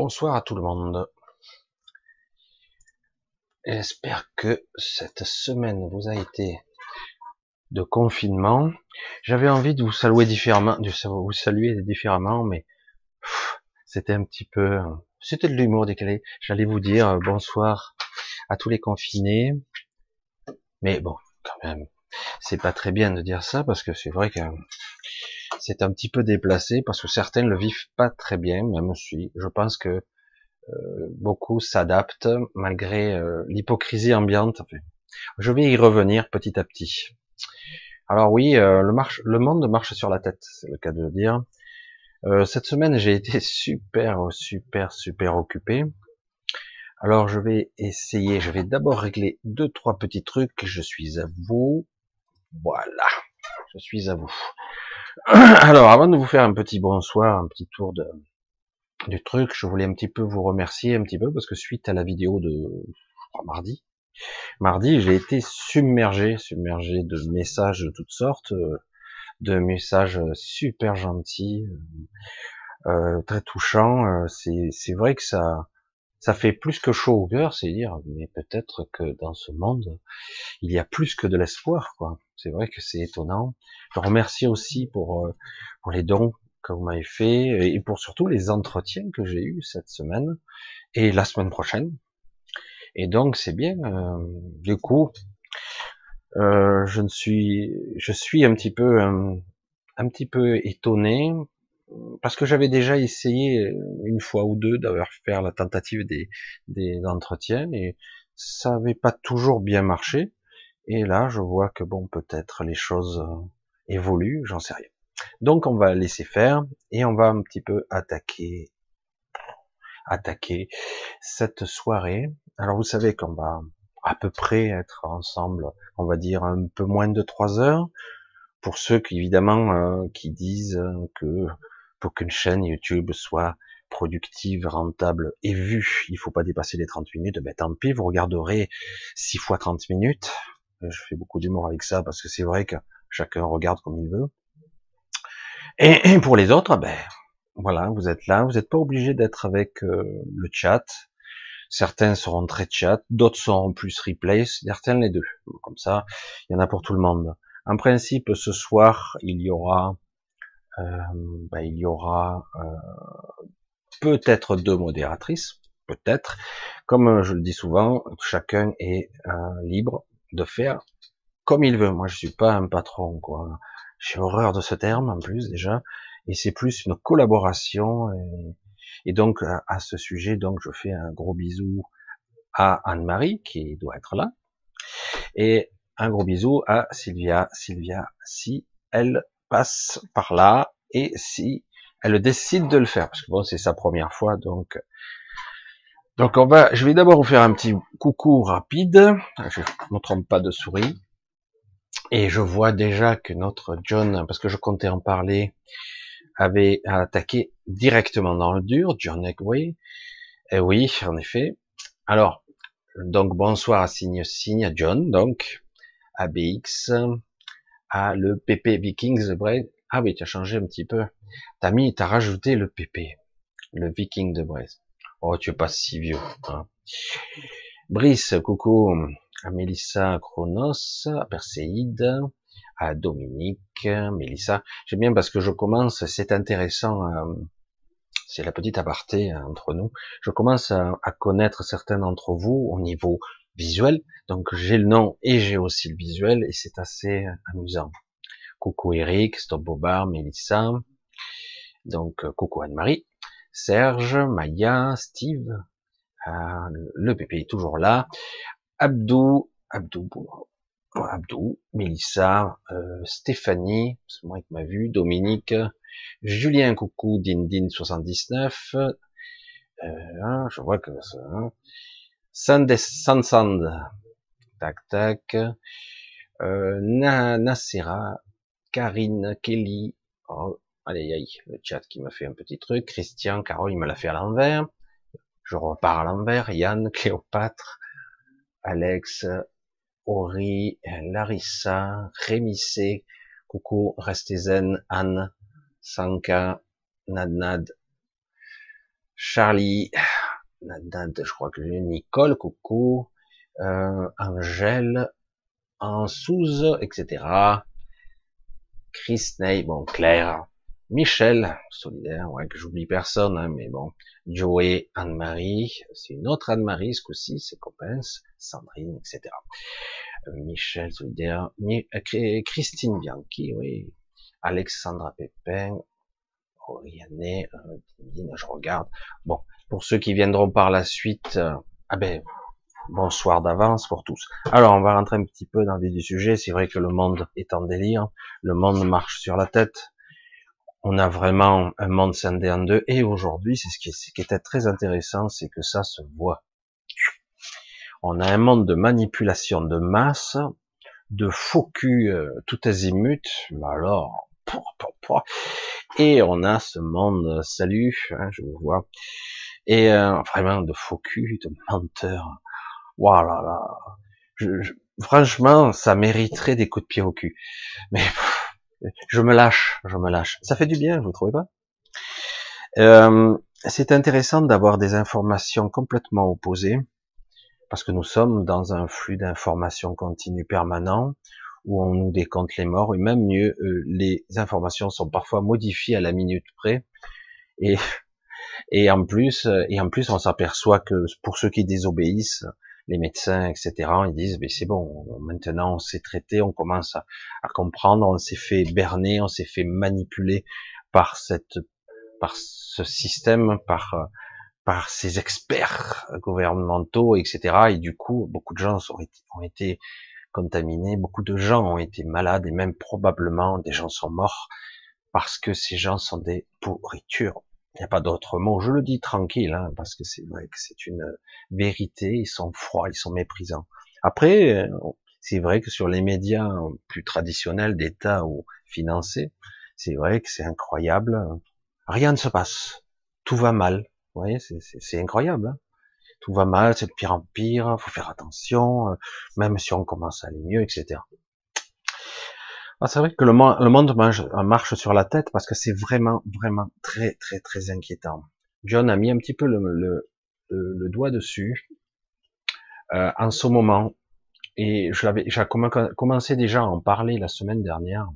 Bonsoir à tout le monde. J'espère que cette semaine vous a été de confinement. J'avais envie de vous saluer différemment, de vous saluer différemment, mais c'était un petit peu, c'était de l'humour décalé. J'allais vous dire euh, bonsoir à tous les confinés, mais bon, quand même, c'est pas très bien de dire ça parce que c'est vrai que c'est un petit peu déplacé parce que certains le vivent pas très bien, même si je pense que euh, beaucoup s'adaptent malgré euh, l'hypocrisie ambiante. je vais y revenir petit à petit. Alors oui, euh, le, le monde marche sur la tête, c'est le cas de le dire. cette semaine, j'ai été super, super, super occupé. Alors je vais essayer, je vais d'abord régler deux, trois petits trucs. Je suis à vous. Voilà, je suis à vous. Alors, avant de vous faire un petit bonsoir, un petit tour de, du truc, je voulais un petit peu vous remercier un petit peu parce que suite à la vidéo de mardi, mardi, j'ai été submergé, submergé de messages de toutes sortes, de messages super gentils, euh, très touchants. Euh, c'est vrai que ça, ça fait plus que chaud au cœur, c'est dire, mais peut-être que dans ce monde, il y a plus que de l'espoir, quoi. C'est vrai que c'est étonnant. Je remercie aussi pour, euh, pour les dons que vous m'avez fait et pour surtout les entretiens que j'ai eus cette semaine et la semaine prochaine. Et donc c'est bien. Euh, du coup, euh, je ne suis, je suis un petit peu, un, un petit peu étonné parce que j'avais déjà essayé une fois ou deux d'avoir faire la tentative des, des entretiens et ça n'avait pas toujours bien marché. Et là, je vois que bon, peut-être les choses euh, évoluent, j'en sais rien. Donc, on va laisser faire et on va un petit peu attaquer, attaquer cette soirée. Alors, vous savez qu'on va à peu près être ensemble, on va dire un peu moins de trois heures. Pour ceux qui, évidemment, euh, qui disent que pour qu'une chaîne YouTube soit productive, rentable et vue, il faut pas dépasser les 30 minutes, ben tant pis, vous regarderez 6 fois 30 minutes, je fais beaucoup d'humour avec ça parce que c'est vrai que chacun regarde comme il veut. Et, pour les autres, ben voilà, vous êtes là, vous n'êtes pas obligé d'être avec euh, le chat. Certains seront très chat, d'autres seront plus replay, certains les deux. Comme ça, il y en a pour tout le monde. En principe, ce soir, il y aura, euh, ben, il y aura euh, peut-être deux modératrices, peut-être. Comme je le dis souvent, chacun est libre de faire comme il veut. Moi, je suis pas un patron, quoi. J'ai horreur de ce terme, en plus, déjà. Et c'est plus une collaboration. Et, donc, à, ce sujet, donc, je fais un gros bisou à Anne-Marie, qui doit être là. Et un gros bisou à Sylvia. Sylvia, si elle passe par là, et si elle décide de le faire, parce que bon, c'est sa première fois, donc donc on va, je vais d'abord vous faire un petit coucou rapide. Je ne trompe pas de souris. Et je vois déjà que notre John, parce que je comptais en parler, avait attaqué directement dans le dur, John Egway. Et eh oui, en effet. Alors, donc bonsoir à Signe Signe, à John, donc, à BX, à le PP Vikings. Ah oui, tu as changé un petit peu. T'as mis, t'as rajouté le PP, le Viking de Brest. Oh, tu es pas si vieux. Hein. Brice, coucou. À Mélissa Chronos, à Perséide, à Dominique, Mélissa. J'aime bien parce que je commence, c'est intéressant, euh, c'est la petite aparté hein, entre nous. Je commence à, connaître certains d'entre vous au niveau visuel. Donc j'ai le nom et j'ai aussi le visuel et c'est assez amusant. Coucou Eric, Stop Bobard, Mélissa. Donc euh, coucou Anne-Marie. Serge, Maya, Steve, euh, le bébé est toujours là, Abdou, Abdou, Abdou, Mélissa, euh, Stéphanie, c'est moi qui m'a vu, Dominique, Julien Coucou, Dindin 79, euh, je vois que hein, Sand, Sand, tac tac, euh, Karine, Kelly, oh, Allez, aïe, le chat qui m'a fait un petit truc. Christian, Carole, il me l'a fait à l'envers. Je repars à l'envers. Yann, Cléopâtre, Alex, Ori, Larissa, Rémissé, coucou, restez zen, Anne, Sanka, Nadnad, Charlie, je crois que j'ai Nicole, coucou, euh, Angèle, Ansouze, etc. Chris Ney, bon, Claire, Michel, solidaire, ouais, que j'oublie personne, hein, mais bon, Joey, Anne-Marie, c'est une autre Anne-Marie, ce coup-ci, c'est Coppens, Sandrine, etc. Euh, Michel, solidaire, euh, Christine Bianchi, oui, Alexandra Pépin, Oriane, euh, je regarde. Bon, pour ceux qui viendront par la suite, ah ben, bonsoir d'avance pour tous. Alors, on va rentrer un petit peu dans le vif du sujet. C'est vrai que le monde est en délire, le monde marche sur la tête. On a vraiment un monde scindé en deux. Et aujourd'hui, c'est ce qui, était très intéressant, c'est que ça se voit. On a un monde de manipulation de masse, de faux cul euh, tout azimut. Mais alors, et on a ce monde, salut, hein, je vous vois, et euh, vraiment de faux cul, de menteurs. Je, franchement, ça mériterait des coups de pied au cul. Mais je me lâche, je me lâche. Ça fait du bien, vous trouvez pas? Euh, C'est intéressant d'avoir des informations complètement opposées, parce que nous sommes dans un flux d'informations continu permanent, où on nous décompte les morts, et même mieux, euh, les informations sont parfois modifiées à la minute près, et en plus, et en plus, on s'aperçoit que pour ceux qui désobéissent, les médecins, etc., ils disent, mais c'est bon, maintenant on s'est traité, on commence à, comprendre, on s'est fait berner, on s'est fait manipuler par cette, par ce système, par, par ces experts gouvernementaux, etc. Et du coup, beaucoup de gens ont été contaminés, beaucoup de gens ont été malades et même probablement des gens sont morts parce que ces gens sont des pourritures. Il n'y a pas d'autre mot. Je le dis tranquille, hein, parce que c'est vrai que c'est une vérité. Ils sont froids, ils sont méprisants. Après, euh, c'est vrai que sur les médias plus traditionnels d'État ou financés, c'est vrai que c'est incroyable. Rien ne se passe. Tout va mal. Vous voyez, c'est incroyable. Hein. Tout va mal, c'est de pire en pire. Faut faire attention, euh, même si on commence à aller mieux, etc. Ah, c'est vrai que le, monde marche sur la tête parce que c'est vraiment, vraiment très, très, très inquiétant. John a mis un petit peu le, doigt dessus euh, en ce moment, et je l'avais, j'ai commencé déjà à en parler la semaine dernière.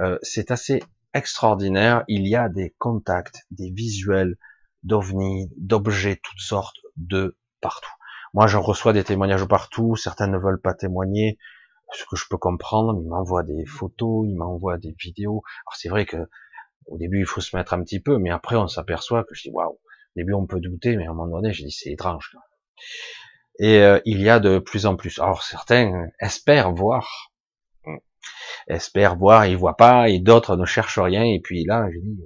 Euh, c'est assez extraordinaire. Il y a des contacts, des visuels d'ovnis, d'objets toutes sortes de partout. Moi, je reçois des témoignages partout. Certains ne veulent pas témoigner ce que je peux comprendre, il m'envoie des photos, il m'envoie des vidéos. Alors c'est vrai que au début il faut se mettre un petit peu, mais après on s'aperçoit que je dis waouh. Au début on peut douter, mais à un moment donné je dis c'est étrange. Et euh, il y a de plus en plus. Alors certains espèrent voir, espèrent voir, ils voient pas, et d'autres ne cherchent rien. Et puis là, je dis,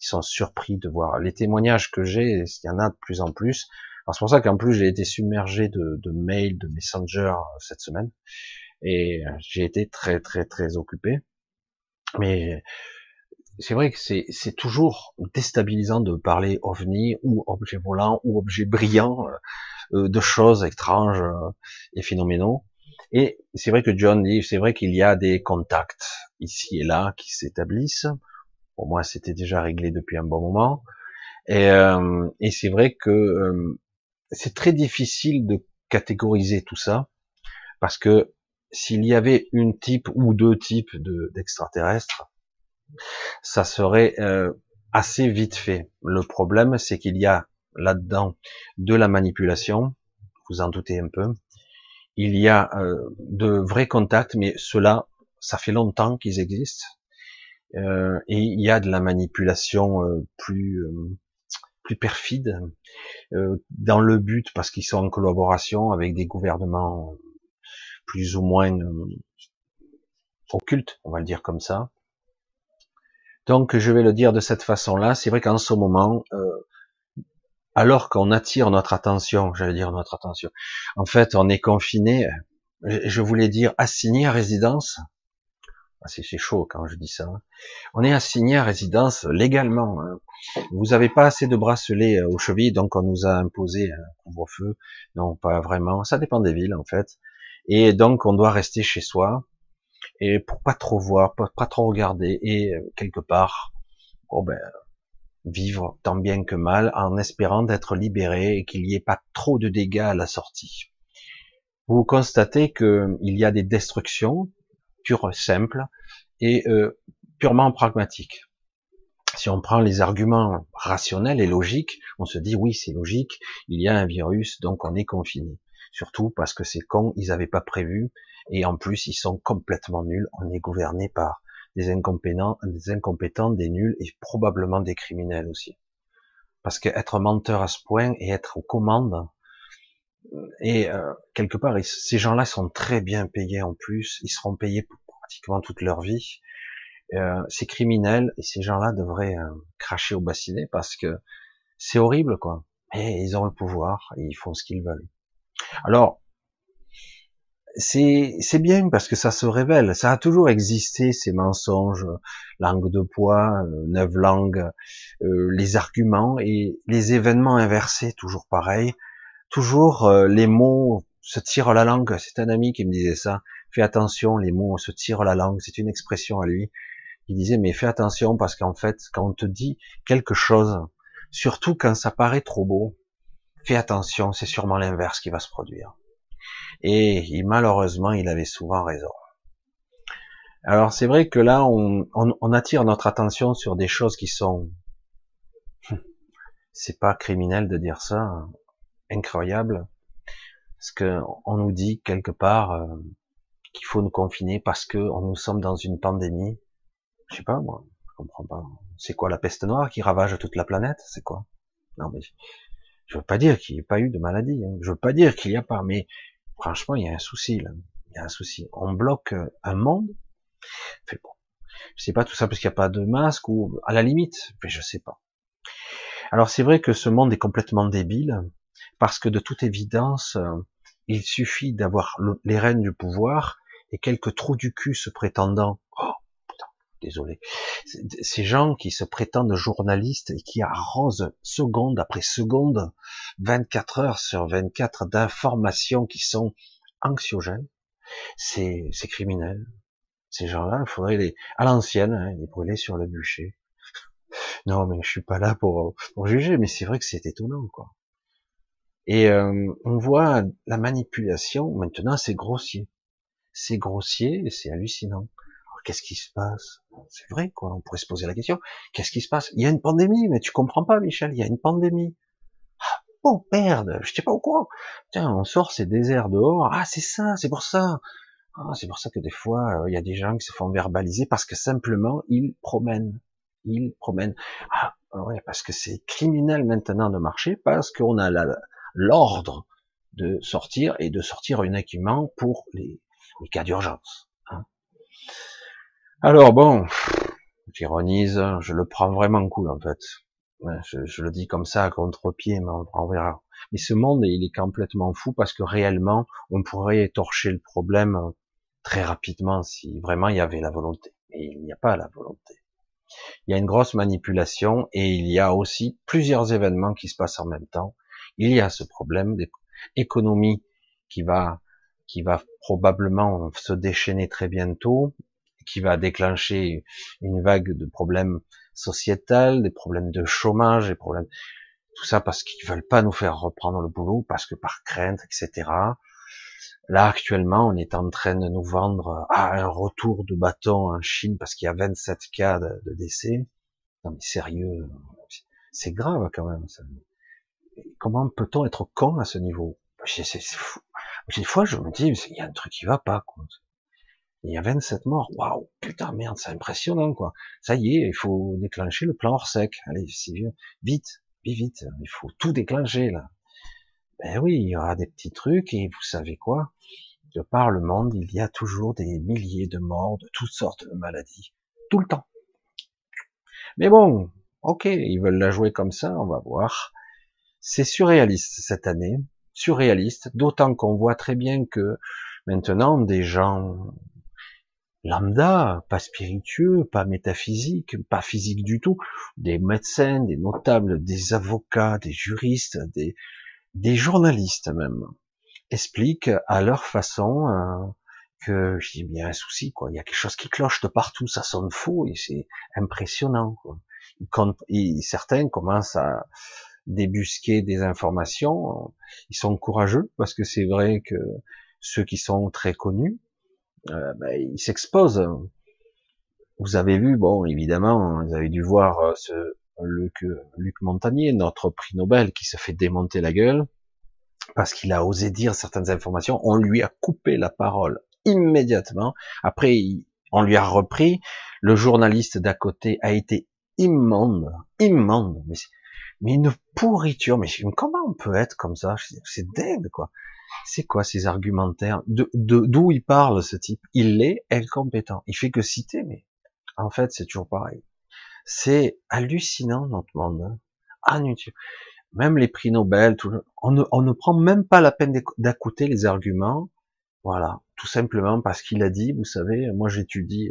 ils sont surpris de voir les témoignages que j'ai. Il y en a de plus en plus. Alors c'est pour ça qu'en plus j'ai été submergé de, de mails, de messenger cette semaine et euh, j'ai été très très très occupé. Mais c'est vrai que c'est, toujours déstabilisant de parler ovni ou objet volant ou objet brillant, euh, euh, de choses étranges et phénoménaux. Et c'est vrai que John dit, c'est vrai qu'il y a des contacts ici et là qui s'établissent. Pour moi, c'était déjà réglé depuis un bon moment. Et, et c'est vrai que c'est très difficile de catégoriser tout ça parce que s'il y avait une type ou deux types d'extraterrestres, ça serait euh, assez vite fait. Le problème, c'est qu'il y a là-dedans de la manipulation, vous en doutez un peu. Il y a euh, de vrais contacts, mais cela, ça fait longtemps qu'ils existent. Euh, et il y a de la manipulation plus plus perfide dans le but parce qu'ils sont en collaboration avec des gouvernements plus ou moins euh, occulte, on va le dire comme ça. Donc je vais le dire de cette façon-là. C'est vrai qu'en ce moment, euh, alors qu'on attire notre attention, j'allais dire notre attention, en fait on est confiné, je voulais dire assigné à résidence. Ah, c'est chaud quand je dis ça. Hein. On est assigné à résidence légalement. Hein. Vous n'avez pas assez de bracelets euh, aux chevilles, donc on nous a imposé un couvre-feu. Non, pas vraiment. Ça dépend des villes en fait. Et donc, on doit rester chez soi et pour pas trop voir, pas, trop regarder. Et euh, quelque part, bon ben, vivre tant bien que mal en espérant d'être libéré et qu'il n'y ait pas trop de dégâts à la sortie. Vous constatez qu'il y a des destructions pures, simples et euh, purement pragmatiques. Si on prend les arguments rationnels et logiques, on se dit oui, c'est logique, il y a un virus, donc on est confiné. Surtout parce que c'est con, ils n'avaient pas prévu, et en plus ils sont complètement nuls. On est gouverné par des incompétents, des incompétents, des nuls et probablement des criminels aussi. Parce qu'être menteur à ce point et être aux commandes, et euh, quelque part, ces gens-là sont très bien payés en plus, ils seront payés pour pratiquement toute leur vie. Euh, c'est criminel et ces gens-là devraient euh, cracher au bassinet parce que c'est horrible quoi. Et ils ont le pouvoir et ils font ce qu'ils veulent. Alors c'est bien parce que ça se révèle. Ça a toujours existé ces mensonges, langue de poids, euh, neuf langues, euh, les arguments et les événements inversés, toujours pareil. Toujours les mots se tirent la langue. C'est un ami qui me disait ça. Fais attention, les mots se tirent la langue. C'est une expression à lui il disait mais fais attention parce qu'en fait quand on te dit quelque chose, surtout quand ça paraît trop beau, fais attention, c'est sûrement l'inverse qui va se produire. Et malheureusement, il avait souvent raison. Alors c'est vrai que là, on, attire notre attention sur des choses qui sont, c'est pas criminel de dire ça, incroyable, parce que on nous dit quelque part euh, qu'il faut nous confiner parce que nous sommes dans une pandémie je sais pas, moi. Je comprends pas. C'est quoi la peste noire qui ravage toute la planète? C'est quoi? Non, mais je veux pas dire qu'il n'y ait pas eu de maladie. Hein. Je veux pas dire qu'il n'y a pas, mais franchement, il y a un souci là. Il y a un souci. On bloque un monde. Fait bon. Je sais pas tout ça parce qu'il n'y a pas de masque ou à la limite, mais je sais pas. Alors c'est vrai que ce monde est complètement débile parce que de toute évidence, euh, il suffit d'avoir les rênes du pouvoir et quelques trous du cul se prétendant oh, désolé, ces gens qui se prétendent journalistes et qui arrosent seconde après seconde, 24 heures sur 24 d'informations qui sont anxiogènes, c'est criminel. Ces gens-là, il faudrait les, à l'ancienne, hein, les brûler sur le bûcher. non, mais je suis pas là pour, pour juger, mais c'est vrai que c'est étonnant, quoi. Et euh, on voit la manipulation, maintenant c'est grossier. C'est grossier et c'est hallucinant qu'est-ce qui se passe? C'est vrai, quoi. On pourrait se poser la question. Qu'est-ce qui se passe? Il y a une pandémie, mais tu comprends pas, Michel. Il y a une pandémie. Ah, oh merde, je n'étais pas au courant. Tiens, on sort ces déserts dehors. Ah, c'est ça, c'est pour ça. Ah, c'est pour ça que des fois, euh, il y a des gens qui se font verbaliser parce que simplement ils promènent. Ils promènent. Ah, ouais, parce que c'est criminel maintenant de marcher parce qu'on a l'ordre de sortir et de sortir uniquement pour les cas d'urgence. Alors bon, j'ironise, je le prends vraiment cool en fait. Je, le dis comme ça à contre-pied, mais on, verra. Mais ce monde, il est complètement fou parce que réellement, on pourrait étorcher le problème très rapidement si vraiment il y avait la volonté. Et il n'y a pas la volonté. Il y a une grosse manipulation et il y a aussi plusieurs événements qui se passent en même temps. Il y a ce problème d'économie qui va qui va probablement se déchaîner très bientôt qui va déclencher une vague de problèmes sociétals, des problèmes de chômage, des problèmes, tout ça parce qu'ils veulent pas nous faire reprendre le boulot, parce que par crainte, etc. Là, actuellement, on est en train de nous vendre à un retour de bâton en Chine parce qu'il y a 27 cas de, décès. Non mais sérieux, c'est grave quand même. Comment peut-on être con à ce niveau? Des fois, je me dis, il y a un truc qui va pas. Quoi. Il y a 27 morts. Waouh, putain, merde, c'est impressionnant, quoi. Ça y est, il faut déclencher le plan hors sec. Allez, c'est vieux. Vite, vite, vite. Il faut tout déclencher, là. Ben oui, il y aura des petits trucs, et vous savez quoi? De par le monde, il y a toujours des milliers de morts de toutes sortes de maladies. Tout le temps. Mais bon, ok, ils veulent la jouer comme ça, on va voir. C'est surréaliste cette année, surréaliste, d'autant qu'on voit très bien que maintenant des gens lambda, pas spiritueux, pas métaphysique, pas physique du tout, des médecins, des notables, des avocats, des juristes, des, des journalistes même, expliquent à leur façon euh, que il y a un souci, quoi. Il y a quelque chose qui cloche de partout, ça sonne faux et c'est impressionnant. Quoi. certains commencent à débusquer des informations. Ils sont courageux parce que c'est vrai que ceux qui sont très connus, euh, ben, ils s'exposent. Vous avez vu, bon, évidemment, vous avez dû voir euh, ce Luc, Luc Montagnier, notre prix Nobel, qui se fait démonter la gueule parce qu'il a osé dire certaines informations. On lui a coupé la parole immédiatement. Après, on lui a repris. Le journaliste d'à côté a été immonde, immonde, mais, mais une pourriture. Mais comment on peut être comme ça? C'est dingue, quoi. C'est quoi ces argumentaires? De d'où il parle ce type? Il est incompétent. Il fait que citer, mais en fait c'est toujours pareil. C'est hallucinant notre monde. Hein. Même les prix Nobel, tout, on, ne, on ne prend même pas la peine d'écouter les arguments. Voilà, tout simplement parce qu'il a dit, vous savez, moi j'étudie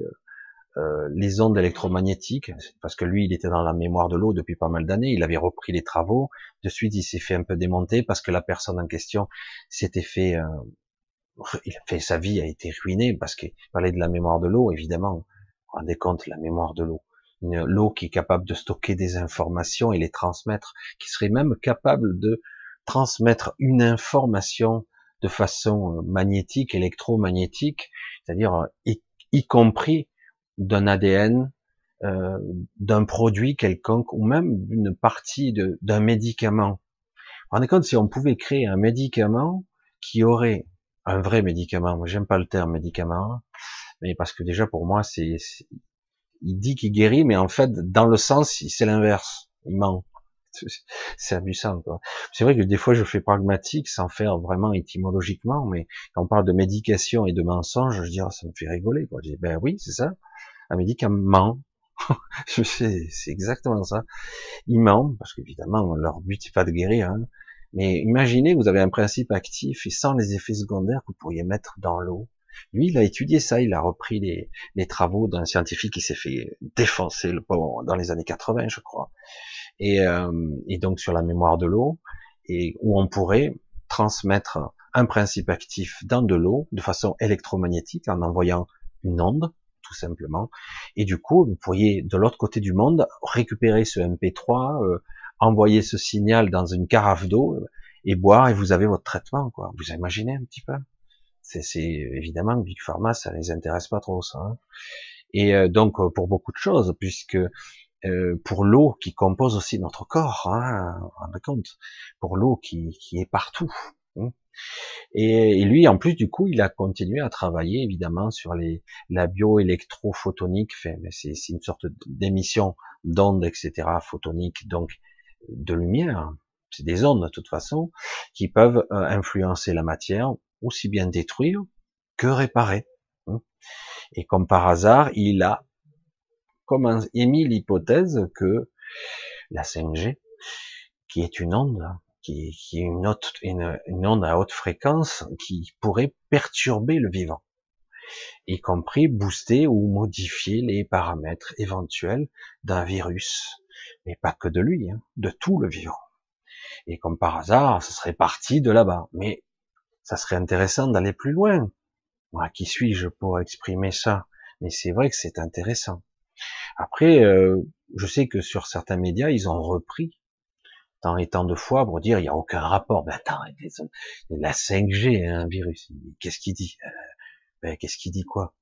euh, euh, les ondes électromagnétiques, parce que lui, il était dans la mémoire de l'eau depuis pas mal d'années, il avait repris les travaux, de suite, il s'est fait un peu démonter parce que la personne en question s'était fait, euh, il a fait sa vie a été ruinée parce qu'il parlait de la mémoire de l'eau, évidemment. Vous vous rendez compte, la mémoire de l'eau. L'eau qui est capable de stocker des informations et les transmettre, qui serait même capable de transmettre une information de façon magnétique, électromagnétique, c'est-à-dire y, y compris d'un ADN, euh, d'un produit quelconque, ou même d'une partie d'un médicament. Vous rendez compte si on pouvait créer un médicament qui aurait un vrai médicament. Moi, j'aime pas le terme médicament, mais parce que déjà pour moi, c'est, il dit qu'il guérit, mais en fait, dans le sens, c'est l'inverse. Il ment. C'est amusant. C'est vrai que des fois, je fais pragmatique sans faire vraiment étymologiquement, mais quand on parle de médication et de mensonge, je dis, oh, ça me fait rigoler. Quoi. Je dis, ben oui, c'est ça un médicament. c'est exactement ça. Ils mentent, parce qu'évidemment, leur but n'est pas de guérir. Hein. Mais imaginez vous avez un principe actif et sans les effets secondaires que vous pourriez mettre dans l'eau. Lui, il a étudié ça, il a repris les, les travaux d'un scientifique qui s'est fait défoncer le dans les années 80, je crois. Et, euh, et donc sur la mémoire de l'eau, et où on pourrait transmettre un principe actif dans de l'eau de façon électromagnétique en envoyant une onde tout simplement. Et du coup, vous pourriez, de l'autre côté du monde, récupérer ce MP3, euh, envoyer ce signal dans une carafe d'eau euh, et boire, et vous avez votre traitement, quoi. Vous imaginez un petit peu? C'est évidemment Big Pharma, ça les intéresse pas trop, ça. Hein. et euh, donc, pour beaucoup de choses, puisque pour l'eau qui compose aussi notre corps, hein, compte, pour l'eau qui, qui est partout. Hein. Et, lui, en plus, du coup, il a continué à travailler évidemment sur les, la bioélectrophotonique. Enfin, c'est une sorte d'émission d'ondes, etc., photoniques, donc de lumière. C'est des ondes de toute façon qui peuvent euh, influencer la matière, aussi bien détruire que réparer. Hein. Et comme par hasard, il a émis l'hypothèse que la 5G, qui est une onde, qui, est une, onde à haute fréquence qui pourrait perturber le vivant, y compris booster ou modifier les paramètres éventuels d'un virus, mais pas que de lui, hein, de tout le vivant. Et comme par hasard, ce serait parti de là-bas. Mais ça serait intéressant d'aller plus loin. Moi, qui suis-je pour exprimer ça? Mais c'est vrai que c'est intéressant. Après, euh, je sais que sur certains médias, ils ont repris tant et tant de fois pour dire il n'y a aucun rapport. Ben attends, la 5G, un virus. Qu'est-ce qu'il dit? Euh, ben, Qu'est-ce qu'il dit quoi?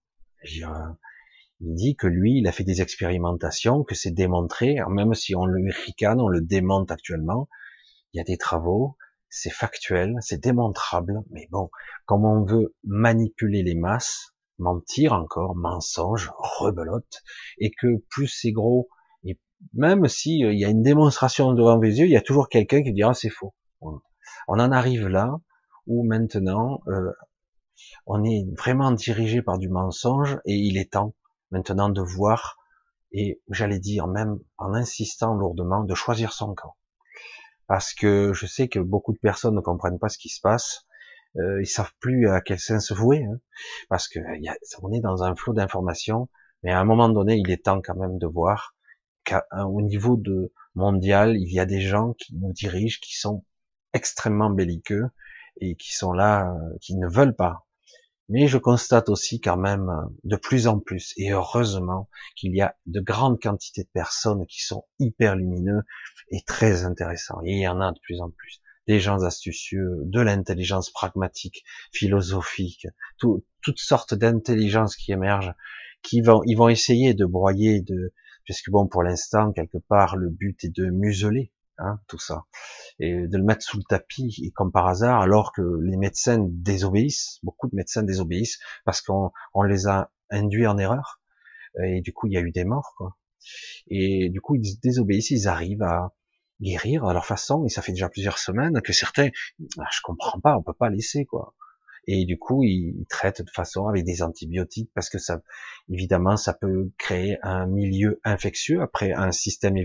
Euh, Il dit que lui, il a fait des expérimentations, que c'est démontré, même si on le ricane, on le démonte actuellement. Il y a des travaux, c'est factuel, c'est démontrable, mais bon, comme on veut manipuler les masses, mentir encore, mensonge, rebelote, et que plus c'est gros, même si euh, il y a une démonstration devant les yeux, il y a toujours quelqu'un qui dira c'est faux. On en arrive là où maintenant euh, on est vraiment dirigé par du mensonge et il est temps maintenant de voir et j'allais dire même en insistant lourdement de choisir son camp. Parce que je sais que beaucoup de personnes ne comprennent pas ce qui se passe, euh, ils savent plus à quel sens se vouer, hein, parce que on est dans un flot d'informations, mais à un moment donné, il est temps quand même de voir au niveau de mondial, il y a des gens qui nous dirigent, qui sont extrêmement belliqueux et qui sont là, euh, qui ne veulent pas. Mais je constate aussi quand même de plus en plus, et heureusement, qu'il y a de grandes quantités de personnes qui sont hyper lumineux et très intéressants. Il y en a de plus en plus. Des gens astucieux, de l'intelligence pragmatique, philosophique, toutes sortes d'intelligences qui émergent, qui vont, ils vont essayer de broyer, de, puisque bon, pour l'instant, quelque part, le but est de museler hein, tout ça, et de le mettre sous le tapis, et comme par hasard, alors que les médecins désobéissent, beaucoup de médecins désobéissent, parce qu'on on les a induits en erreur, et du coup, il y a eu des morts, quoi. Et du coup, ils désobéissent, ils arrivent à guérir à leur façon, et ça fait déjà plusieurs semaines que certains, ah, je comprends pas, on peut pas laisser, quoi et du coup ils, traitent de façon avec des antibiotiques parce que ça évidemment ça peut créer un milieu infectieux après un système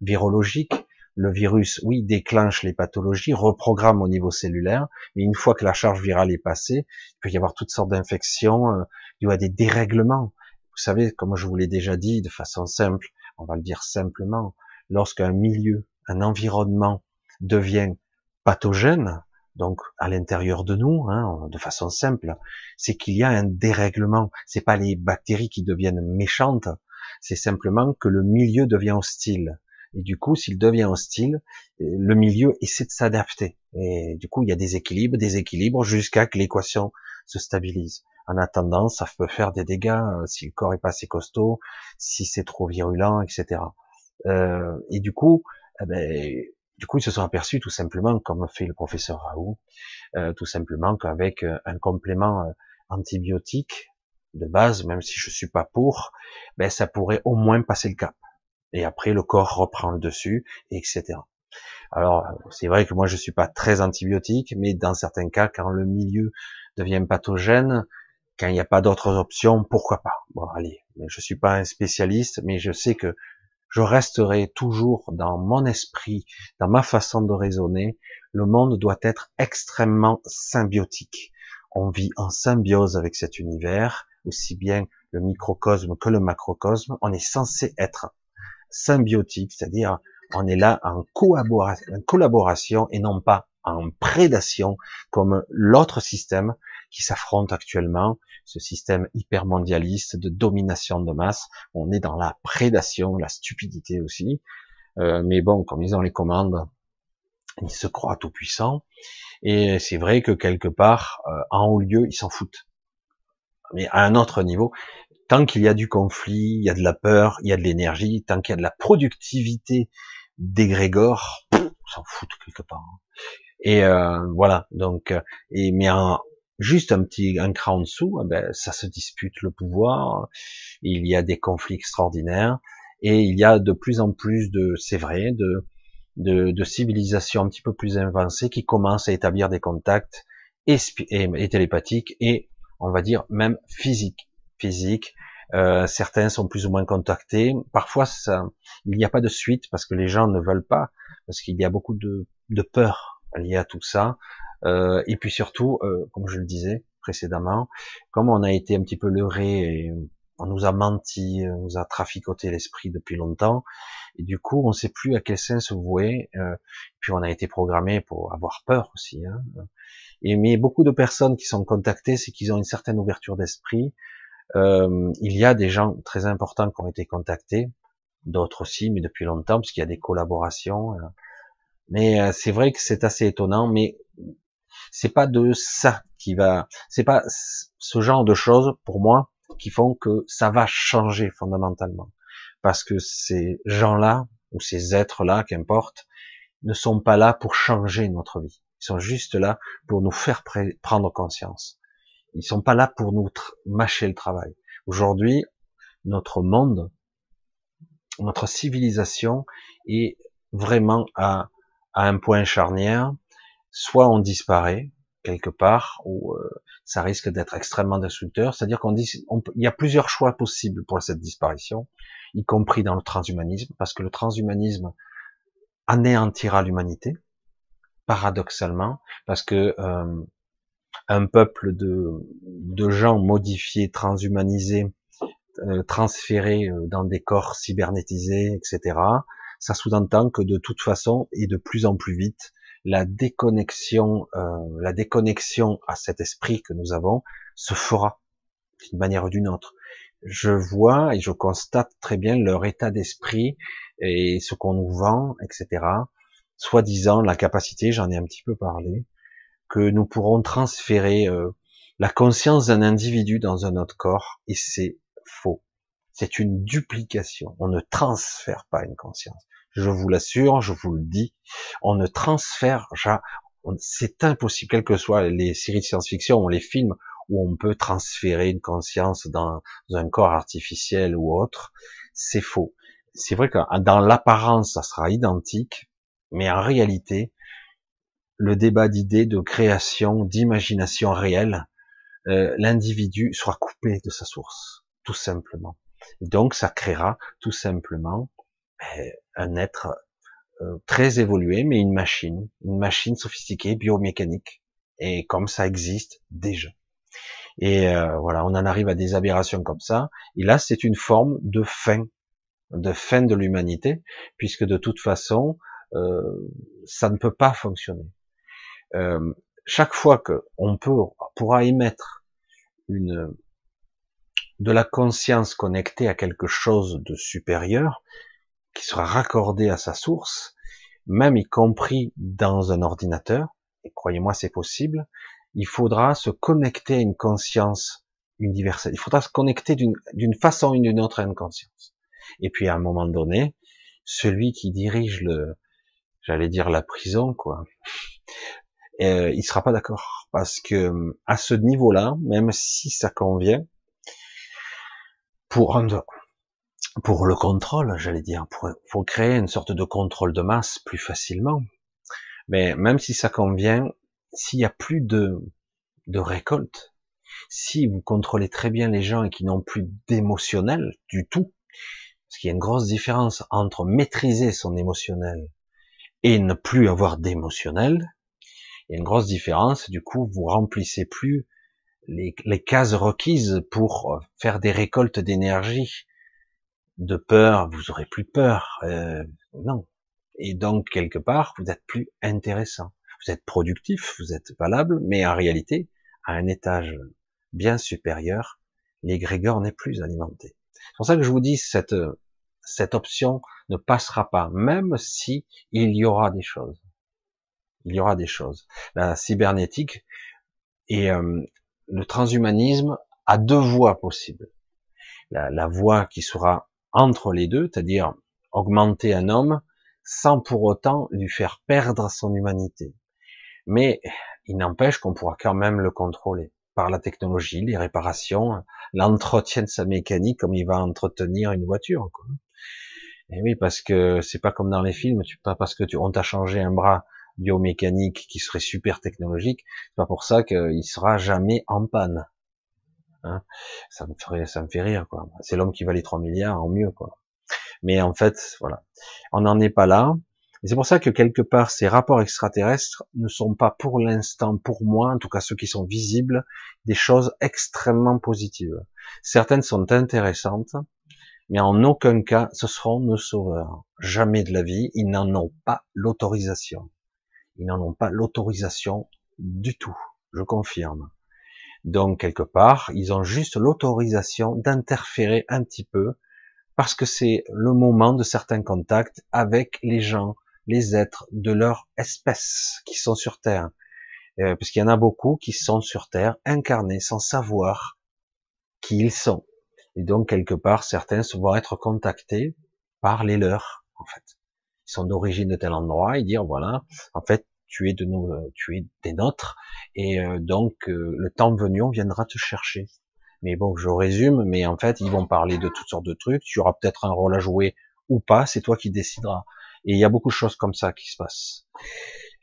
virologique. Le virus oui déclenche les pathologies reprogramme au niveau cellulaire mais une fois que la charge virale est passée il peut y avoir toutes sortes d'infections il y a des dérèglements. Vous savez comme je vous l'ai déjà dit de façon simple on va le dire simplement lorsqu'un milieu un environnement devient pathogène donc à l'intérieur de nous, hein, de façon simple, c'est qu'il y a un dérèglement. C'est pas les bactéries qui deviennent méchantes, c'est simplement que le milieu devient hostile. Et du coup, s'il devient hostile, le milieu essaie de s'adapter. Et du coup, il y a des équilibres, des équilibres jusqu'à que l'équation se stabilise. En attendant, ça peut faire des dégâts euh, si le corps est pas assez costaud, si c'est trop virulent, etc. Euh, et du coup, eh ben, du coup, ils se sont aperçus tout simplement, comme fait le professeur Raoult, euh, tout simplement qu'avec euh, un complément euh, antibiotique de base, même si je suis pas pour, ben ça pourrait au moins passer le cap. Et après, le corps reprend le dessus, etc. Alors, c'est vrai que moi, je suis pas très antibiotique, mais dans certains cas, quand le milieu devient pathogène, quand il n'y a pas d'autres options, pourquoi pas? Bon, allez, je suis pas un spécialiste, mais je sais que je resterai toujours dans mon esprit, dans ma façon de raisonner, le monde doit être extrêmement symbiotique. On vit en symbiose avec cet univers, aussi bien le microcosme que le macrocosme. On est censé être symbiotique, c'est-à-dire on est là en collaboration et non pas en prédation comme l'autre système qui s'affrontent actuellement, ce système hypermondialiste de domination de masse. On est dans la prédation, la stupidité aussi. Euh, mais bon, comme ils ont les commandes, ils se croient tout puissants. Et c'est vrai que quelque part, euh, en haut lieu, ils s'en foutent. Mais à un autre niveau, tant qu'il y a du conflit, il y a de la peur, il y a de l'énergie, tant qu'il y a de la productivité d'égrégore, ils s'en foutent quelque part. Et euh, voilà, donc, et mais en, juste un petit un cran en dessous, eh ben, ça se dispute le pouvoir, il y a des conflits extraordinaires, et il y a de plus en plus de, c'est vrai, de, de, de, civilisations un petit peu plus avancées qui commencent à établir des contacts et, et, télépathiques et, on va dire, même physiques. Physiques. Euh, certains sont plus ou moins contactés. Parfois, ça, il n'y a pas de suite parce que les gens ne veulent pas, parce qu'il y a beaucoup de, de peur liée à tout ça. Euh, et puis surtout, euh, comme je le disais précédemment, comme on a été un petit peu leurré on nous a menti, on nous a traficoté l'esprit depuis longtemps, et du coup on ne sait plus à quel sens se vouer. Euh, puis on a été programmé pour avoir peur aussi. Hein. Et mais beaucoup de personnes qui sont contactées, c'est qu'ils ont une certaine ouverture d'esprit. Euh, il y a des gens très importants qui ont été contactés, d'autres aussi, mais depuis longtemps, parce qu'il y a des collaborations. Mais c'est vrai que c'est assez étonnant. Mais c'est pas de ça qui va, c'est pas ce genre de choses pour moi qui font que ça va changer fondamentalement, parce que ces gens-là ou ces êtres-là, qu'importe, ne sont pas là pour changer notre vie. Ils sont juste là pour nous faire prendre conscience. Ils sont pas là pour nous mâcher le travail. Aujourd'hui, notre monde, notre civilisation est vraiment à, à un point charnière soit on disparaît quelque part, ou euh, ça risque d'être extrêmement destructeur. C'est-à-dire qu'on dit, il y a plusieurs choix possibles pour cette disparition, y compris dans le transhumanisme, parce que le transhumanisme anéantira l'humanité, paradoxalement, parce que euh, un peuple de, gens modifiés, transhumanisés, euh, transférés dans des corps cybernétisés, etc., ça sous-entend que de toute façon et de plus en plus vite, la déconnexion, euh, la déconnexion à cet esprit que nous avons se fera d'une manière ou d'une autre. Je vois et je constate très bien leur état d'esprit et ce qu'on nous vend, etc. Soi-disant la capacité, j'en ai un petit peu parlé, que nous pourrons transférer euh, la conscience d'un individu dans un autre corps, et c'est faux. C'est une duplication. On ne transfère pas une conscience. Je vous l'assure, je vous le dis, on ne transfère, c'est impossible, quelles que soient les séries de science-fiction ou les films où on peut transférer une conscience dans un corps artificiel ou autre, c'est faux. C'est vrai que dans l'apparence, ça sera identique, mais en réalité, le débat d'idées, de création, d'imagination réelle, euh, l'individu sera coupé de sa source, tout simplement. Donc, ça créera tout simplement un être euh, très évolué, mais une machine, une machine sophistiquée, biomécanique, et comme ça existe déjà. Et euh, voilà, on en arrive à des aberrations comme ça. Et là, c'est une forme de fin, de fin de l'humanité, puisque de toute façon, euh, ça ne peut pas fonctionner. Euh, chaque fois que on peut, pourra émettre une de la conscience connectée à quelque chose de supérieur, qui sera raccordé à sa source, même y compris dans un ordinateur, et croyez-moi c'est possible, il faudra se connecter à une conscience universelle. Il faudra se connecter d'une façon ou d'une autre à une conscience. Et puis à un moment donné, celui qui dirige le, j'allais dire la prison, quoi, euh, il sera pas d'accord parce que à ce niveau-là, même si ça convient, pour pour le contrôle, j'allais dire, pour, faut créer une sorte de contrôle de masse plus facilement. Mais même si ça convient, s'il y a plus de, de récolte, si vous contrôlez très bien les gens et qui n'ont plus d'émotionnel du tout, parce qu'il y a une grosse différence entre maîtriser son émotionnel et ne plus avoir d'émotionnel, il y a une grosse différence, du coup, vous remplissez plus les, les cases requises pour faire des récoltes d'énergie de peur, vous aurez plus peur. Euh, non. Et donc, quelque part, vous êtes plus intéressant. Vous êtes productif, vous êtes valable, mais en réalité, à un étage bien supérieur, l'égrégore n'est plus alimenté. C'est pour ça que je vous dis, cette, cette option ne passera pas, même si il y aura des choses. Il y aura des choses. La cybernétique et euh, le transhumanisme a deux voies possibles. La, la voie qui sera entre les deux, c'est-à-dire augmenter un homme sans pour autant lui faire perdre son humanité. Mais il n'empêche qu'on pourra quand même le contrôler par la technologie, les réparations, l'entretien de sa mécanique comme il va entretenir une voiture. Quoi. Et oui, parce que c'est pas comme dans les films, tu pas parce que tu on t'a changé un bras biomécanique qui serait super technologique, c'est pas pour ça qu'il sera jamais en panne. Hein. ça me ferait, ça me fait rire, quoi. C'est l'homme qui valait 3 milliards en mieux, quoi. Mais en fait, voilà. On n'en est pas là. Et c'est pour ça que quelque part, ces rapports extraterrestres ne sont pas pour l'instant, pour moi, en tout cas ceux qui sont visibles, des choses extrêmement positives. Certaines sont intéressantes, mais en aucun cas, ce seront nos sauveurs. Jamais de la vie, ils n'en ont pas l'autorisation. Ils n'en ont pas l'autorisation du tout, je confirme. Donc quelque part, ils ont juste l'autorisation d'interférer un petit peu parce que c'est le moment de certains contacts avec les gens, les êtres de leur espèce qui sont sur Terre. Euh, parce qu'il y en a beaucoup qui sont sur Terre incarnés sans savoir qui ils sont. Et donc quelque part, certains vont être contactés par les leurs, en fait. Ils sont d'origine de tel endroit et dire voilà, en fait, tu es de nous, euh, tu es des nôtres, et euh, donc euh, le temps venu, on viendra te chercher. Mais bon, je résume, mais en fait, ils vont parler de toutes sortes de trucs. Tu auras peut-être un rôle à jouer ou pas, c'est toi qui décideras. Et il y a beaucoup de choses comme ça qui se passent.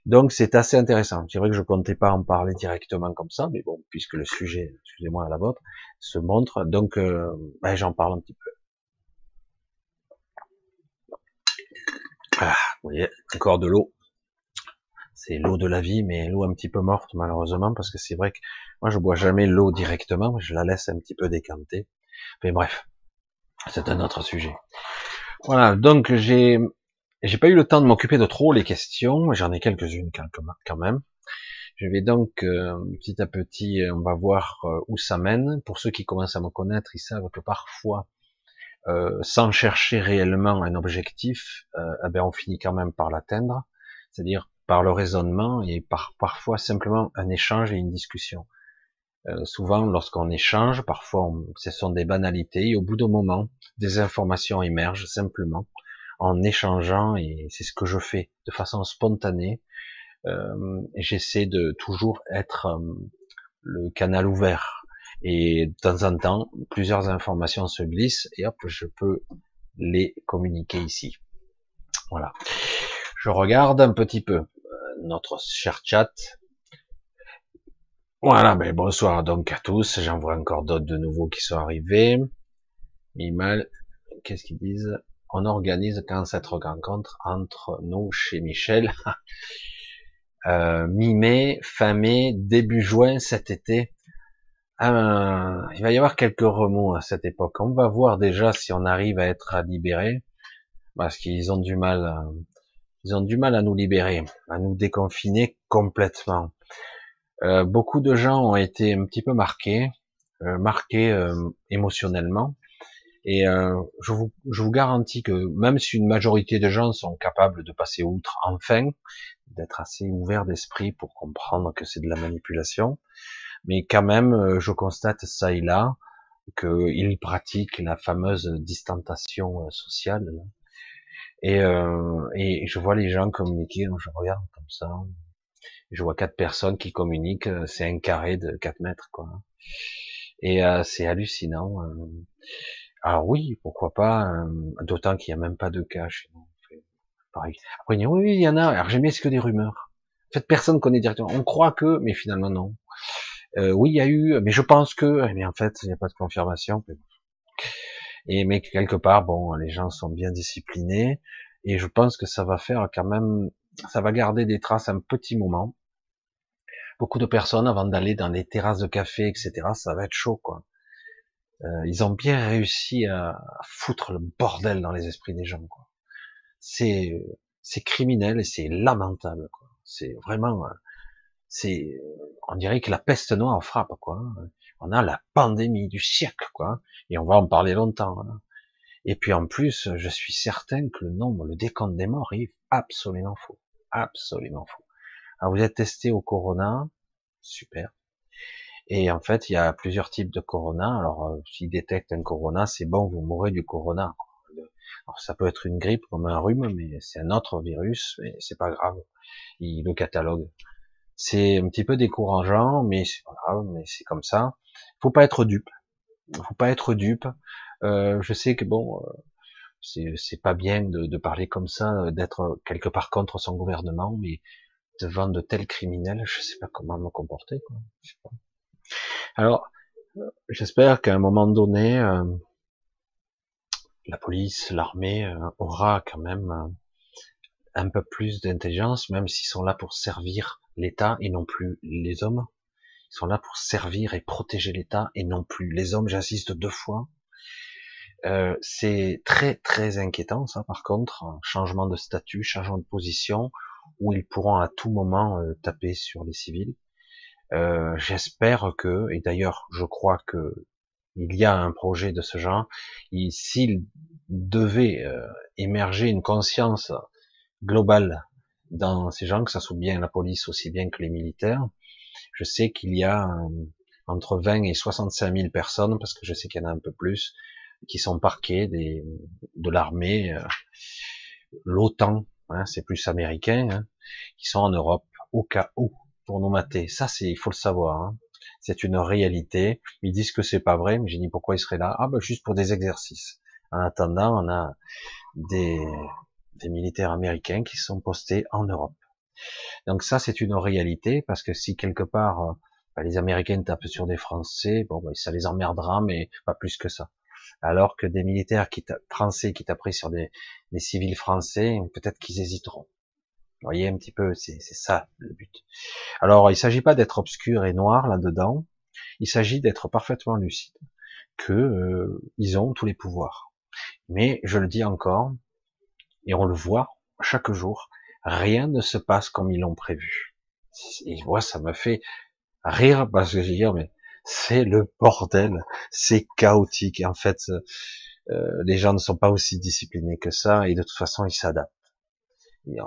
Donc c'est assez intéressant. C'est vrai que je comptais pas en parler directement comme ça, mais bon, puisque le sujet, excusez-moi, la vôtre, se montre, donc ben, j'en parle un petit peu. Ah, vous voyez, encore de l'eau c'est l'eau de la vie, mais l'eau un petit peu morte malheureusement, parce que c'est vrai que moi je bois jamais l'eau directement, je la laisse un petit peu décanter. Mais bref, c'est un autre sujet. Voilà, donc j'ai j'ai pas eu le temps de m'occuper de trop les questions, j'en ai quelques-unes quand même. Je vais donc euh, petit à petit, on va voir euh, où ça mène. Pour ceux qui commencent à me connaître, ils savent que parfois, euh, sans chercher réellement un objectif, eh ben on finit quand même par l'atteindre, c'est-à-dire par le raisonnement et par parfois simplement un échange et une discussion. souvent, lorsqu'on échange, parfois, ce sont des banalités et au bout d'un moment, des informations émergent simplement en échangeant et c'est ce que je fais de façon spontanée. Euh, J'essaie de toujours être euh, le canal ouvert et de temps en temps plusieurs informations se glissent et hop je peux les communiquer ici. Voilà. Je regarde un petit peu euh, notre cher chat. Voilà, mais bonsoir donc à tous. J'en vois encore d'autres de nouveaux qui sont arrivés. Mimal, qu'est-ce qu'ils disent? On organise quand cette rencontre entre nous chez Michel. euh, mi-mai, fin mai, début juin cet été. Euh, il va y avoir quelques remous à cette époque. On va voir déjà si on arrive à être libéré, parce qu'ils ont du mal, ils ont du mal à nous libérer, à nous déconfiner complètement. Euh, beaucoup de gens ont été un petit peu marqués, euh, marqués euh, émotionnellement, et euh, je, vous, je vous garantis que même si une majorité de gens sont capables de passer outre, enfin, d'être assez ouverts d'esprit pour comprendre que c'est de la manipulation, mais quand même, euh, je constate ça et là qu'ils pratiquent la fameuse distantation euh, sociale. Et, euh, et je vois les gens communiquer, je regarde comme ça, je vois quatre personnes qui communiquent, c'est un carré de 4 mètres, quoi. Et c'est hallucinant. Alors oui, pourquoi pas, euh, d'autant qu'il n'y a même pas de cas chez nous. Pareil. Après, oui, oui, il y en a. Alors j'aimais ce que des rumeurs? En fait, personne connaît directement. On croit que, mais finalement non. Euh, oui, il y a eu, mais je pense que, mais eh en fait, il n'y a pas de confirmation. Et mais quelque part, bon, les gens sont bien disciplinés, et je pense que ça va faire quand même, ça va garder des traces un petit moment. Beaucoup de personnes, avant d'aller dans les terrasses de café, etc., ça va être chaud, quoi. Euh, ils ont bien réussi à, foutre le bordel dans les esprits des gens. C'est c'est criminel et c'est lamentable. C'est vraiment, euh, c'est, on dirait que la peste noire frappe. Quoi. On a la pandémie du siècle, quoi. Et on va en parler longtemps. Hein. Et puis en plus, je suis certain que le nombre, le décompte des morts est absolument faux, absolument faux. Alors vous êtes testé au corona, super. Et en fait, il y a plusieurs types de corona. Alors, euh, s'ils détectent un corona, c'est bon, vous mourrez du corona. Alors, ça peut être une grippe comme un rhume, mais c'est un autre virus, mais c'est pas grave. Il le catalogue. C'est un petit peu décourageant, mais c'est pas grave, mais c'est comme ça. Faut pas être dupe. Faut pas être dupe. Euh, je sais que bon, euh, c'est pas bien de, de, parler comme ça, d'être quelque part contre son gouvernement, mais devant de tels criminels, je sais pas comment me comporter. Quoi. Alors, j'espère qu'à un moment donné, euh, la police, l'armée euh, aura quand même euh, un peu plus d'intelligence, même s'ils sont là pour servir l'État et non plus les hommes. Ils sont là pour servir et protéger l'État et non plus les hommes. J'insiste deux fois. c'est très très inquiétant ça par contre, changement de statut, changement de position, où ils pourront à tout moment taper sur les civils. Euh, j'espère que, et d'ailleurs je crois que il y a un projet de ce genre, s'il devait euh, émerger une conscience globale dans ces gens, que ça soit bien la police aussi bien que les militaires, je sais qu'il y a euh, entre 20 et 65 000 personnes, parce que je sais qu'il y en a un peu plus, qui sont parqués des, de l'armée, l'OTAN, hein, c'est plus américain, hein, qui sont en Europe au cas où pour nous mater. Ça, c'est, il faut le savoir. Hein. C'est une réalité. Ils disent que c'est pas vrai, mais j'ai dit pourquoi ils seraient là. Ah, ben juste pour des exercices. En attendant, on a des, des militaires américains qui sont postés en Europe. Donc ça, c'est une réalité parce que si quelque part ben, les Américains tapent sur des Français, bon, ben, ça les emmerdera, mais pas plus que ça. Alors que des militaires qui français qui tapent sur des, des civils français, peut-être qu'ils hésiteront. Vous voyez un petit peu, c'est ça le but. Alors, il s'agit pas d'être obscur et noir là-dedans. Il s'agit d'être parfaitement lucide, que euh, ils ont tous les pouvoirs. Mais je le dis encore, et on le voit, chaque jour, rien ne se passe comme ils l'ont prévu. Et moi, ça me fait rire parce que je dis, mais c'est le bordel, c'est chaotique. En fait, euh, les gens ne sont pas aussi disciplinés que ça et de toute façon, ils s'adaptent.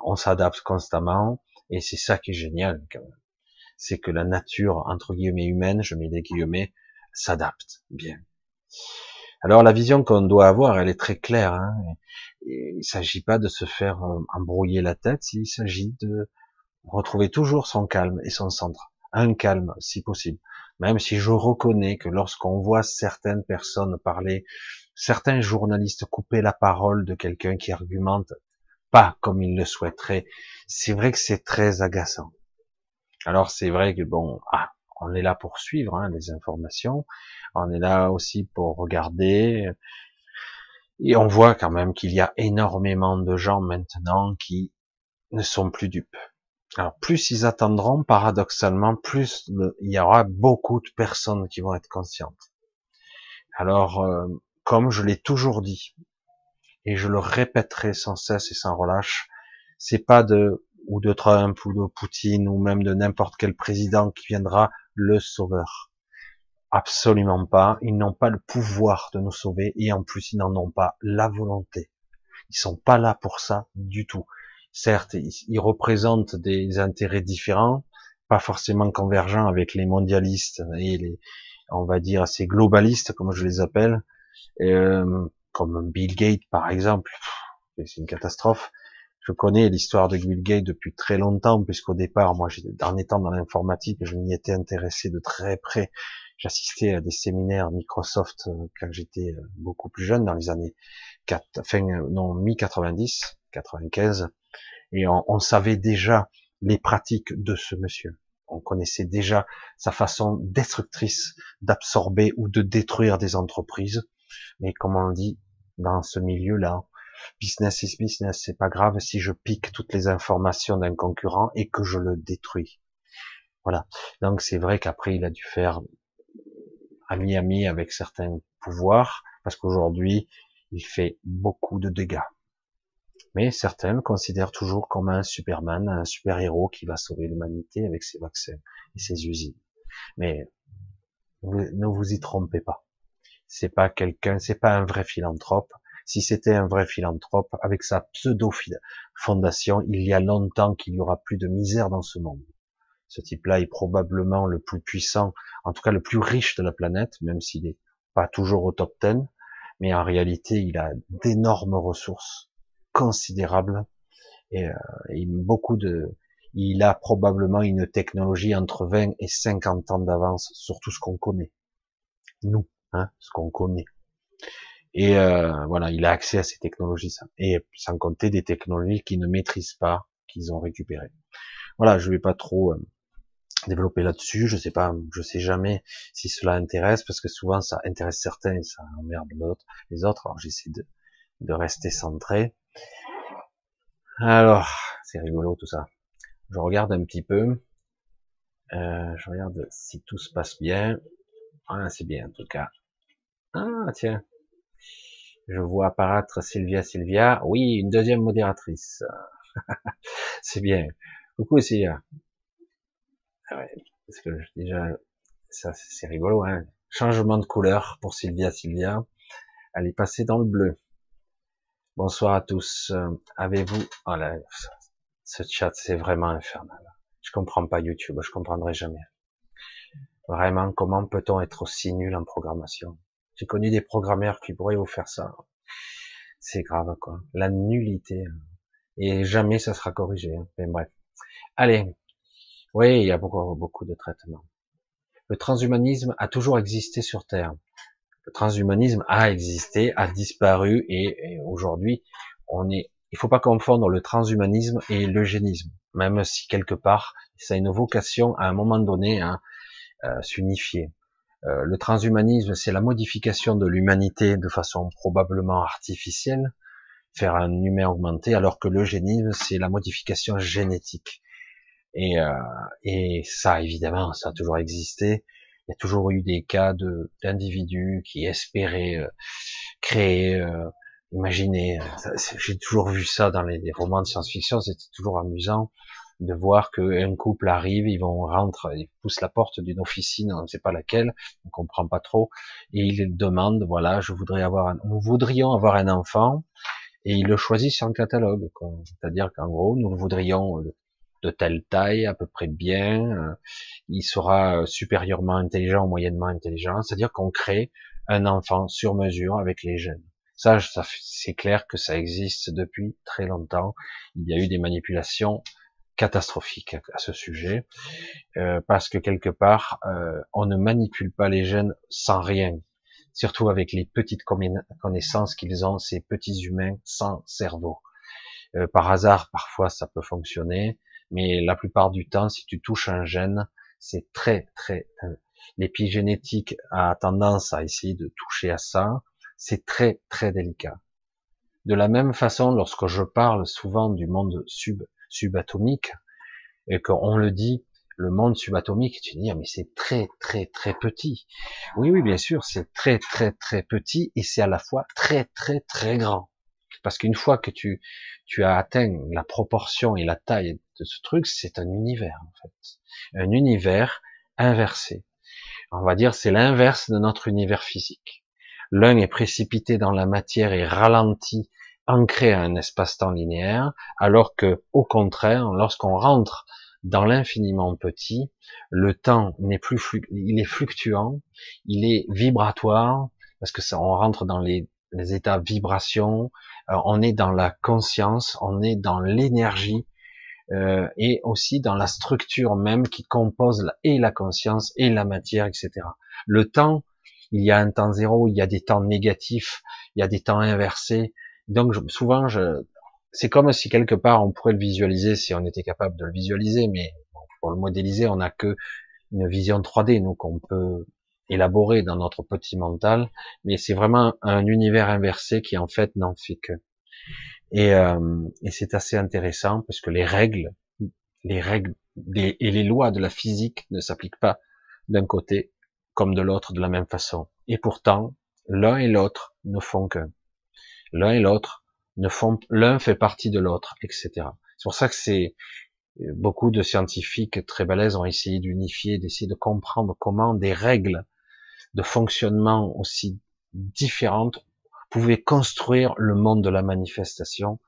On s'adapte constamment et c'est ça qui est génial quand même. C'est que la nature, entre guillemets humaine, je mets des guillemets, s'adapte bien. Alors la vision qu'on doit avoir, elle est très claire. Hein il s'agit pas de se faire euh, embrouiller la tête, il s'agit de retrouver toujours son calme et son centre. Un calme, si possible. Même si je reconnais que lorsqu'on voit certaines personnes parler, certains journalistes couper la parole de quelqu'un qui argumente pas comme il le souhaiterait, c'est vrai que c'est très agaçant. Alors c'est vrai que bon, ah, on est là pour suivre hein, les informations, on est là aussi pour regarder, et on voit quand même qu'il y a énormément de gens maintenant qui ne sont plus dupes. Alors plus ils attendront, paradoxalement, plus il y aura beaucoup de personnes qui vont être conscientes. Alors, euh, comme je l'ai toujours dit, et je le répéterai sans cesse et sans relâche, c'est pas de ou de Trump ou de Poutine ou même de n'importe quel président qui viendra le sauveur. Absolument pas. Ils n'ont pas le pouvoir de nous sauver et en plus ils n'en ont pas la volonté. Ils sont pas là pour ça du tout. Certes, ils représentent des intérêts différents, pas forcément convergents avec les mondialistes et les, on va dire, ces globalistes comme je les appelle, euh, comme Bill Gates par exemple. C'est une catastrophe. Je connais l'histoire de Bill Gates depuis très longtemps, puisqu'au départ, moi, en étant dans l'informatique, je m'y étais intéressé de très près J'assistais à des séminaires Microsoft euh, quand j'étais euh, beaucoup plus jeune, dans les années 4, fin, euh, non, mi-90, 95, et on, on savait déjà les pratiques de ce monsieur. On connaissait déjà sa façon destructrice d'absorber ou de détruire des entreprises. Mais comme on dit dans ce milieu-là, business is business, c'est pas grave si je pique toutes les informations d'un concurrent et que je le détruis. Voilà. Donc c'est vrai qu'après il a dû faire ami-ami avec certains pouvoirs, parce qu'aujourd'hui, il fait beaucoup de dégâts. Mais certains le considèrent toujours comme un Superman, un super-héros qui va sauver l'humanité avec ses vaccins et ses usines. Mais ne vous y trompez pas. C'est pas quelqu'un, c'est pas un vrai philanthrope. Si c'était un vrai philanthrope, avec sa pseudo-fondation, il y a longtemps qu'il y aura plus de misère dans ce monde. Ce type-là est probablement le plus puissant, en tout cas le plus riche de la planète, même s'il n'est pas toujours au top 10, mais en réalité, il a d'énormes ressources considérables et, euh, beaucoup de, il a probablement une technologie entre 20 et 50 ans d'avance sur tout ce qu'on connaît. Nous, hein, ce qu'on connaît. Et euh, voilà, il a accès à ces technologies, et sans compter des technologies qu'il ne maîtrise pas, qu'ils ont récupérées. Voilà, je vais pas trop euh, développer là-dessus. Je sais pas, je sais jamais si cela intéresse parce que souvent ça intéresse certains et ça emmerde l'autre, les autres. Alors j'essaie de, rester centré. Alors, c'est rigolo tout ça. Je regarde un petit peu. Euh, je regarde si tout se passe bien. Ah, c'est bien en tout cas. Ah, tiens. Je vois apparaître Sylvia Sylvia. Oui, une deuxième modératrice. c'est bien. Coucou Sylvia. Ah ouais, parce que déjà, ça c'est rigolo, hein. Changement de couleur pour Sylvia Sylvia. Elle est passée dans le bleu. Bonsoir à tous. Euh, avez-vous... Oh là, ce chat c'est vraiment infernal. Je comprends pas YouTube, je comprendrai jamais. Vraiment, comment peut-on être aussi nul en programmation? J'ai connu des programmeurs qui pourraient vous faire ça. C'est grave, quoi. La nullité. Et jamais ça sera corrigé. Hein. Mais bref. Allez, oui, il y a beaucoup, beaucoup de traitements. Le transhumanisme a toujours existé sur Terre. Le transhumanisme a existé, a disparu, et, aujourd'hui, on est. Il faut pas confondre le transhumanisme et l'eugénisme, même si quelque part, ça a une vocation à un moment donné à euh, s'unifier. Euh, le transhumanisme, c'est la modification de l'humanité de façon probablement artificielle, faire un humain augmenté, alors que l'eugénisme, c'est la modification génétique. Et, euh, et ça, évidemment, ça a toujours existé. Il y a toujours eu des cas de d'individus qui espéraient euh, créer euh, Imaginez, j'ai toujours vu ça dans les, romans de science-fiction, c'était toujours amusant de voir qu'un couple arrive, ils vont rentrer, ils poussent la porte d'une officine, on ne sait pas laquelle, on comprend pas trop, et ils demandent, voilà, je voudrais avoir, un, nous voudrions avoir un enfant, et ils le choisissent sur un catalogue, c'est-à-dire qu'en gros, nous voudrions euh, de telle taille, à peu près bien, euh, il sera euh, supérieurement intelligent ou moyennement intelligent, c'est-à-dire qu'on crée un enfant sur mesure avec les gènes. Ça, c'est clair que ça existe depuis très longtemps. Il y a eu des manipulations catastrophique à ce sujet, euh, parce que quelque part, euh, on ne manipule pas les gènes sans rien, surtout avec les petites connaissances qu'ils ont, ces petits humains sans cerveau. Euh, par hasard, parfois, ça peut fonctionner, mais la plupart du temps, si tu touches un gène, c'est très, très... L'épigénétique a tendance à essayer de toucher à ça, c'est très, très délicat. De la même façon, lorsque je parle souvent du monde sub subatomique, et qu'on le dit, le monde subatomique, tu dis, ah, mais c'est très, très, très petit. Oui, oui, bien sûr, c'est très, très, très petit, et c'est à la fois très, très, très grand. Parce qu'une fois que tu, tu as atteint la proportion et la taille ce truc, c'est un univers, en fait. Un univers inversé. On va dire, c'est l'inverse de notre univers physique. L'un est précipité dans la matière et ralenti ancré à un espace-temps linéaire, alors que, au contraire, lorsqu'on rentre dans l'infiniment petit, le temps n'est plus il est fluctuant, il est vibratoire, parce que ça, on rentre dans les, les états vibration, euh, on est dans la conscience, on est dans l'énergie, euh, et aussi dans la structure même qui compose la, et la conscience et la matière, etc. Le temps, il y a un temps zéro, il y a des temps négatifs, il y a des temps inversés, donc souvent, je, c'est comme si quelque part on pourrait le visualiser si on était capable de le visualiser, mais pour le modéliser, on n'a que une vision 3D, nous qu'on peut élaborer dans notre petit mental, mais c'est vraiment un univers inversé qui en fait n'en fait que. Et, euh, et c'est assez intéressant parce que les règles, les règles et les lois de la physique ne s'appliquent pas d'un côté comme de l'autre de la même façon. Et pourtant, l'un et l'autre ne font qu'un l'un et l'autre ne font, l'un fait partie de l'autre, etc. C'est pour ça que c'est beaucoup de scientifiques très balèzes ont essayé d'unifier, d'essayer de comprendre comment des règles de fonctionnement aussi différentes pouvaient construire le monde de la manifestation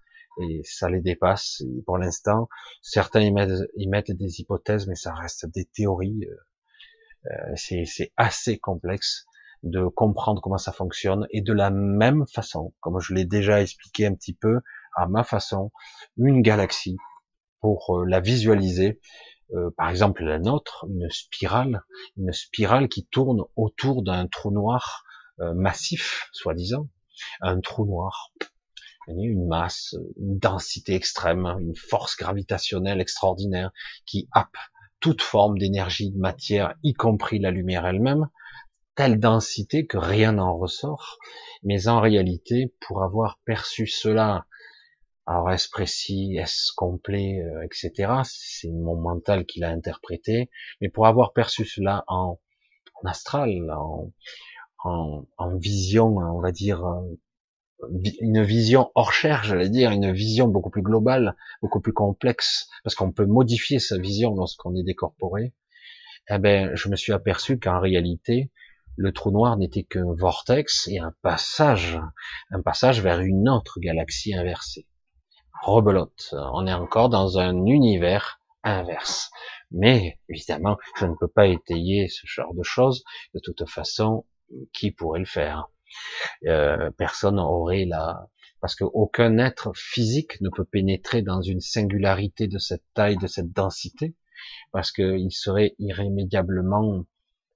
et ça les dépasse. pour l'instant, certains y mettent, des hypothèses, mais ça reste des théories. Euh, euh c'est assez complexe de comprendre comment ça fonctionne et de la même façon, comme je l'ai déjà expliqué un petit peu, à ma façon, une galaxie pour euh, la visualiser, par exemple la nôtre, une spirale, une spirale qui tourne autour d'un trou noir massif, soi-disant, un trou noir, une masse, une densité extrême, une force gravitationnelle extraordinaire qui happe toute forme d'énergie, de matière, y compris la lumière elle-même, telle densité que rien n'en ressort. Mais en réalité, pour avoir perçu cela, alors est-ce précis, est-ce complet, euh, etc. C'est mon mental qui l'a interprété. Mais pour avoir perçu cela en, astral, en, en, vision, on va dire, euh, une vision hors chair, j'allais dire, une vision beaucoup plus globale, beaucoup plus complexe, parce qu'on peut modifier sa vision lorsqu'on est décorporé. Eh ben, je me suis aperçu qu'en réalité, le trou noir n'était qu'un vortex et un passage, un passage vers une autre galaxie inversée. Rebelote, on est encore dans un univers inverse. Mais évidemment, je ne peux pas étayer ce genre de choses. De toute façon, qui pourrait le faire euh, Personne n'aurait la... Parce qu'aucun être physique ne peut pénétrer dans une singularité de cette taille, de cette densité, parce qu'il serait irrémédiablement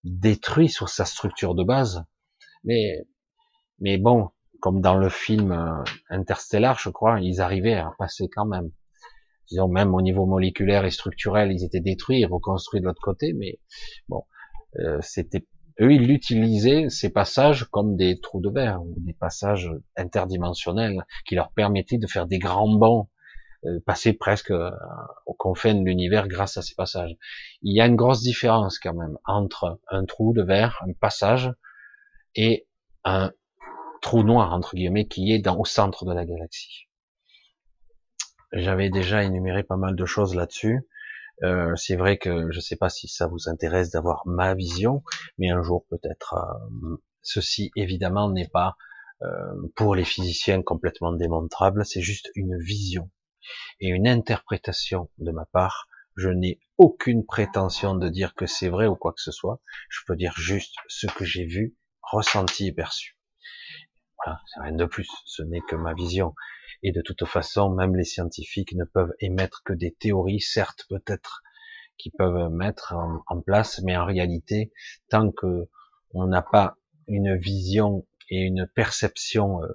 détruit sur sa structure de base. Mais, mais bon, comme dans le film euh, Interstellar, je crois, ils arrivaient à passer quand même. Disons, même au niveau moléculaire et structurel, ils étaient détruits et reconstruits de l'autre côté, mais bon, euh, c'était eux, ils utilisaient ces passages comme des trous de verre ou des passages interdimensionnels qui leur permettaient de faire des grands bonds euh, passer presque euh, aux de l'univers grâce à ces passages. Il y a une grosse différence quand même entre un trou de verre, un passage, et un, trou noir entre guillemets qui est au centre de la galaxie. J'avais déjà énuméré pas mal de choses là-dessus. Euh, c'est vrai que je ne sais pas si ça vous intéresse d'avoir ma vision, mais un jour peut-être. Euh, ceci évidemment n'est pas euh, pour les physiciens complètement démontrable, c'est juste une vision et une interprétation de ma part. Je n'ai aucune prétention de dire que c'est vrai ou quoi que ce soit. Je peux dire juste ce que j'ai vu, ressenti et perçu. C'est rien de plus. Ce n'est que ma vision. Et de toute façon, même les scientifiques ne peuvent émettre que des théories, certes peut-être, qui peuvent mettre en, place, mais en réalité, tant que on n'a pas une vision et une perception euh,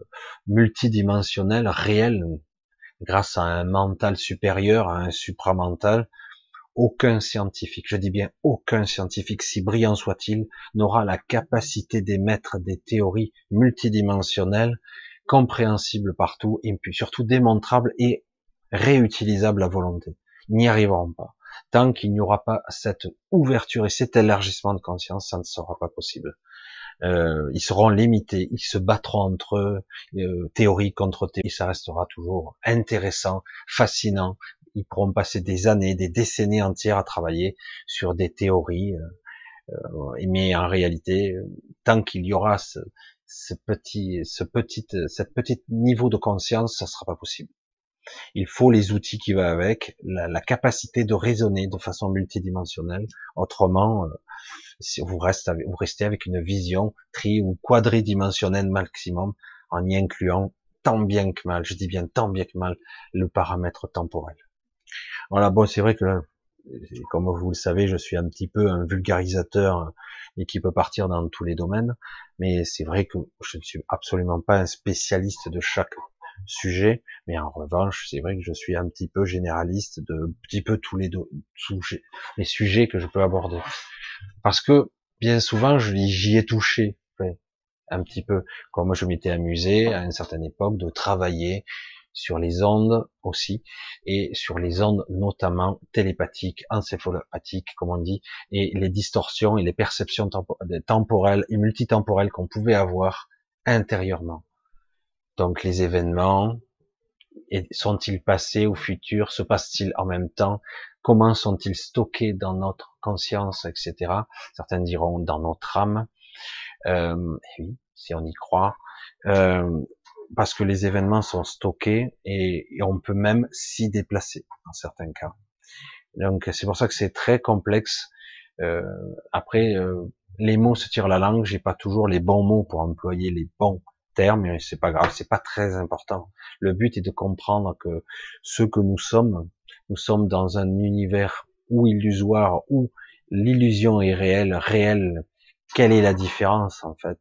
multidimensionnelle réelle, grâce à un mental supérieur, à un supramental, aucun scientifique, je dis bien aucun scientifique, si brillant soit-il, n'aura la capacité d'émettre des théories multidimensionnelles compréhensible partout et surtout démontrable et réutilisable à volonté. Ils n'y arriveront pas. Tant qu'il n'y aura pas cette ouverture et cet élargissement de conscience, ça ne sera pas possible. Euh, ils seront limités, ils se battront entre eux, euh, théorie contre théorie, ça restera toujours intéressant, fascinant. Ils pourront passer des années, des décennies entières à travailler sur des théories, euh, euh mais en réalité, tant qu'il y aura ce, ce petit, ce petit, cette petite niveau de conscience, ça sera pas possible. Il faut les outils qui vont avec, la, capacité de raisonner de façon multidimensionnelle. Autrement, euh, vous, restez avec, vous restez avec une vision tri ou quadridimensionnelle maximum, en y incluant tant bien que mal, je dis bien tant bien que mal, le paramètre temporel. Voilà, bon, c'est vrai que comme vous le savez, je suis un petit peu un vulgarisateur et qui peut partir dans tous les domaines, mais c'est vrai que je ne suis absolument pas un spécialiste de chaque sujet, mais en revanche, c'est vrai que je suis un petit peu généraliste de petit peu tous les, sujets, les sujets que je peux aborder. Parce que bien souvent, j'y ai touché, un petit peu, comme je m'étais amusé à une certaine époque de travailler sur les ondes aussi, et sur les ondes notamment télépathiques, encéphalopathiques, comme on dit, et les distorsions et les perceptions temporelles et multitemporelles qu'on pouvait avoir intérieurement. Donc les événements, sont-ils passés ou futurs Se passe-t-il en même temps Comment sont-ils stockés dans notre conscience, etc. Certains diront dans notre âme. Euh, oui, si on y croit. Euh, parce que les événements sont stockés et, on peut même s'y déplacer dans certains cas. Donc c'est pour ça que c'est très complexe. Euh, après, euh, les mots se tirent la langue. J'ai pas toujours les bons mots pour employer les bons termes, mais c'est pas grave, c'est pas très important. Le but est de comprendre que ce que nous sommes, nous sommes dans un univers ou illusoire, où l'illusion est réelle, réelle. Quelle est la différence en fait?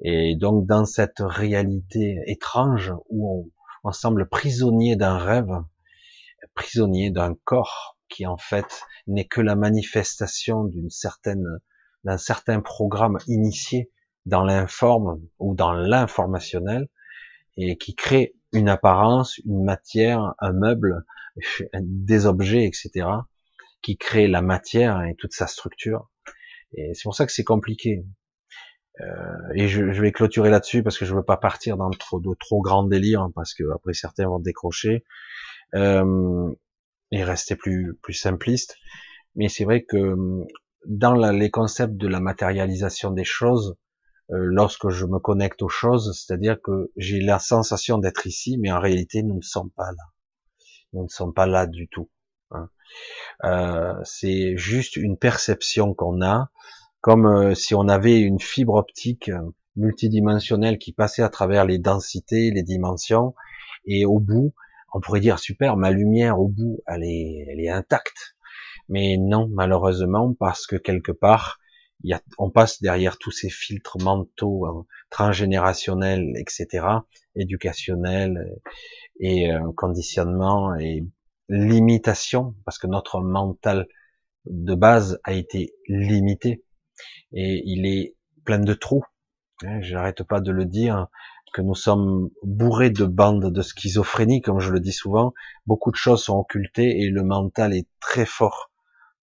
Et donc dans cette réalité étrange où on, semble prisonnier d'un rêve, prisonnier d'un corps qui en fait n'est que la manifestation d'une certaine d'un certain programme initié dans l'informe ou dans l'informationnel et qui crée une apparence, une matière, un meuble, des objets, etc., qui crée la matière et toute sa structure. Et c'est pour ça que c'est compliqué. Euh, et je, je, vais clôturer là-dessus parce que je veux pas partir dans trop, de trop grands délires hein, parce que après certains vont décrocher euh, et rester plus plus simpliste. Mais c'est vrai que dans la, les concepts de la matérialisation des choses, euh, lorsque je me connecte aux choses, c'est-à-dire que j'ai la sensation d'être ici, mais en réalité nous ne sommes pas là. Nous ne sommes pas là du tout. Hein. Euh, c'est juste une perception qu'on a comme euh, si on avait une fibre optique euh, multidimensionnelle qui passait à travers les densités, les dimensions, et au bout, on pourrait dire super, ma lumière au bout, elle est, elle est intacte. Mais non, malheureusement, parce que quelque part, y a, on passe derrière tous ces filtres mentaux, hein, transgénérationnels, etc., éducationnels et euh, conditionnement et limitation, parce que notre mental de base a été limité et il est plein de trous. Hein, j'arrête pas de le dire que nous sommes bourrés de bandes de schizophrénie, comme je le dis souvent. Beaucoup de choses sont occultées et le mental est très fort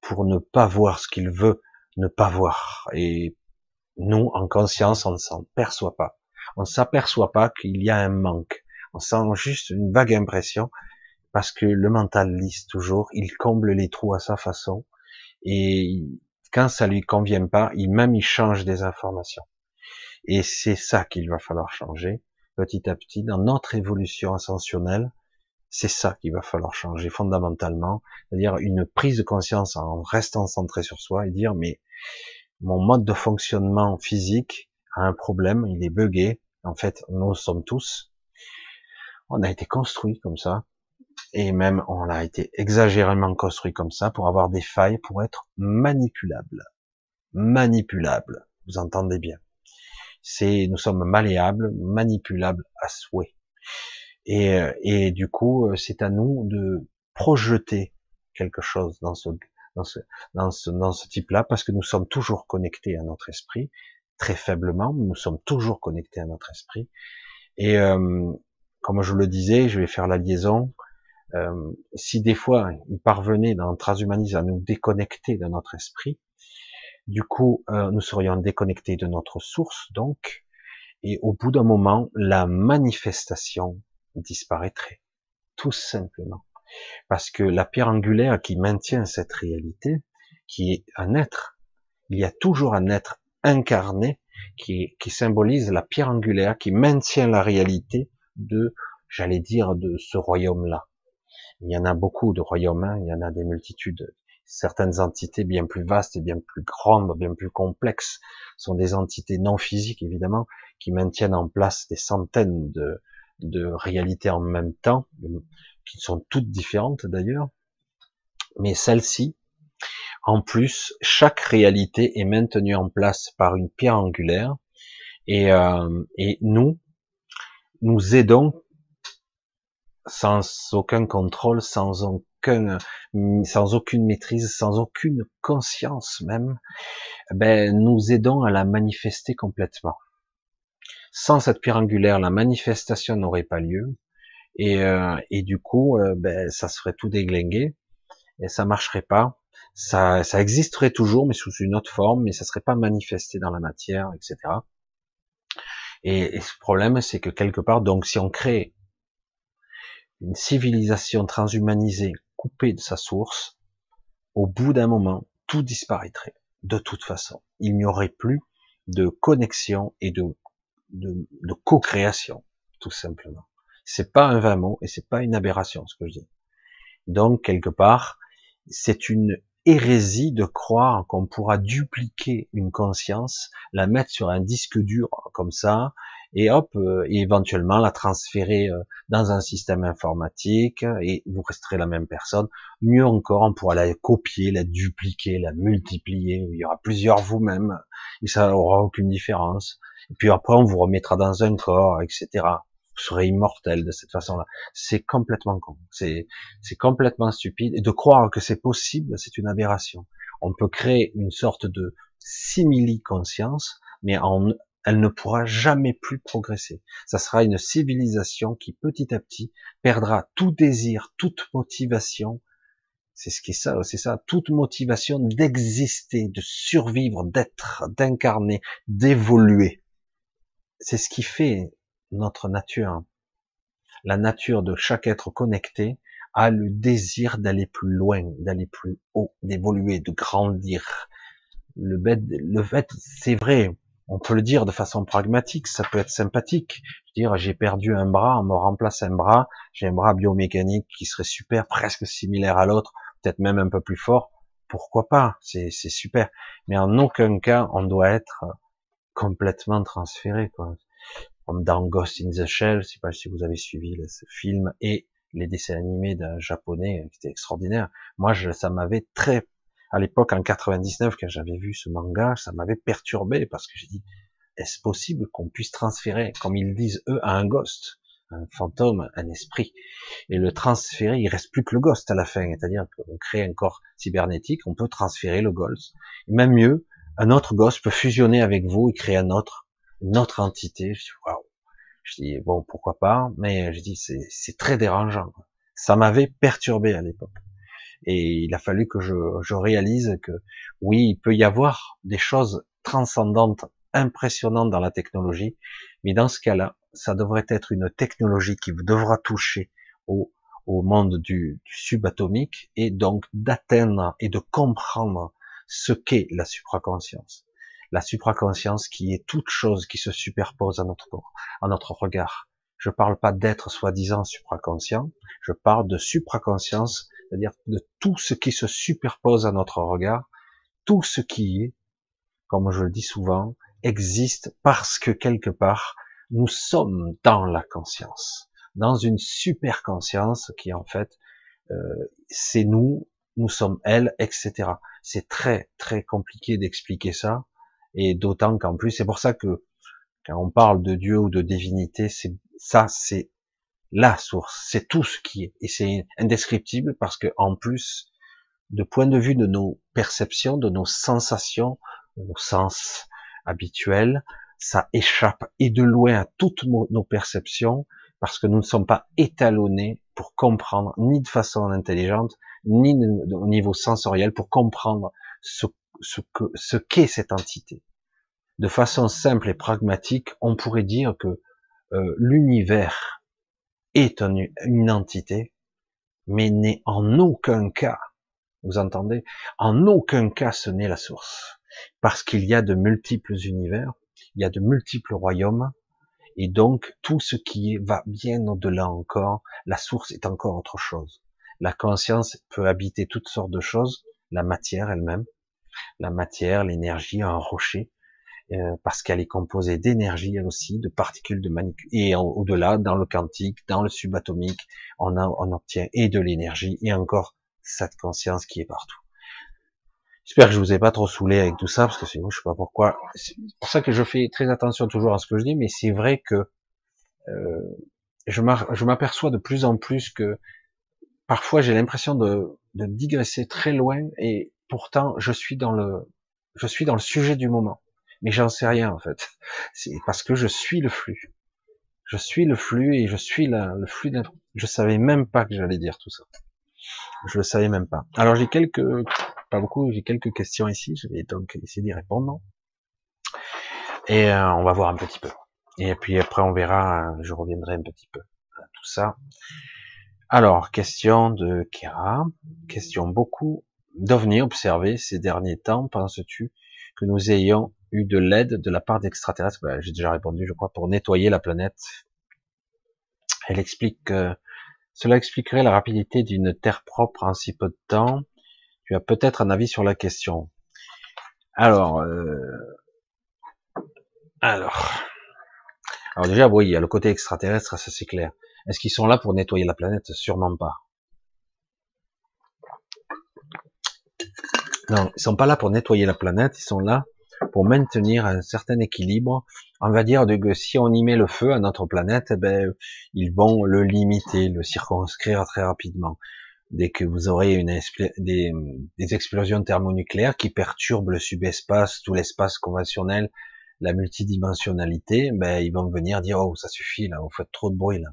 pour ne pas voir ce qu'il veut ne pas voir. Et nous, en conscience, on ne s'en perçoit pas. On ne s'aperçoit pas qu'il y a un manque. On sent juste une vague impression parce que le mental lise toujours, il comble les trous à sa façon et quand ça lui convient pas, il même il change des informations. Et c'est ça qu'il va falloir changer petit à petit dans notre évolution ascensionnelle. C'est ça qu'il va falloir changer fondamentalement, c'est-à-dire une prise de conscience en restant centré sur soi et dire mais mon mode de fonctionnement physique a un problème, il est buggé. En fait, nous sommes tous. On a été construit comme ça et même on a été exagérément construit comme ça pour avoir des failles, pour être manipulable. Manipulable, vous entendez bien. C'est, nous sommes malléables, manipulables à souhait. Et, euh, et du coup, euh, c'est à nous de projeter quelque chose dans ce, dans ce, dans ce, type-là, parce que nous sommes toujours connectés à notre esprit, très faiblement, nous sommes toujours connectés à notre esprit. Et euh, comme je le disais, je vais faire la liaison euh, si des fois il parvenait dans le transhumanisme à nous déconnecter de notre esprit, du coup euh, nous serions déconnectés de notre source donc, et au bout d'un moment la manifestation disparaîtrait, tout simplement, parce que la pierre angulaire qui maintient cette réalité, qui est un être, il y a toujours un être incarné qui, qui symbolise la pierre angulaire qui maintient la réalité de, j'allais dire, de ce royaume-là il y en a beaucoup de royaumes, hein. il y en a des multitudes. Certaines entités bien plus vastes et bien plus grandes, bien plus complexes, sont des entités non physiques évidemment, qui maintiennent en place des centaines de, de réalités en même temps, qui sont toutes différentes d'ailleurs. Mais celle-ci, en plus, chaque réalité est maintenue en place par une pierre angulaire, et, euh, et nous, nous aidons sans aucun contrôle, sans aucun, sans aucune maîtrise, sans aucune conscience même, ben, nous aidons à la manifester complètement. Sans cette pierre angulaire, la manifestation n'aurait pas lieu, et, euh, et du coup, euh, ben, ça serait tout déglingué, et ça marcherait pas. Ça, ça existerait toujours, mais sous une autre forme, mais ça serait pas manifesté dans la matière, etc. Et, et ce problème, c'est que quelque part, donc, si on crée une civilisation transhumanisée coupée de sa source, au bout d'un moment, tout disparaîtrait. De toute façon, il n'y aurait plus de connexion et de, de, de co-création, tout simplement. C'est pas un vain mot et c'est pas une aberration ce que je dis. Donc quelque part, c'est une hérésie de croire qu'on pourra dupliquer une conscience, la mettre sur un disque dur comme ça, et hop, euh, éventuellement la transférer euh, dans un système informatique et vous resterez la même personne. Mieux encore, on pourra la copier, la dupliquer, la multiplier. Il y aura plusieurs vous-même et ça aura aucune différence. Et puis après, on vous remettra dans un corps, etc. Vous serez immortel de cette façon-là. C'est complètement con. C'est, c'est complètement stupide. Et de croire que c'est possible, c'est une aberration. On peut créer une sorte de simili-conscience, mais en elle ne pourra jamais plus progresser. Ça sera une civilisation qui petit à petit perdra tout désir, toute motivation. C'est ce qui est ça, c'est ça, toute motivation d'exister, de survivre, d'être, d'incarner, d'évoluer. C'est ce qui fait notre nature. La nature de chaque être connecté a le désir d'aller plus loin, d'aller plus haut, d'évoluer, de grandir. Le, le fait, c'est vrai, on peut le dire de façon pragmatique, ça peut être sympathique. dire, j'ai perdu un bras, on me remplace un bras, j'ai un bras biomécanique qui serait super, presque similaire à l'autre, peut-être même un peu plus fort. Pourquoi pas? C'est super. Mais en aucun cas, on doit être complètement transféré. Comme dans Ghost in the Shell, je sais pas si vous avez suivi ce film et les dessins animés d'un japonais qui était extraordinaire. Moi, je, ça m'avait très à l'époque, en 99, quand j'avais vu ce manga, ça m'avait perturbé parce que j'ai dit, est-ce possible qu'on puisse transférer, comme ils disent eux, à un ghost, un fantôme, un esprit, et le transférer, il reste plus que le ghost à la fin, c'est-à-dire qu'on crée un corps cybernétique, on peut transférer le ghost. Et même mieux, un autre ghost peut fusionner avec vous et créer un autre, une autre entité. Je dis, waouh. Je dis, bon, pourquoi pas, mais je dis, c'est très dérangeant. Ça m'avait perturbé à l'époque. Et il a fallu que je, je réalise que oui, il peut y avoir des choses transcendantes, impressionnantes dans la technologie, Mais dans ce cas-là, ça devrait être une technologie qui devra toucher au, au monde du, du subatomique et donc d'atteindre et de comprendre ce qu'est la supraconscience. La supraconscience qui est toute chose qui se superpose à notre corps, à notre regard. Je parle pas d'être soi-disant supraconscient, je parle de supraconscience, c'est-à-dire de tout ce qui se superpose à notre regard, tout ce qui est, comme je le dis souvent, existe parce que quelque part, nous sommes dans la conscience, dans une super conscience qui en fait, euh, c'est nous, nous sommes elle, etc. C'est très très compliqué d'expliquer ça, et d'autant qu'en plus, c'est pour ça que quand on parle de Dieu ou de divinité, c'est ça, c'est la source, c'est tout ce qui est, et c'est indescriptible parce que en plus, de point de vue de nos perceptions, de nos sensations, de nos sens habituels, ça échappe et de loin à toutes nos perceptions parce que nous ne sommes pas étalonnés pour comprendre ni de façon intelligente ni au niveau sensoriel pour comprendre ce, ce que ce qu'est cette entité. De façon simple et pragmatique, on pourrait dire que euh, l'univers est une entité, mais n'est en aucun cas, vous entendez, en aucun cas ce n'est la source, parce qu'il y a de multiples univers, il y a de multiples royaumes, et donc tout ce qui va bien au-delà encore, la source est encore autre chose. La conscience peut habiter toutes sortes de choses, la matière elle-même, la matière, l'énergie, un rocher, euh, parce qu'elle est composée d'énergie elle aussi, de particules de manicule, et au-delà, dans le quantique, dans le subatomique, on, on obtient et de l'énergie et encore cette conscience qui est partout. J'espère que je vous ai pas trop saoulé avec tout ça, parce que sinon je sais pas pourquoi. C'est pour ça que je fais très attention toujours à ce que je dis, mais c'est vrai que euh, je m'aperçois de plus en plus que parfois j'ai l'impression de, de digresser très loin, et pourtant je suis dans le, je suis dans le sujet du moment, mais j'en sais rien en fait. C'est parce que je suis le flux. Je suis le flux et je suis le flux. Je savais même pas que j'allais dire tout ça. Je le savais même pas. Alors j'ai quelques pas beaucoup, j'ai quelques questions ici, je vais donc essayer d'y répondre. Et euh, on va voir un petit peu. Et puis après on verra, je reviendrai un petit peu à tout ça. Alors, question de Kera, question beaucoup d'ovnis observés ces derniers temps, penses-tu que nous ayons de l'aide de la part d'extraterrestres ben, J'ai déjà répondu, je crois, pour nettoyer la planète. Elle explique que cela expliquerait la rapidité d'une Terre propre en si peu de temps. Tu as peut-être un avis sur la question. Alors, euh, alors, alors déjà, oui, il y a le côté extraterrestre, ça c'est clair. Est-ce qu'ils sont là pour nettoyer la planète? Sûrement pas. Non, ils sont pas là pour nettoyer la planète, ils sont là pour maintenir un certain équilibre. On va dire que si on y met le feu à notre planète, eh ben, ils vont le limiter, le circonscrire très rapidement. Dès que vous aurez une des, des, explosions thermonucléaires qui perturbent le subespace, tout l'espace conventionnel, la multidimensionnalité, ben ils vont venir dire oh ça suffit là, vous faites trop de bruit là,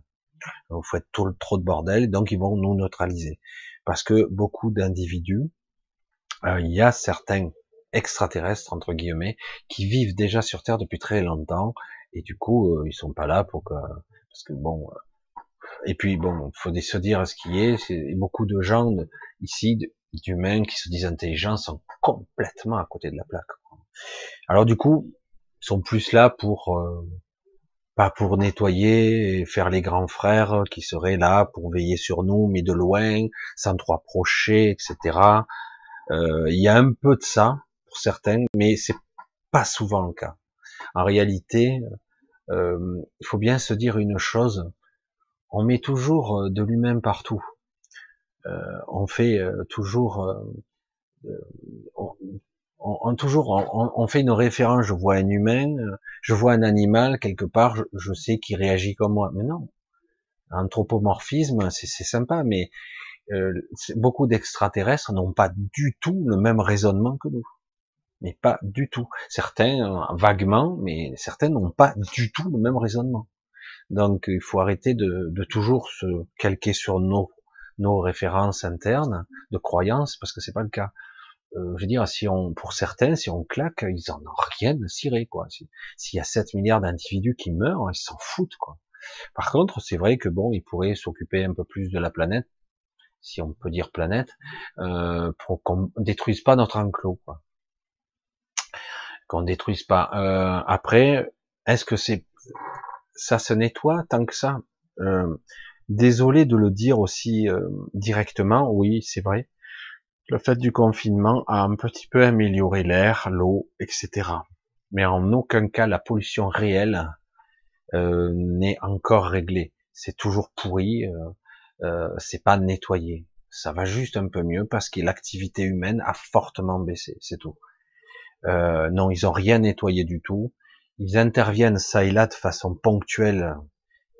vous faites trop, de bordel, donc ils vont nous neutraliser. Parce que beaucoup d'individus, euh, il y a certains extraterrestres entre guillemets qui vivent déjà sur Terre depuis très longtemps et du coup euh, ils sont pas là pour que parce que bon et puis bon, faut se dire ce qui est. beaucoup de gens ici, d'humains qui se disent intelligents, sont complètement à côté de la plaque. Alors du coup, ils sont plus là pour euh, pas pour nettoyer et faire les grands frères qui seraient là pour veiller sur nous, mais de loin, sans trop approcher, etc. Euh, il y a un peu de ça pour certains, mais c'est pas souvent le cas. En réalité, euh, il faut bien se dire une chose, on met toujours euh, de lui-même partout. Euh, on fait euh, toujours, on, toujours, on, fait une référence. Je vois un humain, je vois un animal quelque part, je, sais qu'il réagit comme moi. Mais non, anthropomorphisme, c'est sympa, mais beaucoup d'extraterrestres n'ont pas du tout le même raisonnement que nous. Mais pas du tout. Certains, vaguement, mais certains n'ont pas du tout le même raisonnement. Donc il faut arrêter de, de toujours se calquer sur nos, nos références internes de croyances, parce que c'est pas le cas. euh, je veux dire, si on, pour certains, si on claque, ils en ont rien à cirer, quoi. S'il y a 7 milliards d'individus qui meurent, ils s'en foutent, quoi. Par contre, c'est vrai que bon, ils pourraient s'occuper un peu plus de la planète, si on peut dire planète, euh, pour qu'on détruise pas notre enclos, quoi. Qu'on détruise pas. Euh, après, est-ce que c'est ça se nettoie tant que ça? Euh, Désolé de le dire aussi euh, directement, oui, c'est vrai le fait du confinement a un petit peu amélioré l'air, l'eau, etc. Mais en aucun cas la pollution réelle euh, n'est encore réglée. C'est toujours pourri, euh, euh, c'est pas nettoyé. Ça va juste un peu mieux parce que l'activité humaine a fortement baissé, c'est tout. Euh, non, ils ont rien nettoyé du tout. Ils interviennent ça et là de façon ponctuelle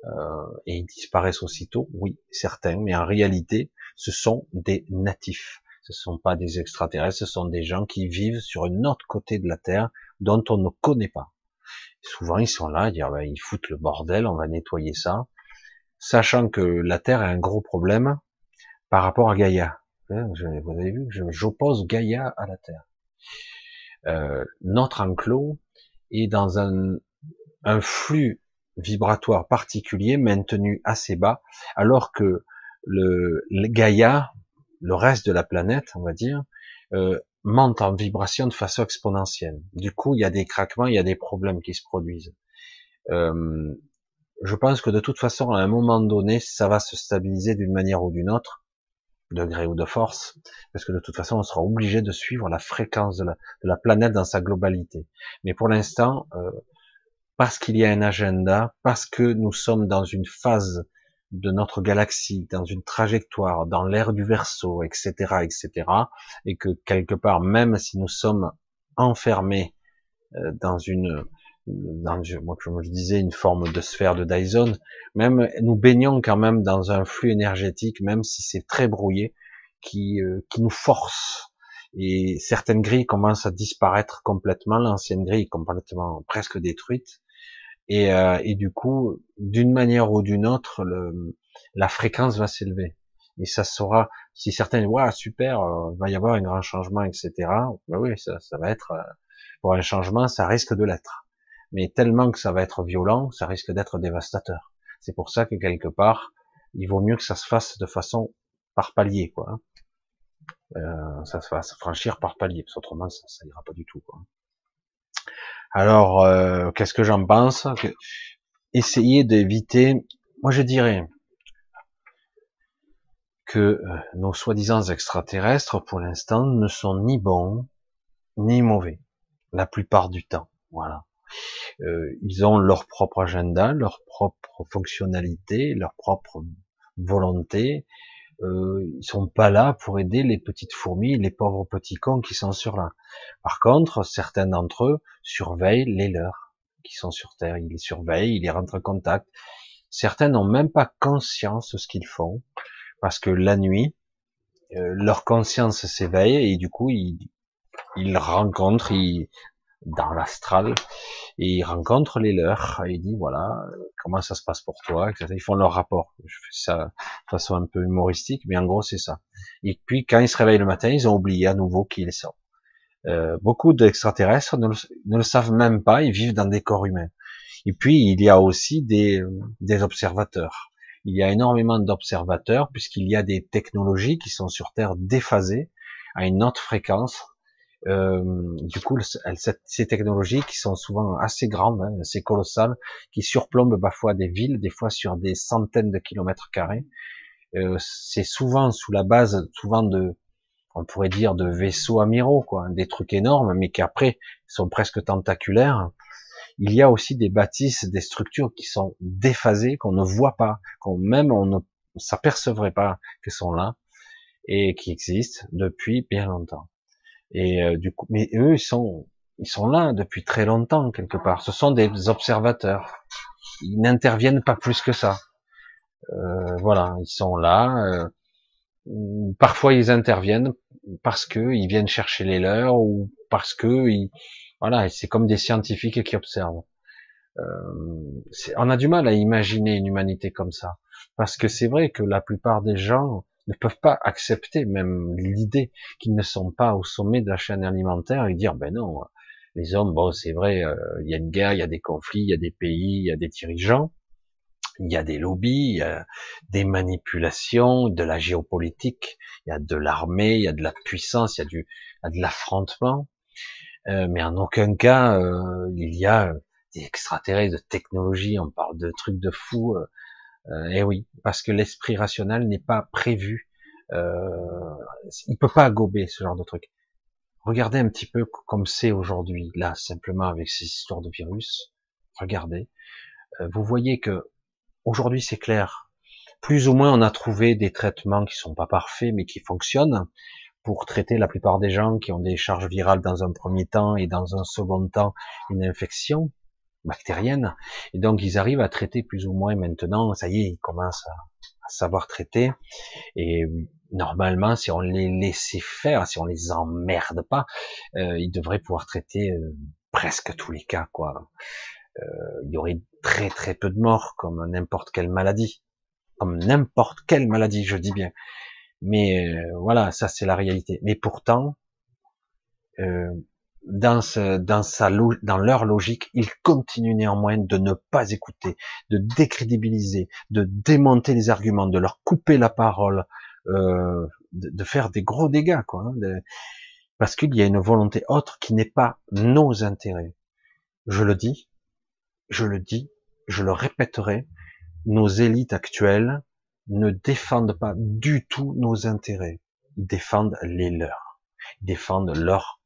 euh, et ils disparaissent aussitôt. Oui, certains, mais en réalité, ce sont des natifs ce sont pas des extraterrestres, ce sont des gens qui vivent sur un autre côté de la Terre dont on ne connaît pas. souvent, ils sont là, ils disent, ben, ils foutent le bordel, on va nettoyer ça, sachant que la Terre a un gros problème par rapport à Gaïa. Hein, vous avez vu, j'oppose Gaïa à la Terre. Euh, notre enclos est dans un, flux vibratoire particulier maintenu assez bas, alors que le, le Gaïa, le reste de la planète, on va dire, euh, monte en vibration de façon exponentielle. Du coup, il y a des craquements, il y a des problèmes qui se produisent. Euh, je pense que de toute façon, à un moment donné, ça va se stabiliser d'une manière ou d'une autre, de gré ou de force, parce que de toute façon, on sera obligé de suivre la fréquence de la, planète dans sa globalité. Mais pour l'instant, euh, parce qu'il y a un agenda, parce que nous sommes dans une phase de notre galaxie, dans une trajectoire, dans l'ère du verso, etc., etc., et que quelque part, même si nous sommes enfermés euh, dans une, dans, moi, comme je disais, une forme de sphère de Dyson, même nous baignons quand même dans un flux énergétique, même si c'est très brouillé, qui, euh, qui nous force. Et certaines grilles commencent à disparaître complètement, l'ancienne grille est complètement presque détruite, et, euh, et du coup, d'une manière ou d'une autre, le, la fréquence va s'élever. Et ça sera, si certains disent, ouais, super, euh, va y avoir un grand changement, etc. Ben oui, ça, ça va être, euh, pour un changement, ça risque de l'être. Mais tellement que ça va être violent, ça risque d'être dévastateur. C'est pour ça que quelque part, il vaut mieux que ça se fasse de façon par palier, quoi. Hein. Euh, ça se fasse franchir par palier, parce autrement ça, ça ira pas du tout. Quoi. Alors, euh, qu'est-ce que j'en pense? Essayer d'éviter, moi je dirais que euh, nos soi-disant extraterrestres, pour l'instant, ne sont ni bons ni mauvais, la plupart du temps. Voilà. Euh, ils ont leur propre agenda, leur propre fonctionnalité, leur propre volonté, euh, ils sont pas là pour aider les petites fourmis, les pauvres petits cons qui sont sur là. Par contre, certains d'entre eux surveillent les leurs qui sont sur Terre. Ils les surveillent, ils les rentrent en contact. Certains n'ont même pas conscience de ce qu'ils font, parce que la nuit, euh, leur conscience s'éveille et du coup, ils, ils rencontrent, ils, dans l'astral et ils rencontrent les leurs et ils disent voilà comment ça se passe pour toi etc. ils font leur rapport. Je fais ça de façon un peu humoristique mais en gros c'est ça. Et puis quand ils se réveillent le matin ils ont oublié à nouveau qui ils sont. Euh, beaucoup d'extraterrestres ne, le savent même pas ils vivent dans des corps humains. Et puis il y a aussi des, des observateurs. Il y a énormément d'observateurs puisqu'il y a des technologies qui sont sur Terre déphasées à une autre fréquence euh, du coup, ces technologies qui sont souvent assez grandes, hein, assez colossales, qui surplombent parfois des villes, des fois sur des centaines de kilomètres carrés, euh, c'est souvent sous la base, souvent de, on pourrait dire de vaisseaux amiraux, quoi, des trucs énormes, mais qui après sont presque tentaculaires. Il y a aussi des bâtisses, des structures qui sont déphasées, qu'on ne voit pas, qu'on même on ne s'apercevrait pas qu'elles sont là et qui existent depuis bien longtemps. Et euh, du coup, mais eux, ils sont, ils sont là depuis très longtemps quelque part. Ce sont des observateurs. Ils n'interviennent pas plus que ça. Euh, voilà, ils sont là. Euh, parfois, ils interviennent parce que ils viennent chercher les leurs ou parce que ils, voilà, c'est comme des scientifiques qui observent. on a du mal à imaginer une humanité comme ça, parce que c'est vrai que la plupart des gens ne peuvent pas accepter même l'idée qu'ils ne sont pas au sommet de la chaîne alimentaire et dire ben non, les hommes, bon c'est vrai, euh, il y a une guerre, il y a des conflits, il y a des pays, il y a des dirigeants, il y a des lobbies, il y a des manipulations, de la géopolitique, il y a de l'armée, il y a de la puissance, il y a du, de l'affrontement, euh, mais en aucun cas euh, il y a des extraterrestres de technologie, on parle de trucs de fous. Euh, et oui, parce que l'esprit rationnel n'est pas prévu. Euh, il peut pas gober ce genre de truc. Regardez un petit peu comme c'est aujourd'hui, là, simplement avec ces histoires de virus. Regardez. Euh, vous voyez que aujourd'hui c'est clair. Plus ou moins on a trouvé des traitements qui sont pas parfaits mais qui fonctionnent pour traiter la plupart des gens qui ont des charges virales dans un premier temps et dans un second temps une infection bactérienne. Et donc ils arrivent à traiter plus ou moins maintenant, ça y est, ils commencent à, savoir traiter. Et normalement, si on les laissait faire, si on les emmerde pas, euh, ils devraient pouvoir traiter euh, presque tous les cas. quoi. Euh, il y aurait très très peu de morts, comme n'importe quelle maladie. Comme n'importe quelle maladie, je dis bien. Mais euh, voilà, ça c'est la réalité. Mais pourtant, euh, dans, ce, dans, sa, dans leur logique, ils continuent néanmoins de ne pas écouter, de décrédibiliser, de démonter les arguments, de leur couper la parole, euh, de, faire des gros dégâts, quoi. Hein, parce qu'il y a une volonté autre qui n'est pas nos intérêts. Je le dis, je le dis, je le répéterai, nos élites actuelles ne défendent pas du tout nos intérêts. Ils défendent les leurs. Ils défendent leur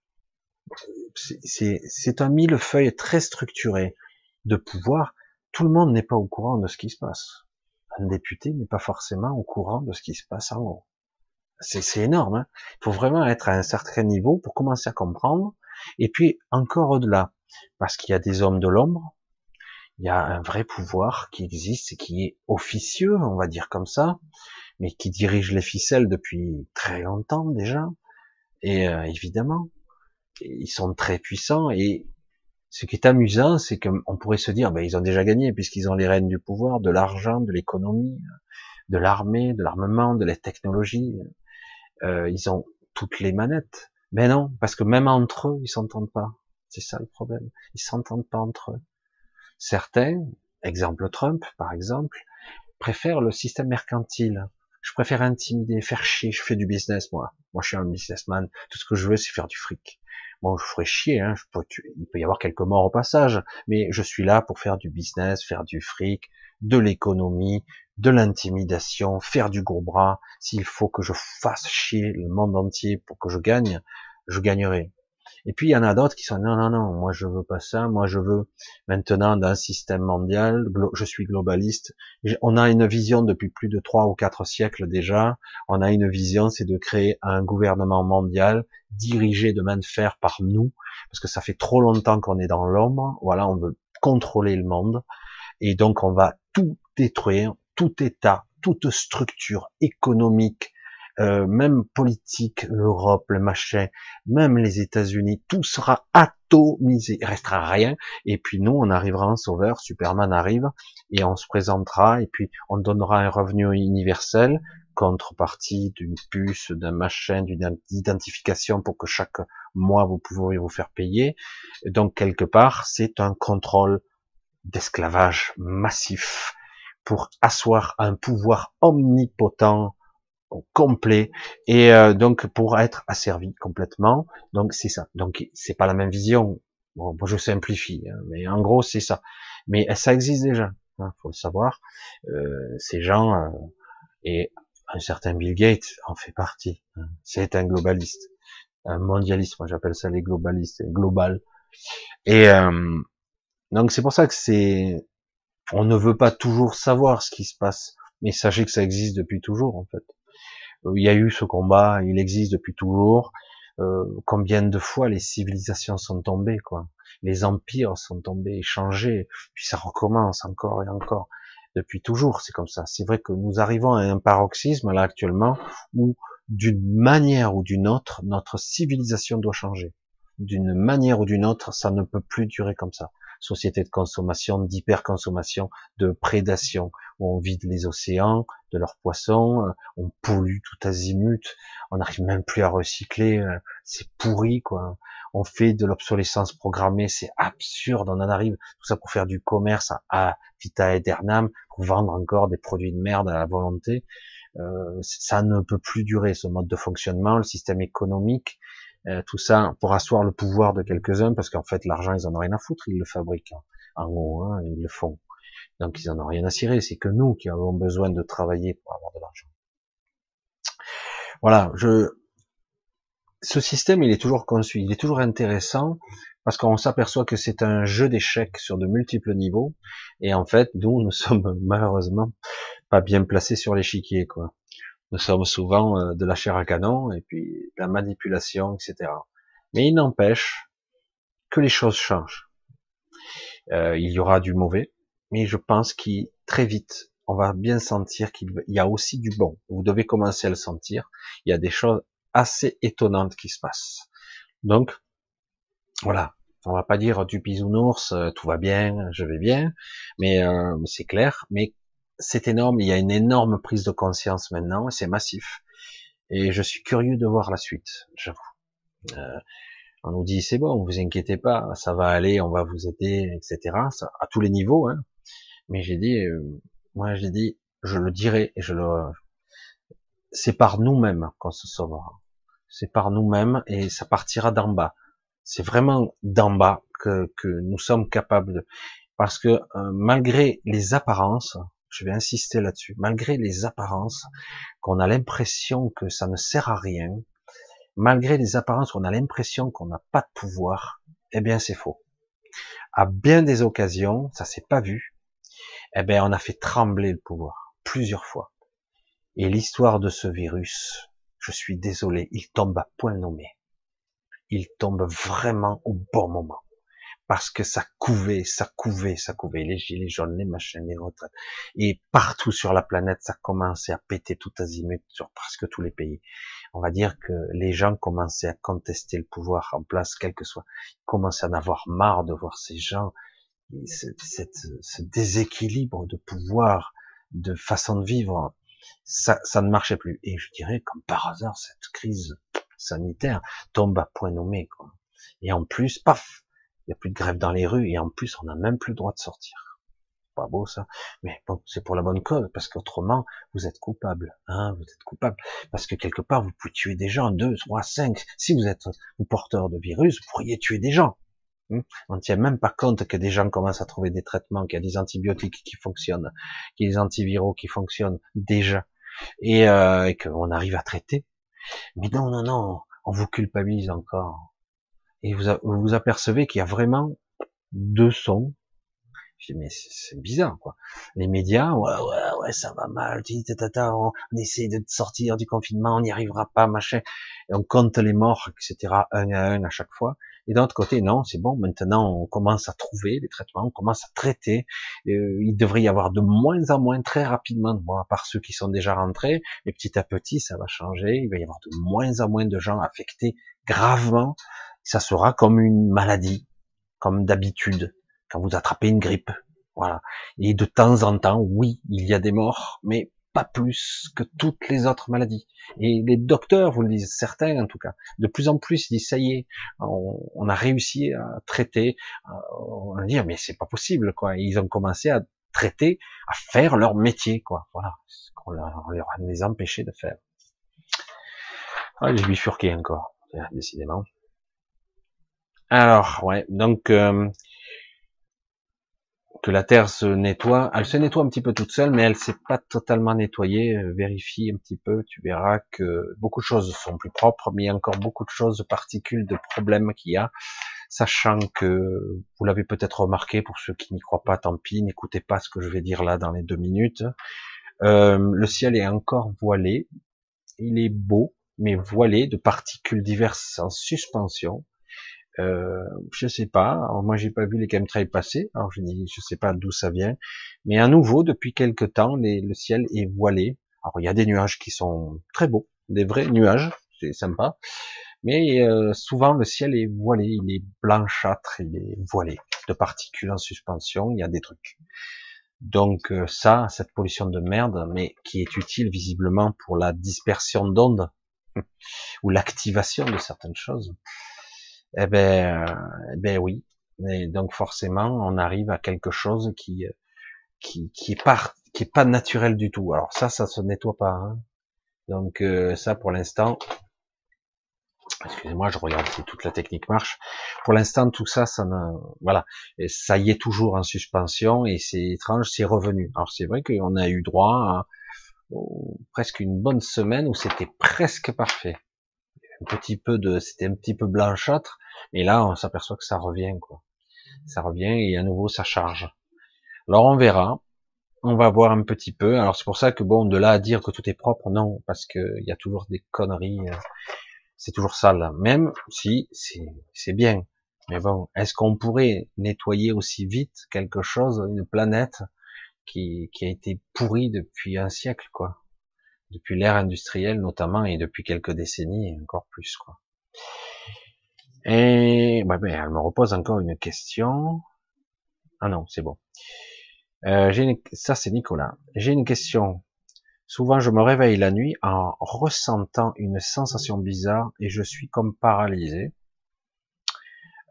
c'est un millefeuille très structuré de pouvoir. Tout le monde n'est pas au courant de ce qui se passe. Un député n'est pas forcément au courant de ce qui se passe en haut. C'est énorme. Hein Il faut vraiment être à un certain niveau pour commencer à comprendre. Et puis encore au-delà, parce qu'il y a des hommes de l'ombre, il y a un vrai pouvoir qui existe et qui est officieux, on va dire comme ça, mais qui dirige les ficelles depuis très longtemps déjà. Et euh, évidemment, ils sont très puissants et ce qui est amusant, c'est qu'on pourrait se dire, ben, ils ont déjà gagné puisqu'ils ont les rênes du pouvoir, de l'argent, de l'économie, de l'armée, de l'armement, de la technologie. Euh, ils ont toutes les manettes. Mais non, parce que même entre eux, ils s'entendent pas. C'est ça le problème. Ils s'entendent pas entre eux. Certains, exemple Trump par exemple, préfèrent le système mercantile. Je préfère intimider, faire chier. Je fais du business moi. Moi, je suis un businessman. Tout ce que je veux, c'est faire du fric. Bon, je ferais chier, hein, je peux, il peut y avoir quelques morts au passage, mais je suis là pour faire du business, faire du fric, de l'économie, de l'intimidation, faire du gros bras. S'il faut que je fasse chier le monde entier pour que je gagne, je gagnerai. Et puis il y en a d'autres qui sont non non non, moi je veux pas ça, moi je veux maintenant d'un système mondial, je suis globaliste. On a une vision depuis plus de trois ou quatre siècles déjà. On a une vision, c'est de créer un gouvernement mondial dirigé de main de fer par nous, parce que ça fait trop longtemps qu'on est dans l'ombre. Voilà, on veut contrôler le monde, et donc on va tout détruire, tout État, toute structure économique, euh, même politique, l'Europe, le machin, même les États-Unis, tout sera atomisé, il restera rien. Et puis nous, on arrivera en sauveur, Superman arrive et on se présentera et puis on donnera un revenu universel contrepartie d'une puce, d'un machin, d'une identification pour que chaque mois vous pouvez vous faire payer. donc quelque part, c'est un contrôle d'esclavage massif pour asseoir un pouvoir omnipotent complet et euh, donc pour être asservi complètement. Donc c'est ça. Donc c'est pas la même vision. Bon, je simplifie, hein, mais en gros c'est ça. Mais ça existe déjà, hein, faut le savoir. Euh, ces gens euh, et un certain Bill Gates en fait partie. Hein. C'est un globaliste, un mondialiste. Moi j'appelle ça les globalistes, global. Et euh, donc c'est pour ça que c'est, on ne veut pas toujours savoir ce qui se passe, mais sachez que ça existe depuis toujours en fait. Il y a eu ce combat, il existe depuis toujours. Euh, combien de fois les civilisations sont tombées, quoi. Les empires sont tombés, changés, puis ça recommence encore et encore. Depuis toujours, c'est comme ça. C'est vrai que nous arrivons à un paroxysme là actuellement où, d'une manière ou d'une autre, notre civilisation doit changer. D'une manière ou d'une autre, ça ne peut plus durer comme ça. Société de consommation, d'hyperconsommation, de prédation, où on vide les océans de leurs poissons, euh, on pollue tout azimut, on n'arrive même plus à recycler, euh, c'est pourri quoi. On fait de l'obsolescence programmée, c'est absurde, on en arrive tout ça pour faire du commerce à, vita aeternam, pour vendre encore des produits de merde à la volonté. Euh, ça ne peut plus durer ce mode de fonctionnement, le système économique, euh, tout ça pour asseoir le pouvoir de quelques-uns, parce qu'en fait l'argent ils en ont rien à foutre, ils le fabriquent hein. en haut, hein, ils le font. Donc ils en ont rien à cirer, c'est que nous qui avons besoin de travailler pour avoir de l'argent. Voilà, je, ce système il est toujours conçu, il est toujours intéressant parce qu'on s'aperçoit que c'est un jeu d'échecs sur de multiples niveaux et en fait nous nous sommes malheureusement pas bien placés sur l'échiquier quoi. Nous sommes souvent euh, de la chair à canon et puis de la manipulation, etc. Mais il n'empêche que les choses changent. Euh, il y aura du mauvais, mais je pense qu'il très vite, on va bien sentir qu'il y a aussi du bon. Vous devez commencer à le sentir. Il y a des choses assez étonnantes qui se passent. Donc, voilà. On va pas dire du bisounours, euh, tout va bien, je vais bien, mais c'est clair. Mais c'est énorme, il y a une énorme prise de conscience maintenant, c'est massif. Et je suis curieux de voir la suite, j'avoue. Euh, on nous dit c'est bon, vous inquiétez pas, ça va aller, on va vous aider, etc. Ça, à tous les niveaux. Hein. Mais j'ai dit, euh, moi j'ai dit, je le dirai je le, c'est par nous-mêmes qu'on se sauvera. C'est par nous-mêmes et ça partira d'en bas. C'est vraiment d'en bas que, que nous sommes capables de, parce que euh, malgré les apparences, je vais insister là-dessus. Malgré les apparences, qu'on a l'impression que ça ne sert à rien, malgré les apparences, on a l'impression qu'on n'a pas de pouvoir, eh bien c'est faux. À bien des occasions, ça s'est pas vu, eh bien on a fait trembler le pouvoir plusieurs fois. Et l'histoire de ce virus, je suis désolé, il tombe à point nommé. Il tombe vraiment au bon moment parce que ça couvait, ça couvait, ça couvait, les gilets jaunes, les machins, les retraites. Et partout sur la planète, ça commençait à péter tout azimut sur presque tous les pays. On va dire que les gens commençaient à contester le pouvoir en place, quel que soit. Ils commençaient à en avoir marre de voir ces gens, ce, ce déséquilibre de pouvoir, de façon de vivre. Ça, ça ne marchait plus. Et je dirais, comme par hasard, cette crise sanitaire tombe à point nommé. Quoi. Et en plus, paf, il n'y a plus de grève dans les rues et en plus on n'a même plus le droit de sortir. Pas beau ça, mais bon, c'est pour la bonne cause parce qu'autrement vous êtes coupable, hein, vous êtes coupable parce que quelque part vous pouvez tuer des gens, deux, trois, cinq. Si vous êtes porteur de virus, vous pourriez tuer des gens. Hein? On ne tient même pas compte que des gens commencent à trouver des traitements, qu'il y a des antibiotiques qui fonctionnent, qu'il y a des antiviraux qui fonctionnent déjà, et, euh, et qu'on arrive à traiter. Mais non, non, non, on vous culpabilise encore et vous, vous apercevez qu'il y a vraiment deux sons. Je dis, mais c'est bizarre, quoi. Les médias, ouais, ouais, ouais, ça va mal, on, on essaie de sortir du confinement, on n'y arrivera pas, machin. Et on compte les morts, etc., un à un à chaque fois. Et d'un autre côté, non, c'est bon, maintenant on commence à trouver les traitements, on commence à traiter. Euh, il devrait y avoir de moins en moins, très rapidement, bon, à part ceux qui sont déjà rentrés, et petit à petit, ça va changer. Il va y avoir de moins en moins de gens affectés gravement ça sera comme une maladie, comme d'habitude, quand vous attrapez une grippe. Voilà. Et de temps en temps, oui, il y a des morts, mais pas plus que toutes les autres maladies. Et les docteurs vous le disent, certains en tout cas, de plus en plus, disent, ça y est, on, a réussi à traiter, on va dire, mais c'est pas possible, quoi. ils ont commencé à traiter, à faire leur métier, quoi. Voilà. On leur a les empêché de faire. Ah, j'ai bifurqué encore, décidément. Alors, ouais, donc euh, que la Terre se nettoie, elle se nettoie un petit peu toute seule, mais elle s'est pas totalement nettoyée. Euh, vérifie un petit peu, tu verras que beaucoup de choses sont plus propres, mais il y a encore beaucoup de choses, de particules, de problèmes qu'il y a, sachant que vous l'avez peut-être remarqué pour ceux qui n'y croient pas, tant pis, n'écoutez pas ce que je vais dire là dans les deux minutes. Euh, le ciel est encore voilé, il est beau, mais voilé de particules diverses en suspension euh, je sais pas. Alors moi, j'ai pas vu les chemtrails passer. Alors je dis, je sais pas d'où ça vient. Mais à nouveau, depuis quelque temps, le ciel est voilé. Alors il y a des nuages qui sont très beaux, des vrais nuages, c'est sympa. Mais euh, souvent le ciel est voilé, il est blanchâtre, il est voilé de particules en suspension, il y a des trucs. Donc euh, ça, cette pollution de merde, mais qui est utile visiblement pour la dispersion d'ondes ou l'activation de certaines choses. Eh ben, euh, eh ben oui. Et donc forcément, on arrive à quelque chose qui qui, qui est pas qui est pas naturel du tout. Alors ça, ça se nettoie pas. Hein. Donc euh, ça, pour l'instant, excusez-moi, je regarde si toute la technique marche. Pour l'instant, tout ça, ça voilà, ça y est toujours en suspension et c'est étrange, c'est revenu. Alors c'est vrai qu'on a eu droit à presque une bonne semaine où c'était presque parfait. Un petit peu de, c'était un petit peu blanchâtre, et là, on s'aperçoit que ça revient, quoi. Ça revient et à nouveau ça charge. Alors on verra on va voir un petit peu. Alors c'est pour ça que bon, de là à dire que tout est propre, non, parce que il y a toujours des conneries. Euh, c'est toujours sale. Même si c'est bien. Mais bon, est-ce qu'on pourrait nettoyer aussi vite quelque chose, une planète qui, qui a été pourrie depuis un siècle, quoi, depuis l'ère industrielle notamment et depuis quelques décennies encore plus, quoi. Et ben, elle me repose encore une question. Ah non, c'est bon. Euh, Ça, c'est Nicolas. J'ai une question. Souvent, je me réveille la nuit en ressentant une sensation bizarre et je suis comme paralysé.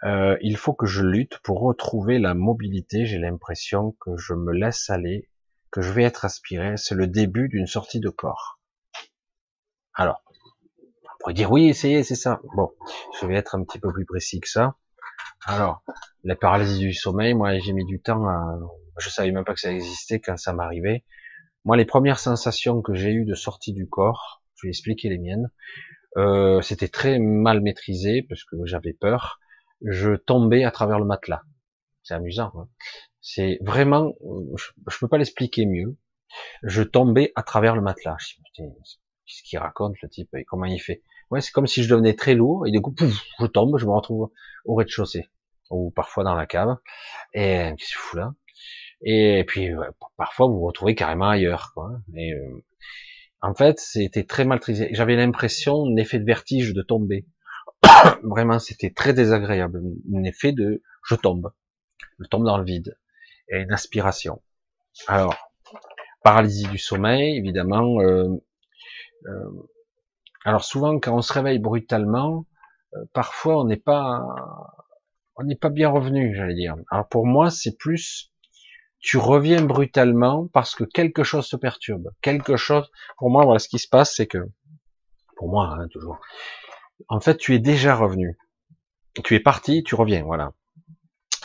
Euh, il faut que je lutte pour retrouver la mobilité. J'ai l'impression que je me laisse aller, que je vais être aspiré. C'est le début d'une sortie de corps. Alors, on pourrait dire oui, essayez, c'est ça. Bon, je vais être un petit peu plus précis que ça. Alors, la paralysie du sommeil, moi, j'ai mis du temps à je savais même pas que ça existait quand ça m'arrivait. Moi, les premières sensations que j'ai eues de sortie du corps, je vais expliquer les miennes, euh, c'était très mal maîtrisé parce que j'avais peur. Je tombais à travers le matelas. C'est amusant. Hein. C'est vraiment, je, je, peux pas l'expliquer mieux. Je tombais à travers le matelas. Qu'est-ce qu'il raconte le type et comment il fait? Ouais, c'est comme si je devenais très lourd et du coup, pouf, je tombe, je me retrouve au rez-de-chaussée ou parfois dans la cave. Et qu'est-ce que fous là? Et puis parfois vous vous retrouvez carrément ailleurs. Et, euh, en fait, c'était très mal maîtrisé. J'avais l'impression, un effet de vertige de tomber. Vraiment, c'était très désagréable. Un effet de je tombe, je tombe dans le vide, et une aspiration. Alors, paralysie du sommeil, évidemment. Euh, euh, alors souvent, quand on se réveille brutalement, euh, parfois on n'est pas, on n'est pas bien revenu, j'allais dire. Alors pour moi, c'est plus tu reviens brutalement parce que quelque chose te perturbe. Quelque chose, pour moi, voilà ce qui se passe, c'est que, pour moi, hein, toujours, en fait, tu es déjà revenu. Tu es parti, tu reviens, voilà.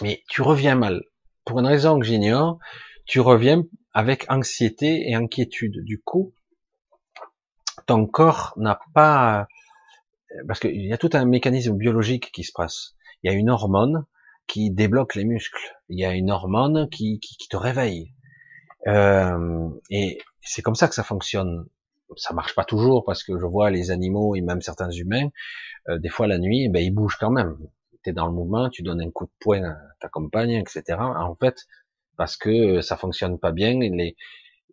Mais tu reviens mal. Pour une raison que j'ignore, tu reviens avec anxiété et inquiétude. Du coup, ton corps n'a pas, parce qu'il y a tout un mécanisme biologique qui se passe. Il y a une hormone qui débloque les muscles. Il y a une hormone qui, te réveille. Euh, et c'est comme ça que ça fonctionne. Ça marche pas toujours parce que je vois les animaux et même certains humains, euh, des fois la nuit, ben ils bougent quand même. Es dans le mouvement, tu donnes un coup de poing à ta compagne, etc. En fait, parce que ça fonctionne pas bien,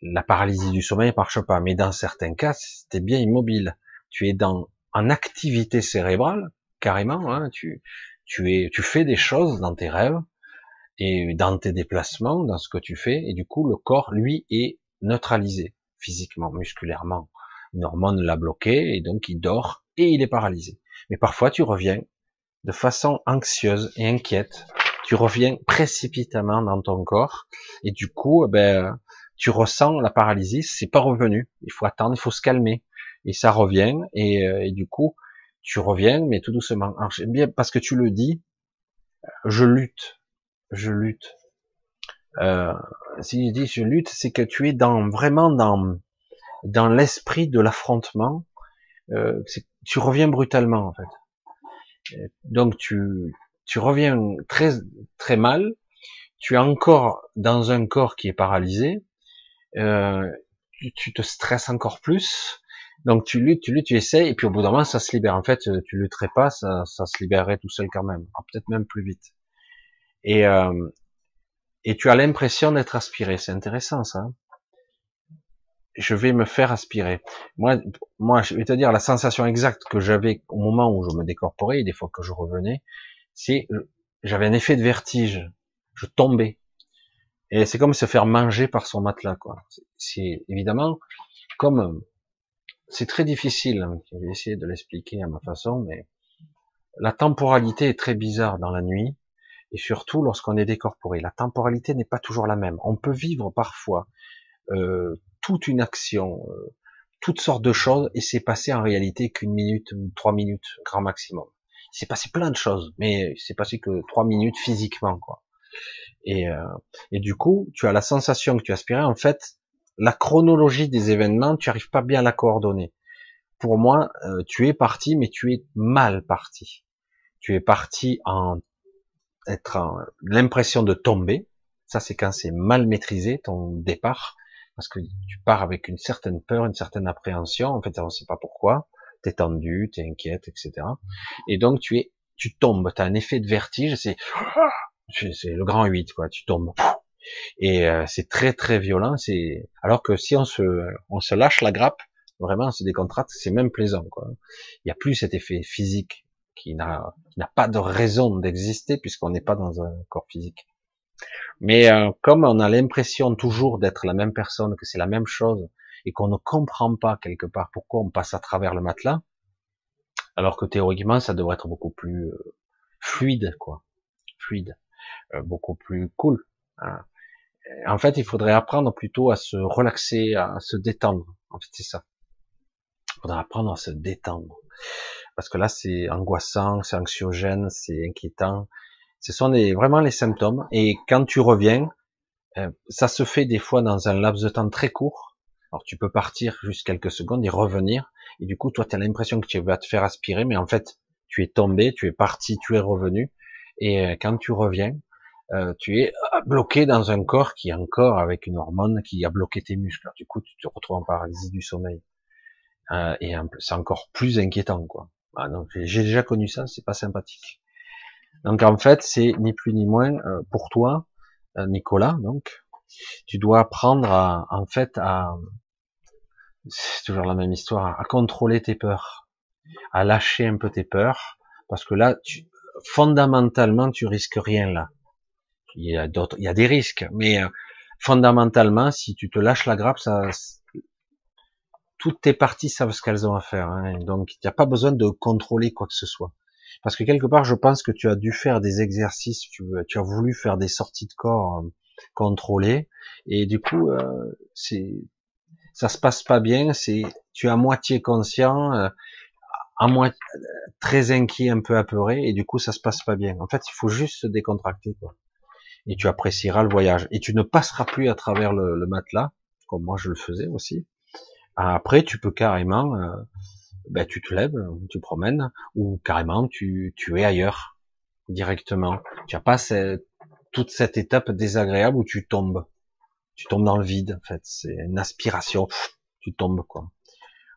la paralysie du sommeil marche pas. Mais dans certains cas, es bien immobile. Tu es dans en activité cérébrale, carrément. Hein, tu tu es, tu fais des choses dans tes rêves et dans tes déplacements, dans ce que tu fais, et du coup, le corps, lui, est neutralisé physiquement, musculairement. Une hormone l'a bloqué et donc il dort et il est paralysé. Mais parfois, tu reviens de façon anxieuse et inquiète. Tu reviens précipitamment dans ton corps et du coup, eh ben, tu ressens la paralysie. C'est pas revenu. Il faut attendre, il faut se calmer et ça revient et, euh, du coup, tu reviens, mais tout doucement. Bien parce que tu le dis, je lutte, je lutte. Euh, si je dis je lutte, c'est que tu es dans vraiment dans dans l'esprit de l'affrontement. Euh, tu reviens brutalement en fait. Donc tu tu reviens très très mal. Tu es encore dans un corps qui est paralysé. Euh, tu, te stresses encore plus. Donc tu luttes, tu luttes, tu essayes, et puis au bout d'un moment, ça se libère. En fait, tu lutterais pas, ça, ça se libérerait tout seul quand même, peut-être même plus vite. Et, euh, et tu as l'impression d'être aspiré. C'est intéressant ça. Je vais me faire aspirer. Moi, moi, je vais te dire la sensation exacte que j'avais au moment où je me décorporais, et des fois que je revenais, c'est j'avais un effet de vertige. Je tombais. Et c'est comme se faire manger par son matelas, quoi. C'est évidemment comme c'est très difficile. Hein, je vais essayer de l'expliquer à ma façon, mais la temporalité est très bizarre dans la nuit, et surtout lorsqu'on est décorporé. La temporalité n'est pas toujours la même. On peut vivre parfois euh, toute une action, euh, toutes sortes de choses, et c'est passé en réalité qu'une minute trois minutes, grand maximum. Il s'est passé plein de choses, mais c'est passé que trois minutes physiquement, quoi. Et, euh, et du coup, tu as la sensation que tu aspirais. En fait, la chronologie des événements, tu arrives pas bien à la coordonner. Pour moi, euh, tu es parti, mais tu es mal parti. Tu es parti en être en l'impression de tomber. Ça, c'est quand c'est mal maîtrisé ton départ parce que tu pars avec une certaine peur, une certaine appréhension, en fait, on ne sait pas pourquoi, t'es tendu, t'es inquiète, etc. Et donc, tu es, tu tombes, t'as un effet de vertige, c'est, c'est le grand 8, quoi, tu tombes. Et euh, c'est très, très violent, c'est, alors que si on se, on se lâche la grappe, vraiment, on se décontracte, c'est même plaisant, quoi. Il n'y a plus cet effet physique qui n'a, qui n'a pas de raison d'exister puisqu'on n'est pas dans un corps physique. Mais euh, comme on a l'impression toujours d'être la même personne, que c'est la même chose, et qu'on ne comprend pas quelque part pourquoi on passe à travers le matelas, alors que théoriquement ça devrait être beaucoup plus euh, fluide, quoi, fluide, euh, beaucoup plus cool. Hein. En fait, il faudrait apprendre plutôt à se relaxer, à se détendre. En fait, c'est ça. Il faudrait apprendre à se détendre. Parce que là, c'est angoissant, c'est anxiogène, c'est inquiétant, ce sont vraiment les symptômes. Et quand tu reviens, euh, ça se fait des fois dans un laps de temps très court. Alors tu peux partir juste quelques secondes et revenir. Et du coup, toi, tu as l'impression que tu vas te faire aspirer, mais en fait, tu es tombé, tu es parti, tu es revenu. Et euh, quand tu reviens, euh, tu es bloqué dans un corps qui est encore avec une hormone qui a bloqué tes muscles. du coup, tu te retrouves en paralysie du sommeil. et c'est encore plus inquiétant, quoi. Ah, j'ai déjà connu ça, c'est pas sympathique. Donc en fait, c'est ni plus ni moins euh, pour toi, euh, Nicolas. Donc, tu dois apprendre à, en fait, à, c'est toujours la même histoire, à contrôler tes peurs, à lâcher un peu tes peurs, parce que là, tu, fondamentalement, tu risques rien là. Il y a d'autres, il y a des risques, mais euh, fondamentalement, si tu te lâches la grappe, ça, toutes tes parties savent ce qu'elles ont à faire. Hein, donc, il n'y a pas besoin de contrôler quoi que ce soit. Parce que quelque part, je pense que tu as dû faire des exercices, tu, tu as voulu faire des sorties de corps euh, contrôlées, et du coup, euh, c'est ça se passe pas bien. C'est tu es à moitié conscient, euh, à moitié très inquiet, un peu apeuré, et du coup, ça se passe pas bien. En fait, il faut juste se décontracter, quoi. Et tu apprécieras le voyage. Et tu ne passeras plus à travers le, le matelas, comme moi je le faisais aussi. Après, tu peux carrément euh, ben, tu te lèves, tu promènes, ou carrément tu, tu es ailleurs directement. Tu n'as pas cette, toute cette étape désagréable où tu tombes. Tu tombes dans le vide, en fait. C'est une aspiration. Tu tombes, quoi.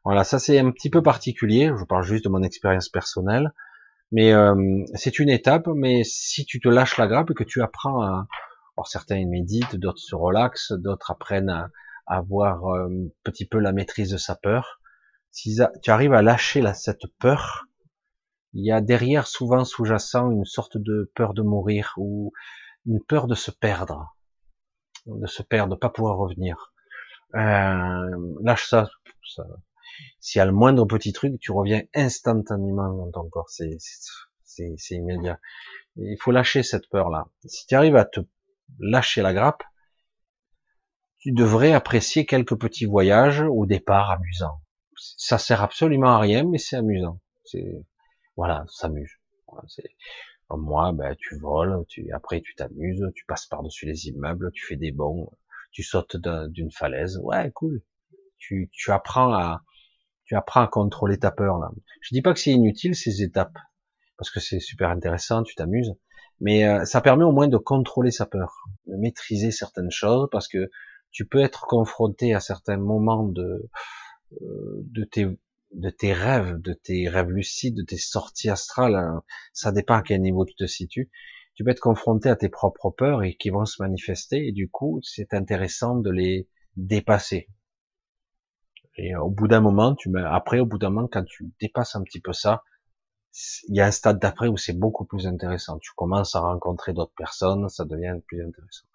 Voilà, ça c'est un petit peu particulier. Je parle juste de mon expérience personnelle. Mais euh, c'est une étape, mais si tu te lâches la grappe et que tu apprends à... Alors certains méditent, d'autres se relaxent, d'autres apprennent à, avoir euh, un petit peu la maîtrise de sa peur si tu arrives à lâcher cette peur, il y a derrière souvent sous-jacent une sorte de peur de mourir ou une peur de se perdre, de se perdre, de pas pouvoir revenir. Euh, lâche ça, ça. S'il y a le moindre petit truc, tu reviens instantanément dans ton corps. C'est, immédiat. Il faut lâcher cette peur-là. Si tu arrives à te lâcher la grappe, tu devrais apprécier quelques petits voyages au départ amusants ça sert absolument à rien, mais c'est amusant. C'est voilà, s'amuse. Voilà, moi, ben, tu voles, tu après tu t'amuses, tu passes par-dessus les immeubles, tu fais des bonds, tu sautes d'une falaise. Ouais, cool. Tu, tu apprends à tu apprends à contrôler ta peur là. Je dis pas que c'est inutile ces étapes parce que c'est super intéressant, tu t'amuses, mais euh, ça permet au moins de contrôler sa peur, de maîtriser certaines choses parce que tu peux être confronté à certains moments de de tes de tes rêves, de tes rêves lucides, de tes sorties astrales, hein. ça dépend à quel niveau tu te situes, tu peux être confronté à tes propres peurs et qui vont se manifester, et du coup, c'est intéressant de les dépasser. Et au bout d'un moment, tu après, au bout d'un moment, quand tu dépasses un petit peu ça, il y a un stade d'après où c'est beaucoup plus intéressant. Tu commences à rencontrer d'autres personnes, ça devient plus intéressant.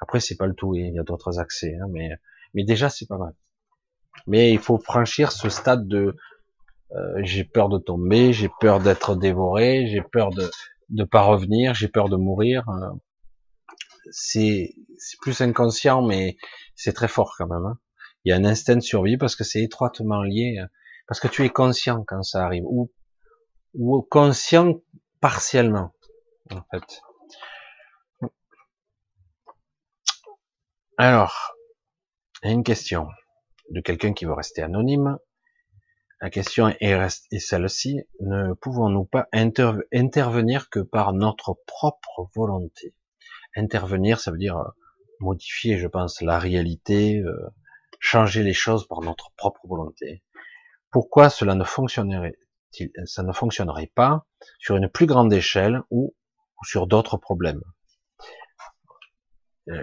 Après, c'est pas le tout, il y a d'autres accès, hein, mais, mais déjà, c'est pas mal. Mais il faut franchir ce stade de, euh, j'ai peur de tomber, j'ai peur d'être dévoré, j'ai peur de ne pas revenir, j'ai peur de mourir. Euh. c'est plus inconscient, mais c'est très fort quand même. Hein. Il y a un instinct de survie parce que c'est étroitement lié, euh, parce que tu es conscient quand ça arrive, ou, ou conscient partiellement, en fait. Alors, une question de quelqu'un qui veut rester anonyme. La question est, celle-ci, ne pouvons-nous pas intervenir que par notre propre volonté? Intervenir, ça veut dire euh, modifier, je pense, la réalité, euh, changer les choses par notre propre volonté. Pourquoi cela ne fonctionnerait ça ne fonctionnerait pas sur une plus grande échelle ou, sur d'autres problèmes? Euh,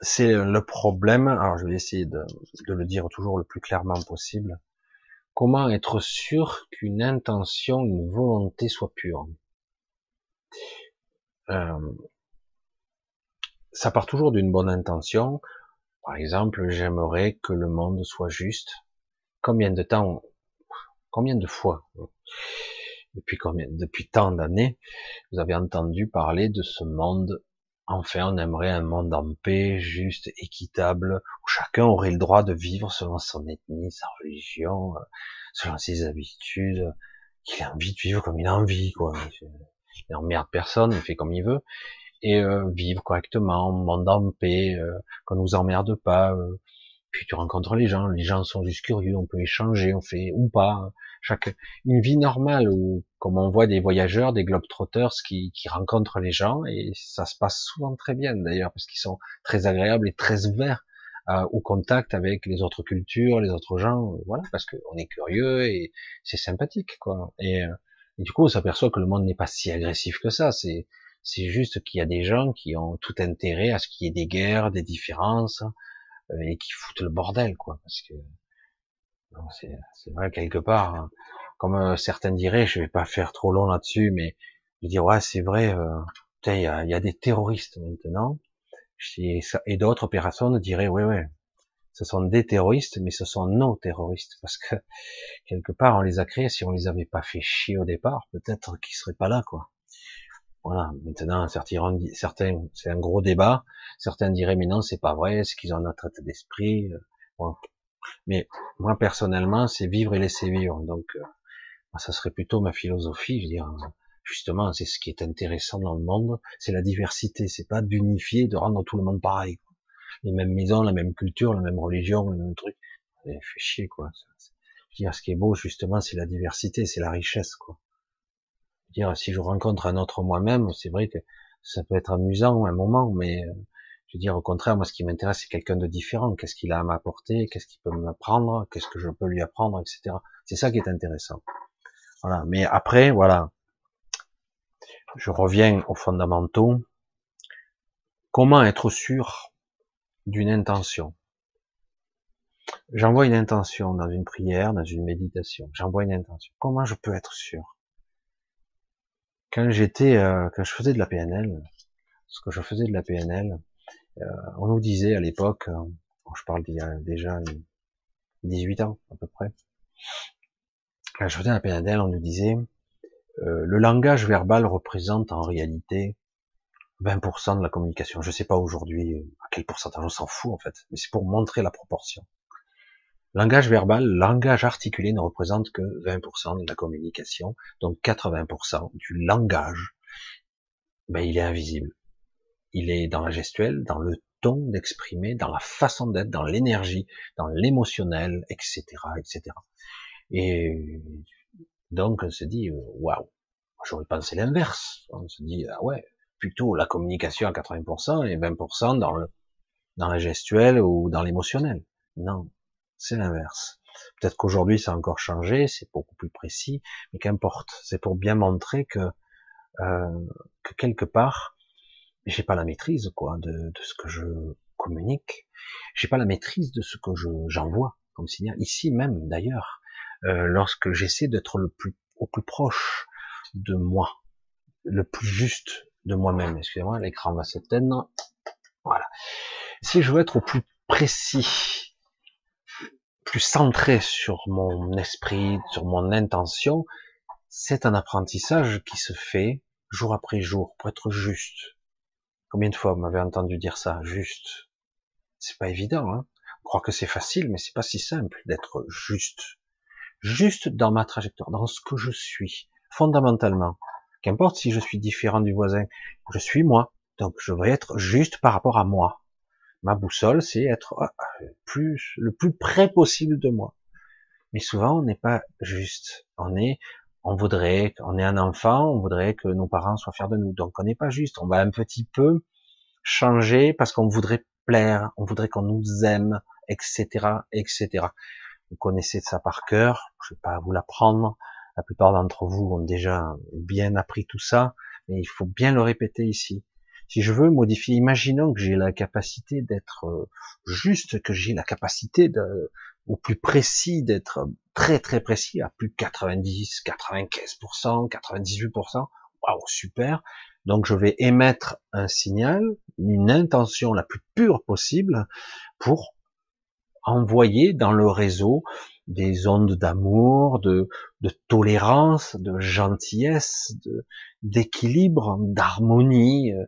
C'est le problème, alors je vais essayer de, le dire toujours le plus clairement possible, comment être sûr qu'une intention, une volonté soit pure? Euh, Ça part toujours d'une bonne intention, par exemple, j'aimerais que le monde soit juste. Combien de temps, combien de fois, depuis combien, depuis tant d'années, vous avez entendu parler de ce monde Enfin, on aimerait un monde en paix, juste, équitable, où chacun aurait le droit de vivre selon son ethnie, sa religion, selon ses habitudes, qu'il a envie de vivre comme il a envie, quoi. Il n'emmerde personne, il fait comme il veut et euh, vivre correctement, monde en paix, euh, qu'on nous emmerde pas. Euh. puis tu rencontres les gens, les gens sont juste curieux, on peut échanger, on fait ou pas. Chaque une vie normale où, comme on voit des voyageurs, des globetrotters qui, qui rencontrent les gens et ça se passe souvent très bien d'ailleurs parce qu'ils sont très agréables et très ouverts au contact avec les autres cultures, les autres gens, voilà, parce qu'on est curieux et c'est sympathique quoi. Et, et du coup, on s'aperçoit que le monde n'est pas si agressif que ça. C'est c'est juste qu'il y a des gens qui ont tout intérêt à ce qu'il y ait des guerres, des différences, euh, et qui foutent le bordel, quoi. Parce que c'est vrai quelque part, hein. comme euh, certains diraient, je vais pas faire trop long là-dessus, mais je dire ouais, c'est vrai, euh, il y a, des terroristes maintenant, et d'autres personnes diraient ouais, ouais, ce sont des terroristes, mais ce sont nos terroristes, parce que quelque part on les a créés. Si on les avait pas fait chier au départ, peut-être qu'ils seraient pas là, quoi. Voilà. Maintenant, certains, certains c'est un gros débat. Certains diraient, mais non, c'est pas vrai, c'est qu'ils ont notre tête d'esprit. Euh, mais moi, personnellement, c'est vivre et laisser vivre. Donc, euh, ça serait plutôt ma philosophie. Je veux dire, justement, c'est ce qui est intéressant dans le monde, c'est la diversité. C'est pas d'unifier, de rendre tout le monde pareil. Les mêmes maisons, la même culture, la même religion, le même truc. Ça fait chier, quoi. Je veux dire, ce qui est beau, justement, c'est la diversité, c'est la richesse, quoi dire, si je rencontre un autre moi-même, c'est vrai que ça peut être amusant un moment, mais euh, je veux dire, au contraire, moi, ce qui m'intéresse, c'est quelqu'un de différent. Qu'est-ce qu'il a à m'apporter? Qu'est-ce qu'il peut m'apprendre? Qu'est-ce que je peux lui apprendre, etc. C'est ça qui est intéressant. Voilà. Mais après, voilà, je reviens aux fondamentaux. Comment être sûr d'une intention? J'envoie une intention dans une prière, dans une méditation. J'envoie une intention. Comment je peux être sûr? Quand j'étais, euh, quand je faisais de la PNL, ce que je faisais de la PNL, on nous disait à l'époque, euh, je parle d'il y a déjà 18 ans à peu près, faisais de la PNL, on nous disait, le langage verbal représente en réalité 20% de la communication. Je sais pas aujourd'hui à quel pourcentage, on s'en fout en fait, mais c'est pour montrer la proportion. Langage verbal, langage articulé ne représente que 20% de la communication, donc 80% du langage, ben, il est invisible. Il est dans la gestuelle, dans le ton d'exprimer, dans la façon d'être, dans l'énergie, dans l'émotionnel, etc., etc. Et donc on se dit, waouh, j'aurais pensé l'inverse. On se dit, ah ouais, plutôt la communication à 80% et 20% dans le dans la gestuelle ou dans l'émotionnel. Non, c'est l'inverse. Peut-être qu'aujourd'hui ça a encore changé, c'est beaucoup plus précis, mais qu'importe. C'est pour bien montrer que euh, que quelque part, j'ai pas la maîtrise quoi de, de ce que je communique, j'ai pas la maîtrise de ce que je, j'envoie comme signal. Ici même, d'ailleurs, euh, lorsque j'essaie d'être le plus, au plus proche de moi, le plus juste de moi-même. Excusez-moi, l'écran va s'éteindre. Voilà. Si je veux être au plus précis, plus centré sur mon esprit, sur mon intention, c'est un apprentissage qui se fait jour après jour pour être juste. Combien de fois vous m'avez entendu dire ça, juste C'est pas évident, hein On croit que c'est facile, mais c'est pas si simple d'être juste. Juste dans ma trajectoire, dans ce que je suis, fondamentalement. Qu'importe si je suis différent du voisin, je suis moi. Donc je vais être juste par rapport à moi. Ma boussole, c'est être ah, plus, le plus près possible de moi. Mais souvent, on n'est pas juste. On est, on voudrait, on est un enfant, on voudrait que nos parents soient fiers de nous. Donc on n'est pas juste. On va un petit peu changer parce qu'on voudrait plaire, on voudrait qu'on nous aime, etc., etc. Vous connaissez ça par cœur. Je vais pas vous l'apprendre. La plupart d'entre vous ont déjà bien appris tout ça, mais il faut bien le répéter ici. Si je veux modifier, imaginons que j'ai la capacité d'être euh, juste, que j'ai la capacité de, au plus précis, d'être très très précis, à plus de 90, 95%, 98%. Waouh, super. Donc je vais émettre un signal, une intention la plus pure possible pour envoyer dans le réseau des ondes d'amour, de, tolérance, de gentillesse, d'équilibre, d'harmonie, euh,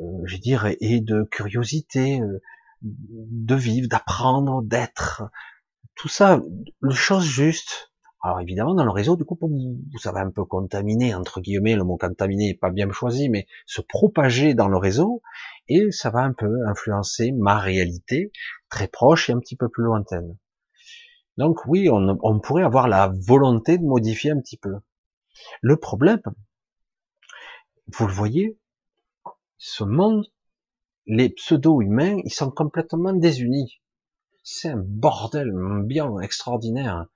euh, je dirais, et de curiosité, euh, de vivre, d'apprendre, d'être, tout ça, les choses justes. Alors évidemment, dans le réseau, du coup, vous savez un peu contaminé, entre guillemets, le mot contaminé n'est pas bien choisi, mais se propager dans le réseau, et ça va un peu influencer ma réalité, très proche et un petit peu plus lointaine. Donc oui, on, pourrait avoir la volonté de modifier un petit peu. Le problème, vous le voyez, ce monde, les pseudo-humains, ils sont complètement désunis. C'est un bordel bien extraordinaire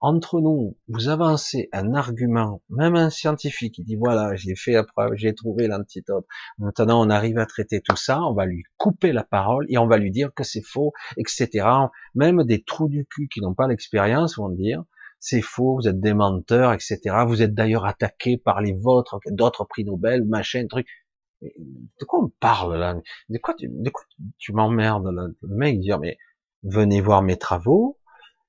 entre nous, vous avancez un argument, même un scientifique, qui dit voilà, j'ai fait la preuve, j'ai trouvé l'antidote. Maintenant, on arrive à traiter tout ça, on va lui couper la parole et on va lui dire que c'est faux, etc. Même des trous du cul qui n'ont pas l'expérience vont dire c'est faux, vous êtes des menteurs, etc. Vous êtes d'ailleurs attaqué par les vôtres, d'autres prix Nobel, machin, truc. De quoi on parle là? De quoi tu, de quoi tu m'emmerdes là? Le mec dit mais venez voir mes travaux,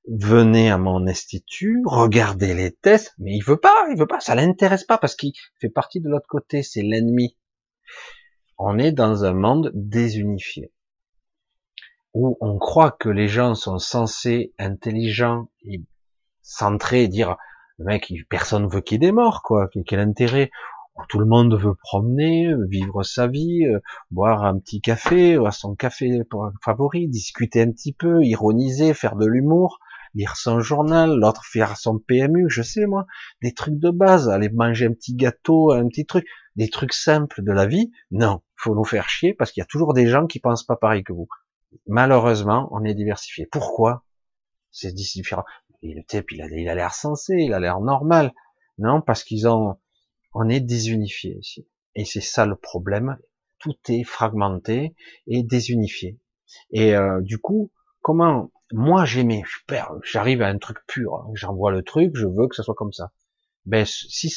venez à mon institut, regardez les tests, mais il veut pas, il veut pas, ça l'intéresse pas parce qu'il fait partie de l'autre côté, c'est l'ennemi. On est dans un monde désunifié où on croit que les gens sont censés intelligents centrés, dire mec, personne veut qu'il démord, quoi, quel intérêt? Tout le monde veut promener, vivre sa vie, euh, boire un petit café, à son café favori, discuter un petit peu, ironiser, faire de l'humour lire son journal, l'autre faire son PMU, je sais moi, des trucs de base, aller manger un petit gâteau, un petit truc, des trucs simples de la vie. Non, faut nous faire chier parce qu'il y a toujours des gens qui pensent pas pareil que vous. Malheureusement, on est diversifié. Pourquoi? C'est différent. Et le type, il a l'air sensé, il a l'air normal. Non, parce qu'ils ont, on est désunifié ici. Et c'est ça le problème. Tout est fragmenté et désunifié. Et euh, du coup, comment moi j'aimais, j'arrive à un truc pur, hein. j'envoie le truc, je veux que ce soit comme ça. Ben si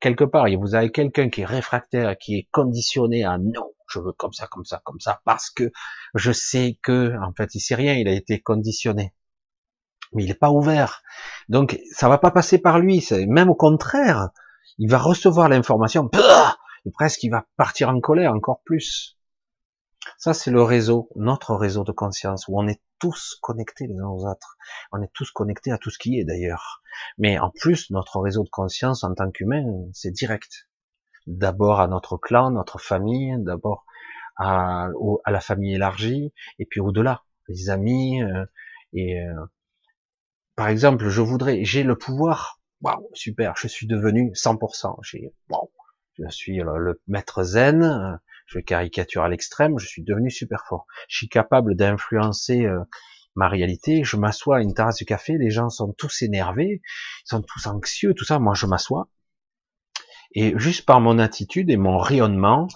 quelque part vous avez quelqu'un qui est réfractaire, qui est conditionné à non, je veux comme ça, comme ça, comme ça, parce que je sais que en fait il sait rien, il a été conditionné, mais il n'est pas ouvert, donc ça va pas passer par lui, même au contraire, il va recevoir l'information, et presque il va partir en colère encore plus. Ça, c'est le réseau, notre réseau de conscience, où on est tous connectés les uns aux autres. On est tous connectés à tout ce qui est d'ailleurs. Mais en plus, notre réseau de conscience en tant qu'humain, c'est direct. D'abord à notre clan, notre famille, d'abord à, la famille élargie, et puis au-delà, les amis. Euh, et euh, par exemple, je voudrais, j'ai le pouvoir. Waouh, super, je suis devenu 100%. J'ai, waouh, je suis le maître zen je caricature à l'extrême, je suis devenu super fort. Je suis capable d'influencer euh, ma réalité. Je m'assois à une terrasse de café, les gens sont tous énervés, ils sont tous anxieux, tout ça. Moi, je m'assois Et juste par mon attitude et mon rayonnement,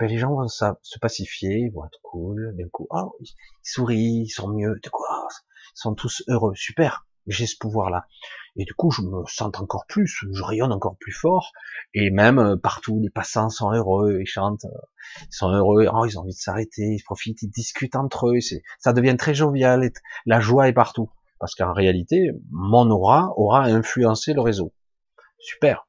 ben les gens vont se pacifier, ils vont être cool, d'un coup, oh, ils sourient, ils sont mieux, de quoi Ils sont tous heureux, super, j'ai ce pouvoir-là. Et du coup, je me sens encore plus, je rayonne encore plus fort, et même euh, partout, les passants sont heureux, ils chantent, euh, ils sont heureux, oh, ils ont envie de s'arrêter, ils profitent, ils discutent entre eux, ça devient très jovial, la joie est partout. Parce qu'en réalité, mon aura aura influencé le réseau. Super.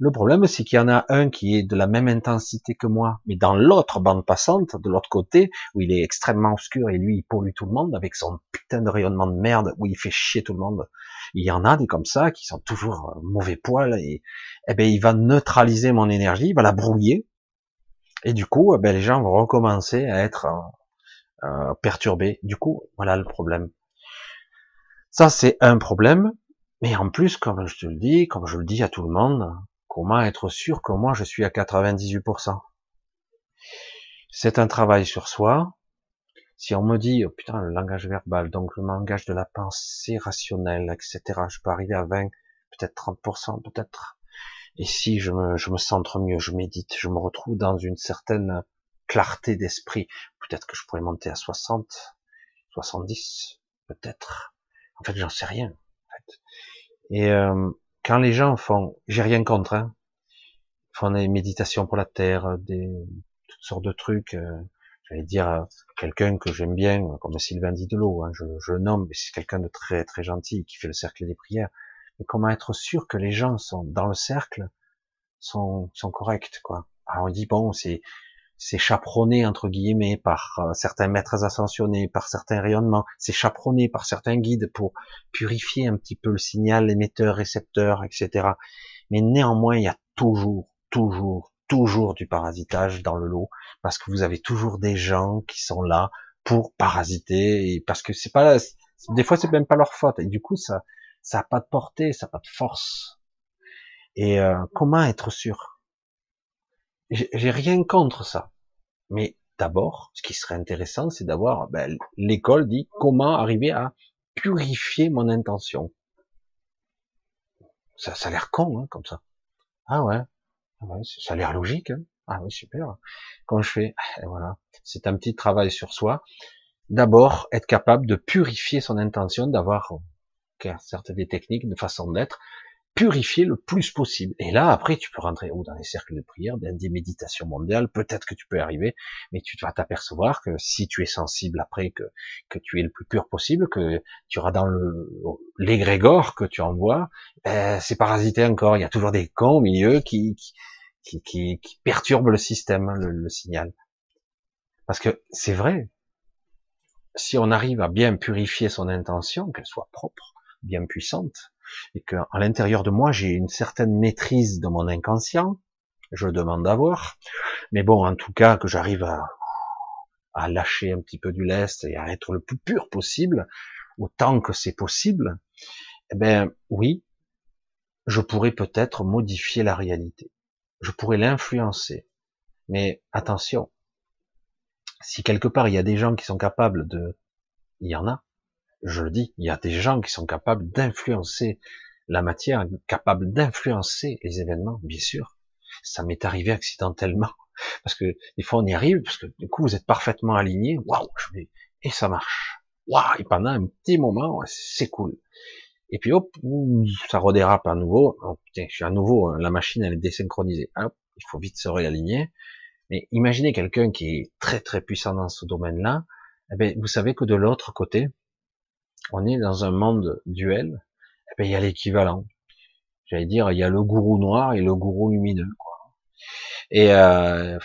Le problème, c'est qu'il y en a un qui est de la même intensité que moi, mais dans l'autre bande passante, de l'autre côté, où il est extrêmement obscur et lui, il pollue tout le monde avec son putain de rayonnement de merde, où il fait chier tout le monde. Il y en a des comme ça qui sont toujours euh, mauvais poil et, eh ben, il va neutraliser mon énergie, il va la brouiller. Et du coup, eh ben, les gens vont recommencer à être euh, euh, perturbés. Du coup, voilà le problème. Ça, c'est un problème. Mais en plus, comme je te le dis, comme je le dis à tout le monde, comment être sûr que moi je suis à 98% C'est un travail sur soi. Si on me dit, oh putain, le langage verbal, donc le langage de la pensée rationnelle, etc., je peux arriver à 20, peut-être 30%, peut-être. Et si je me, je me centre mieux, je médite, je me retrouve dans une certaine clarté d'esprit, peut-être que je pourrais monter à 60, 70, peut-être. En fait, j'en sais rien. En fait. Et euh, quand les gens font, j'ai rien contre, hein, font des méditations pour la terre, des toutes sortes de trucs. Euh, J'allais dire euh, quelqu'un que j'aime bien, comme Sylvain Didelot, hein, je, je le nomme, mais c'est quelqu'un de très très gentil qui fait le cercle des prières. Mais comment être sûr que les gens sont dans le cercle sont, sont corrects, quoi? Alors on dit bon, c'est c'est chaperonné entre guillemets par euh, certains maîtres ascensionnés, par certains rayonnements, c'est chaperonné par certains guides pour purifier un petit peu le signal émetteur, récepteur, etc. Mais néanmoins, il y a toujours, toujours, toujours du parasitage dans le lot, parce que vous avez toujours des gens qui sont là pour parasiter, parce que c'est pas, des fois c'est même pas leur faute, et du coup ça, ça a pas de portée, ça a pas de force. Et euh, comment être sûr? J'ai rien contre ça. Mais d'abord, ce qui serait intéressant, c'est d'avoir, ben, l'école dit comment arriver à purifier mon intention. Ça, ça a l'air con, hein, comme ça. Ah ouais, ah ouais ça a l'air logique. Hein. Ah oui, super. Quand je fais, voilà, c'est un petit travail sur soi. D'abord, être capable de purifier son intention, d'avoir, certes des techniques, de façon d'être, purifier le plus possible. Et là, après, tu peux rentrer ou dans les cercles de prière, dans des méditations mondiales, peut-être que tu peux arriver, mais tu vas t'apercevoir que si tu es sensible après, que, tu es le plus pur possible, que tu auras dans le l'égrégore que tu envoies, ben, c'est parasité encore. Il y a toujours des cons au milieu qui, qui perturbent le système, le, le signal. Parce que c'est vrai, si on arrive à bien purifier son intention, qu'elle soit propre, bien puissante, et que à l'intérieur de moi j'ai une certaine maîtrise de mon inconscient, je demande d'avoir, mais bon, en tout cas que j'arrive à, à lâcher un petit peu du lest et à être le plus pur possible, autant que c'est possible, eh ben oui, je pourrais peut-être modifier la réalité, je pourrais l'influencer, mais attention, si quelque part il y a des gens qui sont capables de, il y en a, je le dis, il y a des gens qui sont capables d'influencer la matière, capables d'influencer les événements, bien sûr. Ça m'est arrivé accidentellement, parce que des fois on y arrive, parce que du coup vous êtes parfaitement aligné, waouh, et ça marche. Waouh, et pendant un petit moment, c'est cool. Et puis hop, ça redérape à nouveau. Oh, putain, je suis à nouveau, hein, la machine elle est désynchronisée. Hop, il faut vite se réaligner. Mais imaginez quelqu'un qui est très très puissant dans ce domaine-là. Eh bien, vous savez que de l'autre côté, on est dans un monde duel, eh ben, il y a l'équivalent. J'allais dire, il y a le gourou noir et le gourou lumineux. Quoi. Et euh,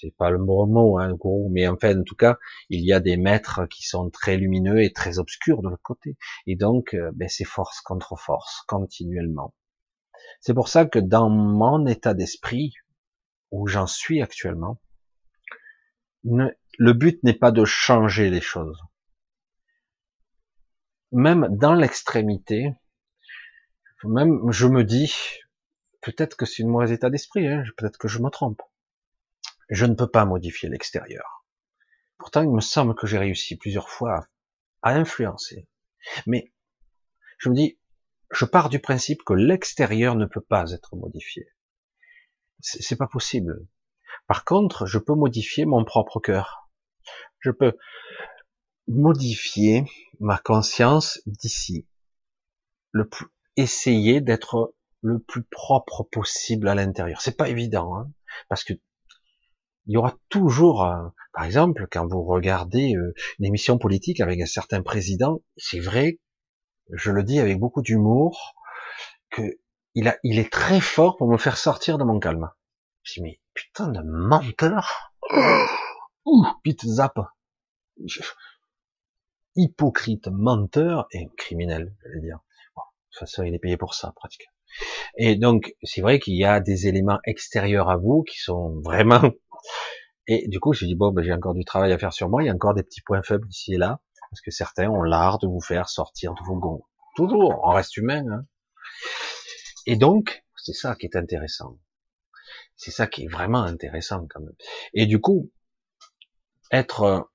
c'est pas le bon mot, hein, gourou, mais enfin, en tout cas, il y a des maîtres qui sont très lumineux et très obscurs de l'autre côté. Et donc, euh, ben, c'est force contre force, continuellement. C'est pour ça que dans mon état d'esprit, où j'en suis actuellement, le but n'est pas de changer les choses même dans l'extrémité, même je me dis, peut-être que c'est une mauvais état d'esprit, hein, peut-être que je me trompe. Je ne peux pas modifier l'extérieur. Pourtant, il me semble que j'ai réussi plusieurs fois à influencer. Mais je me dis, je pars du principe que l'extérieur ne peut pas être modifié. C'est pas possible. Par contre, je peux modifier mon propre cœur. Je peux modifier ma conscience d'ici. Le essayer d'être le plus propre possible à l'intérieur. C'est pas évident, hein, parce que il y aura toujours, euh, par exemple, quand vous regardez euh, une émission politique avec un certain président, c'est vrai, je le dis avec beaucoup d'humour, que il, a, il est très fort pour me faire sortir de mon calme. Je dis, mais putain de menteur Ouh, vite zap Hypocrite, menteur et criminel, je vais dire. De toute façon, il est payé pour ça, pratiquement. Et donc, c'est vrai qu'il y a des éléments extérieurs à vous qui sont vraiment... Et du coup, je dis, bon, ben, j'ai encore du travail à faire sur moi, il y a encore des petits points faibles ici et là, parce que certains ont l'art de vous faire sortir de vos gonds. Toujours, on reste humain. Hein. Et donc, c'est ça qui est intéressant. C'est ça qui est vraiment intéressant quand même. Et du coup, être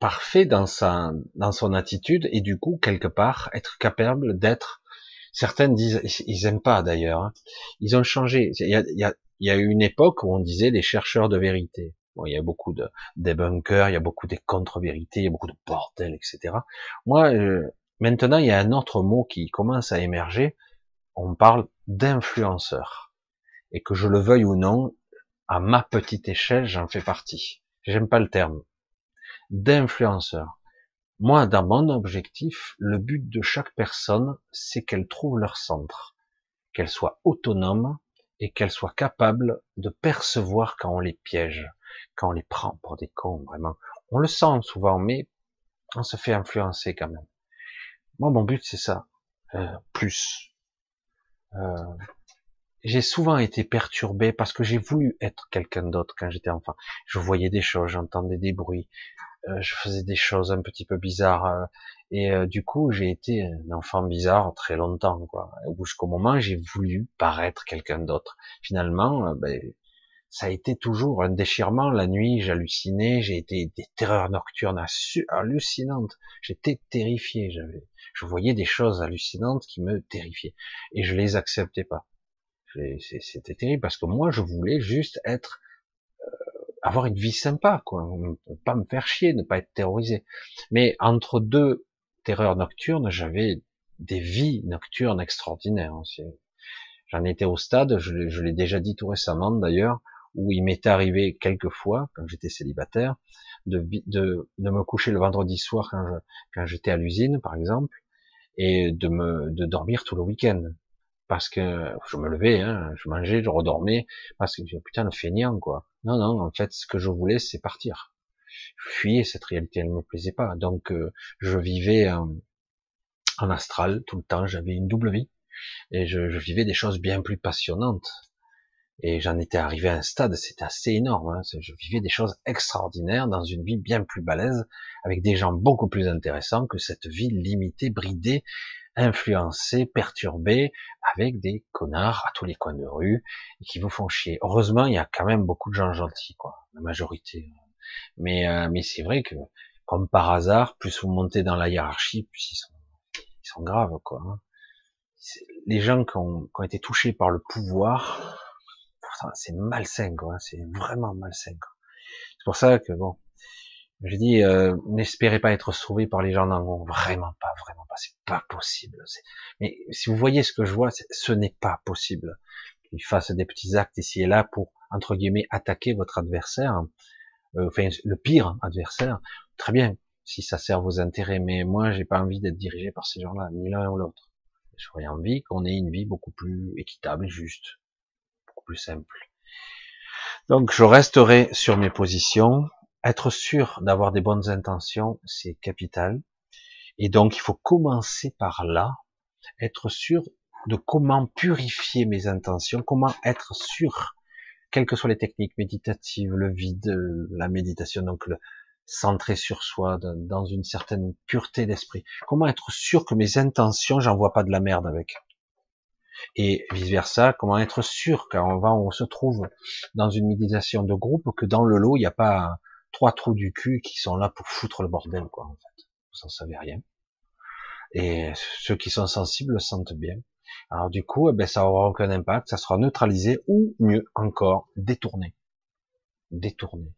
parfait dans sa, dans son attitude et du coup, quelque part, être capable d'être Certaines disent, ils aiment pas d'ailleurs. Hein. Ils ont changé. Il y, a, il, y a, y a eu une époque où on disait les chercheurs de vérité. Bon, il y a beaucoup de débunkers, il y a beaucoup de contre-vérités, il y a beaucoup de bordel, etc. Moi, euh, maintenant, il y a un autre mot qui commence à émerger. On parle d'influenceur. Et que je le veuille ou non, à ma petite échelle, j'en fais partie. J'aime pas le terme. D'influenceur. Moi, dans mon objectif, le but de chaque personne, c'est qu'elle trouve leur centre, qu'elle soit autonome et qu'elle soit capable de percevoir quand on les piège, quand on les prend pour des cons, vraiment. On le sent souvent, mais on se fait influencer quand même. Moi, mon but, c'est ça. Euh, plus. Euh, j'ai souvent été perturbé parce que j'ai voulu être quelqu'un d'autre quand j'étais enfant. Je voyais des choses, j'entendais des bruits, je faisais des choses un petit peu bizarres euh, et euh, du coup j'ai été un enfant bizarre très longtemps quoi. Jusqu'au moment j'ai voulu paraître quelqu'un d'autre. Finalement, ben, ça a été toujours un déchirement. La nuit, j'hallucinais, j'ai été des terreurs nocturnes hallucinantes. J'étais terrifié. J'avais, je voyais des choses hallucinantes qui me terrifiaient et je les acceptais pas. C'était terrible parce que moi, je voulais juste être avoir une vie sympa, quoi. Pas me faire chier, ne pas être terrorisé. Mais entre deux terreurs nocturnes, j'avais des vies nocturnes extraordinaires. J'en étais au stade, je, l'ai déjà dit tout récemment d'ailleurs, où il m'était arrivé quelques fois, quand j'étais célibataire, de, me coucher le vendredi soir quand, quand j'étais à l'usine, par exemple, et de me de dormir tout le week-end parce que je me levais, hein, je mangeais, je redormais, parce que putain le feignant quoi. Non non, en fait ce que je voulais c'est partir. Je fuyais cette réalité, elle me plaisait pas. Donc euh, je vivais en, astral tout le temps, j'avais une double vie et je, vivais des choses bien plus passionnantes. Et j'en étais arrivé à un stade, c'était assez énorme. Hein. Je vivais des choses extraordinaires dans une vie bien plus balèze, avec des gens beaucoup plus intéressants que cette vie limitée, bridée, influencé, perturbé, avec des connards à tous les coins de rue et qui vous font chier. Heureusement, il y a quand même beaucoup de gens gentils, quoi, la majorité. Mais euh, mais c'est vrai que comme par hasard, plus vous montez dans la hiérarchie, plus ils sont ils sont graves, quoi. Hein. Les gens qui ont, qui ont été touchés par le pouvoir, c'est malsain, quoi. C'est vraiment malsain. C'est pour ça que bon, je dis, euh, n'espérez pas être sauvé par les gens dans Vraiment pas, vraiment pas. C'est pas possible. Mais si vous voyez ce que je vois, ce n'est pas possible qu'ils fassent des petits actes ici et là pour, entre guillemets, attaquer votre adversaire. Euh, enfin, le pire adversaire. Très bien, si ça sert vos intérêts. Mais moi, j'ai pas envie d'être dirigé par ces gens-là, ni l'un ou l'autre. J'aurais envie qu'on ait une vie beaucoup plus équitable et juste. Beaucoup plus simple. Donc, je resterai sur mes positions être sûr d'avoir des bonnes intentions, c'est capital. Et donc, il faut commencer par là, être sûr de comment purifier mes intentions, comment être sûr, quelles que soient les techniques méditatives, le vide, la méditation, donc le centrer sur soi, dans une certaine pureté d'esprit. Comment être sûr que mes intentions, j'en vois pas de la merde avec. Et vice versa, comment être sûr quand on se trouve dans une méditation de groupe, que dans le lot, il n'y a pas trois trous du cul qui sont là pour foutre le bordel, quoi, en fait. Vous en savez rien. Et ceux qui sont sensibles le sentent bien. Alors du coup, eh ben, ça aura aucun impact, ça sera neutralisé ou mieux encore, détourné. Détourné.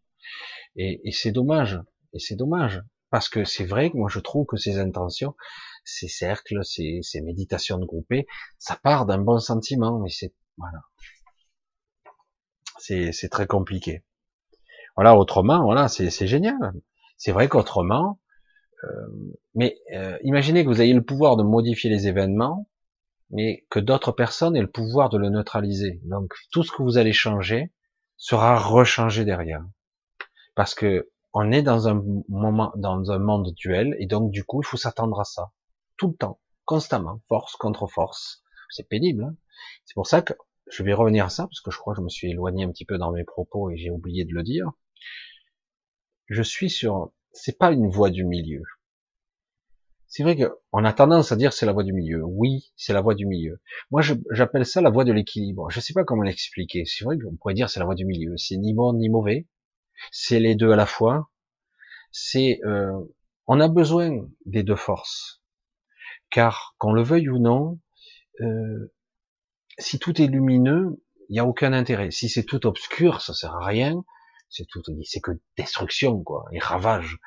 Et, et c'est dommage. Et c'est dommage. Parce que c'est vrai que moi je trouve que ces intentions, ces cercles, ces, ces méditations de groupées, ça part d'un bon sentiment, mais c'est voilà, c'est très compliqué. Voilà, autrement, voilà, c'est génial. C'est vrai qu'autrement, euh, mais euh, imaginez que vous ayez le pouvoir de modifier les événements, mais que d'autres personnes aient le pouvoir de le neutraliser. Donc tout ce que vous allez changer sera rechangé derrière, parce que on est dans un moment, dans un monde duel, et donc du coup il faut s'attendre à ça tout le temps, constamment, force contre force. C'est pénible. Hein c'est pour ça que je vais revenir à ça, parce que je crois que je me suis éloigné un petit peu dans mes propos et j'ai oublié de le dire. Je suis sur, c'est pas une voie du milieu. C'est vrai qu'on a tendance à dire c'est la voie du milieu. Oui, c'est la voie du milieu. Moi, j'appelle ça la voie de l'équilibre. Je sais pas comment l'expliquer. C'est vrai qu'on pourrait dire c'est la voie du milieu. C'est ni bon ni mauvais. C'est les deux à la fois. C'est, euh, on a besoin des deux forces. Car, qu'on le veuille ou non, euh, si tout est lumineux, il n'y a aucun intérêt. Si c'est tout obscur, ça sert à rien. C'est tout, c'est que destruction, quoi, et ravage.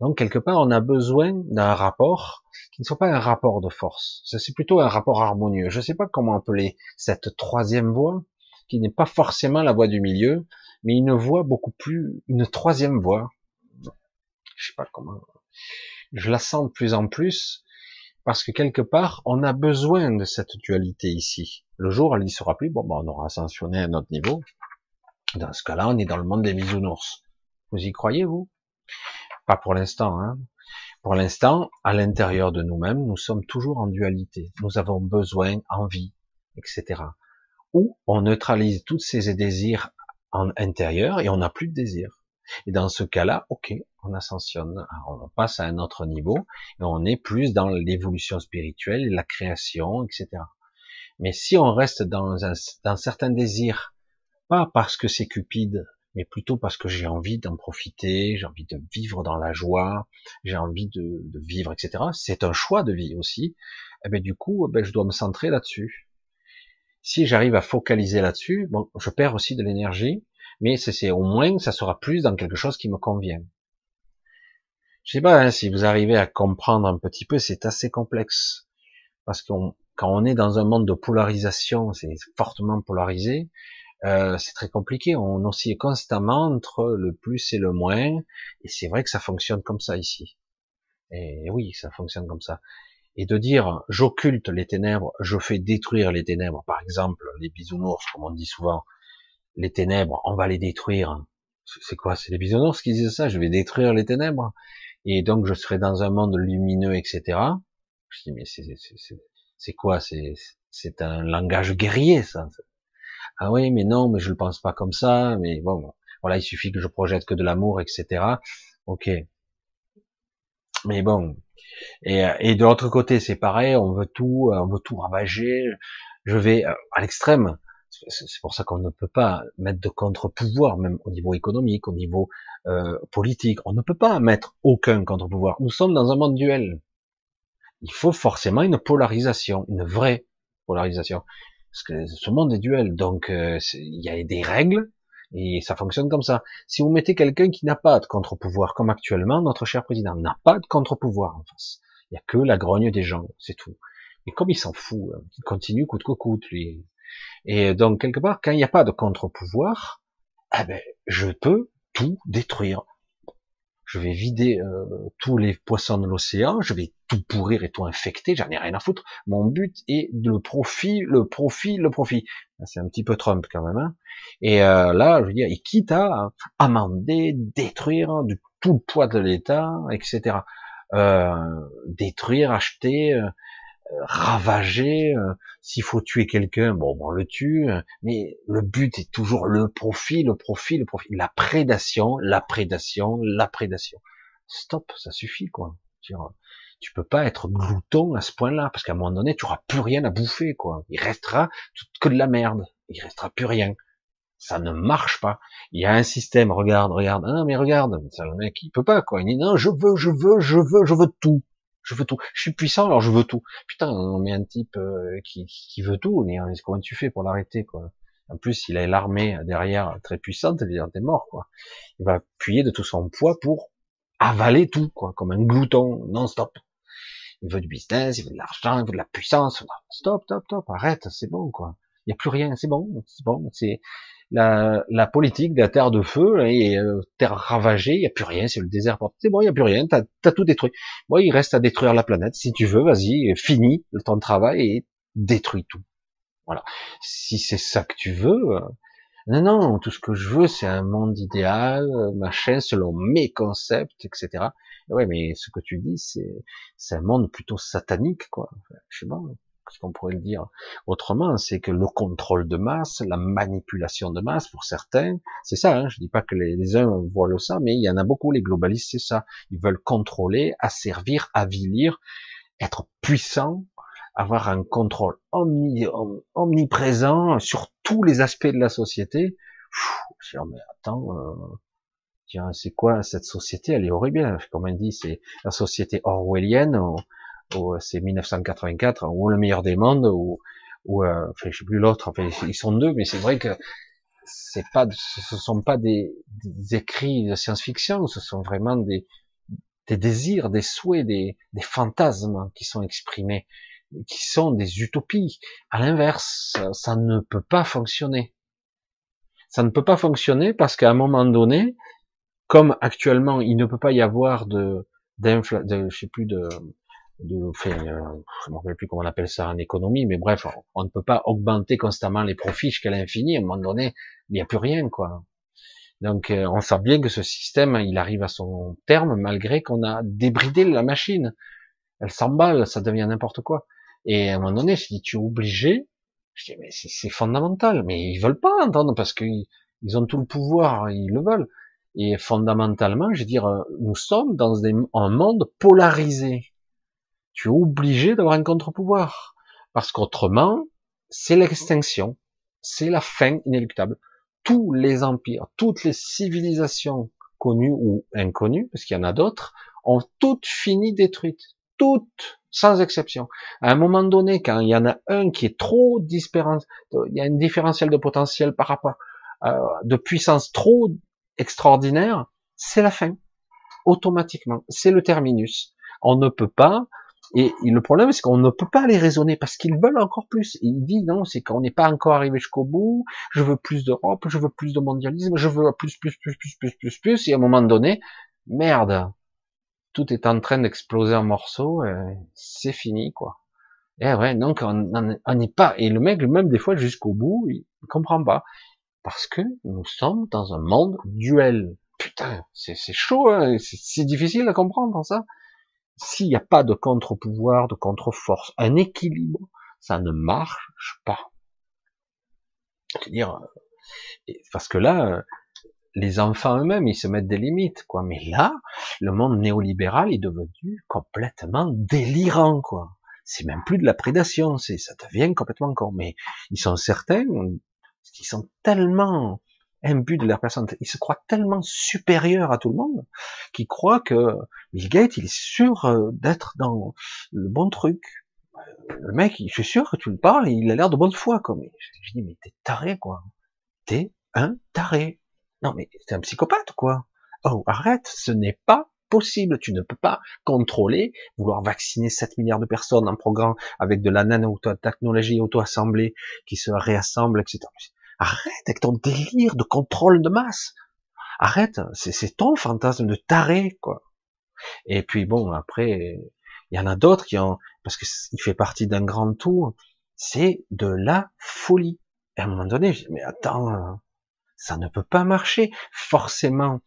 Donc, quelque part, on a besoin d'un rapport qui ne soit pas un rapport de force. C'est plutôt un rapport harmonieux. Je ne sais pas comment appeler cette troisième voie, qui n'est pas forcément la voie du milieu, mais une voie beaucoup plus, une troisième voie. Je sais pas comment. Je la sens de plus en plus, parce que quelque part, on a besoin de cette dualité ici. Le jour, elle n'y sera plus, bon, ben, on aura ascensionné à notre niveau. Dans ce cas-là, on est dans le monde des bisounours. Vous y croyez, vous? Pas pour l'instant. Hein pour l'instant, à l'intérieur de nous-mêmes, nous sommes toujours en dualité. Nous avons besoin, envie, etc. Ou on neutralise tous ces désirs en intérieur et on n'a plus de désirs. Et dans ce cas-là, ok, on ascensionne, on passe à un autre niveau et on est plus dans l'évolution spirituelle, la création, etc. Mais si on reste dans un dans certains désirs, pas parce que c'est cupide, mais plutôt parce que j'ai envie d'en profiter, j'ai envie de vivre dans la joie, j'ai envie de, vivre, etc. C'est un choix de vie aussi. Et eh ben du coup, eh ben, je dois me centrer là-dessus. Si j'arrive à focaliser là-dessus, bon, je perds aussi de l'énergie, mais c'est au moins ça sera plus dans quelque chose qui me convient. Je sais pas hein, si vous arrivez à comprendre un petit peu, c'est assez complexe parce que quand on est dans un monde de polarisation, c'est fortement polarisé, euh, c'est très compliqué. On oscille constamment entre le plus et le moins, et c'est vrai que ça fonctionne comme ça ici. Et oui, ça fonctionne comme ça. Et de dire j'occulte les ténèbres, je fais détruire les ténèbres, par exemple les bisounours, comme on dit souvent, les ténèbres, on va les détruire. C'est quoi? C'est les bisounours qui disent ça, je vais détruire les ténèbres. Et donc je serai dans un monde lumineux, etc. Je dis, mais c'est quoi? C'est un langage guerrier, ça. Ah oui, mais non, mais je le pense pas comme ça. Mais bon, voilà, il suffit que je projette que de l'amour, etc. Ok. Mais bon. Et, et de l'autre côté, c'est pareil. On veut tout, on veut tout ravager. Je vais euh, à l'extrême. C'est pour ça qu'on ne peut pas mettre de contre-pouvoir, même au niveau économique, au niveau euh, politique. On ne peut pas mettre aucun contre-pouvoir. Nous sommes dans un monde duel. Il faut forcément une polarisation, une vraie polarisation. Parce que ce monde est duel, donc euh, il y a des règles et ça fonctionne comme ça. Si vous mettez quelqu'un qui n'a pas de contre-pouvoir, comme actuellement notre cher président n'a pas de contre-pouvoir en face, il y a que la grogne des gens, c'est tout. Et comme il s'en fout, hein, il continue coûte que coûte lui. Et donc, quelque part, quand il n'y a pas de contre-pouvoir, eh ben, je peux tout détruire. Je vais vider euh, tous les poissons de l'océan, je vais tout pourrir et tout infecter, j'en ai rien à foutre. Mon but est le profit, le profit, le profit. C'est un petit peu Trump quand même. Hein et euh, là, je veux dire, il quitte à amender, détruire du tout le poids de l'État, etc. Euh, détruire, acheter, ravager, euh, s'il faut tuer quelqu'un, bon, on le tue, mais le but est toujours le profit, le profit, le profit, la prédation, la prédation, la prédation. Stop, ça suffit, quoi. Tu peux pas être glouton à ce point-là, parce qu'à un moment donné, tu auras plus rien à bouffer, quoi. Il restera que de la merde. Il restera plus rien. Ça ne marche pas. Il y a un système, regarde, regarde, ah, mais regarde, le mec, il peut pas, quoi. Il dit, non, je veux, je veux, je veux, je veux tout. Je veux tout. Je suis puissant, alors je veux tout. Putain, on met un type euh, qui, qui veut tout. Comment tu fais pour l'arrêter, quoi? En plus, il a l'armée derrière très puissante. Est mort, quoi. Il va appuyer de tout son poids pour avaler tout, quoi, comme un glouton non-stop. Il veut du business, il veut de l'argent, il veut de la puissance. Stop, stop, stop, arrête, c'est bon, quoi. Il n'y a plus rien, c'est bon, c'est bon. C'est la, la, politique de la terre de feu et euh, terre ravagée, il n'y a plus rien, c'est le désert. C'est bon, il n'y a plus rien, t'as as tout détruit. Bon, il reste à détruire la planète. Si tu veux, vas-y, finis le temps de travail et détruis tout. Voilà. Si c'est ça que tu veux, euh, non, non, tout ce que je veux, c'est un monde idéal, machin, selon mes concepts, etc. Ouais, mais ce que tu dis, c'est, c'est un monde plutôt satanique, quoi. Je sais pas ce qu'on pourrait le dire autrement, c'est que le contrôle de masse, la manipulation de masse, pour certains, c'est ça. Hein, je dis pas que les, uns voient ça, mais il y en a beaucoup. Les globalistes, c'est ça. Ils veulent contrôler, asservir, avilir, être puissants, avoir un contrôle omniprésent sur tous les aspects de la société. je dis, mais attends, euh, tiens, c'est quoi cette société? Elle est horrible. Comme on dit, c'est la société orwellienne, ou, c'est 1984, ou le meilleur des mondes, ou, ou euh, enfin, je sais plus l'autre. Enfin, ils sont deux, mais c'est vrai que c'est pas, ce sont pas des, des écrits de science-fiction, ce sont vraiment des, des désirs, des souhaits, des, des fantasmes qui sont exprimés qui sont des utopies. À l'inverse, ça ne peut pas fonctionner. Ça ne peut pas fonctionner parce qu'à un moment donné, comme actuellement, il ne peut pas y avoir de, de je sais plus de, de, enfin, euh, je ne me rappelle plus comment on appelle ça en économie, mais bref, on, ne peut pas augmenter constamment les profits jusqu'à l'infini. À un moment donné, il n'y a plus rien, quoi. Donc, euh, on sent bien que ce système, il arrive à son terme malgré qu'on a débridé la machine. Elle s'emballe, ça devient n'importe quoi. Et à un moment donné, je dis, tu es obligé. Je dis, mais c'est fondamental. Mais ils veulent pas entendre parce qu'ils ils ont tout le pouvoir, ils le veulent. Et fondamentalement, je veux dire, nous sommes dans un monde polarisé. Tu es obligé d'avoir un contre-pouvoir. Parce qu'autrement, c'est l'extinction. C'est la fin inéluctable. Tous les empires, toutes les civilisations connues ou inconnues, parce qu'il y en a d'autres, ont toutes fini détruites. Toutes sans exception. À un moment donné, quand il y en a un qui est trop disparant, il y a un différentiel de potentiel par rapport euh, de puissance trop extraordinaire, c'est la fin. Automatiquement. C'est le terminus. On ne peut pas, et, le problème, c'est qu'on ne peut pas les raisonner parce qu'ils veulent encore plus. il dit non, c'est qu'on n'est pas encore arrivé jusqu'au bout. Je veux plus d'Europe, je veux plus de mondialisme, je veux plus, plus, plus, plus, plus, plus, plus. Et à un moment donné, merde, tout est en train d'exploser en morceaux, c'est fini, quoi. Et ouais, donc on n'y pas. Et le mec, même des fois jusqu'au bout, il, comprend pas. Parce que nous sommes dans un monde duel. Putain, c'est chaud, hein c'est difficile à comprendre ça. S'il n'y a pas de contre-pouvoir, de contre-force, un équilibre, ça ne marche pas. C'est-à-dire, euh, parce que là, les enfants eux-mêmes, ils se mettent des limites, quoi. Mais là, le monde néolibéral est devenu complètement délirant, quoi. C'est même plus de la prédation, c'est, ça devient complètement con. Mais ils sont certains, ils sont tellement imbus de leur personne, ils se croient tellement supérieurs à tout le monde, qu'ils croient que Bill Gates, il est sûr euh, d'être dans le bon truc. Le mec, je suis sûr que tu le parles, il a l'air de bonne foi, quoi. Mais je dis, mais t'es taré, quoi. T'es un taré. Non, mais c'est un psychopathe, quoi. Oh, arrête, ce n'est pas possible. Tu ne peux pas contrôler, vouloir vacciner 7 milliards de personnes en programme avec de la nanotechnologie auto-assemblée qui se réassemble, etc. Arrête avec ton délire de contrôle de masse. Arrête, c'est ton fantasme de taré, quoi. Et puis bon, après, il y en a d'autres qui ont, parce qu'il fait partie d'un grand tout, c'est de la folie. Et à un moment donné, je dis, mais attends, ça ne peut pas marcher. Forcément,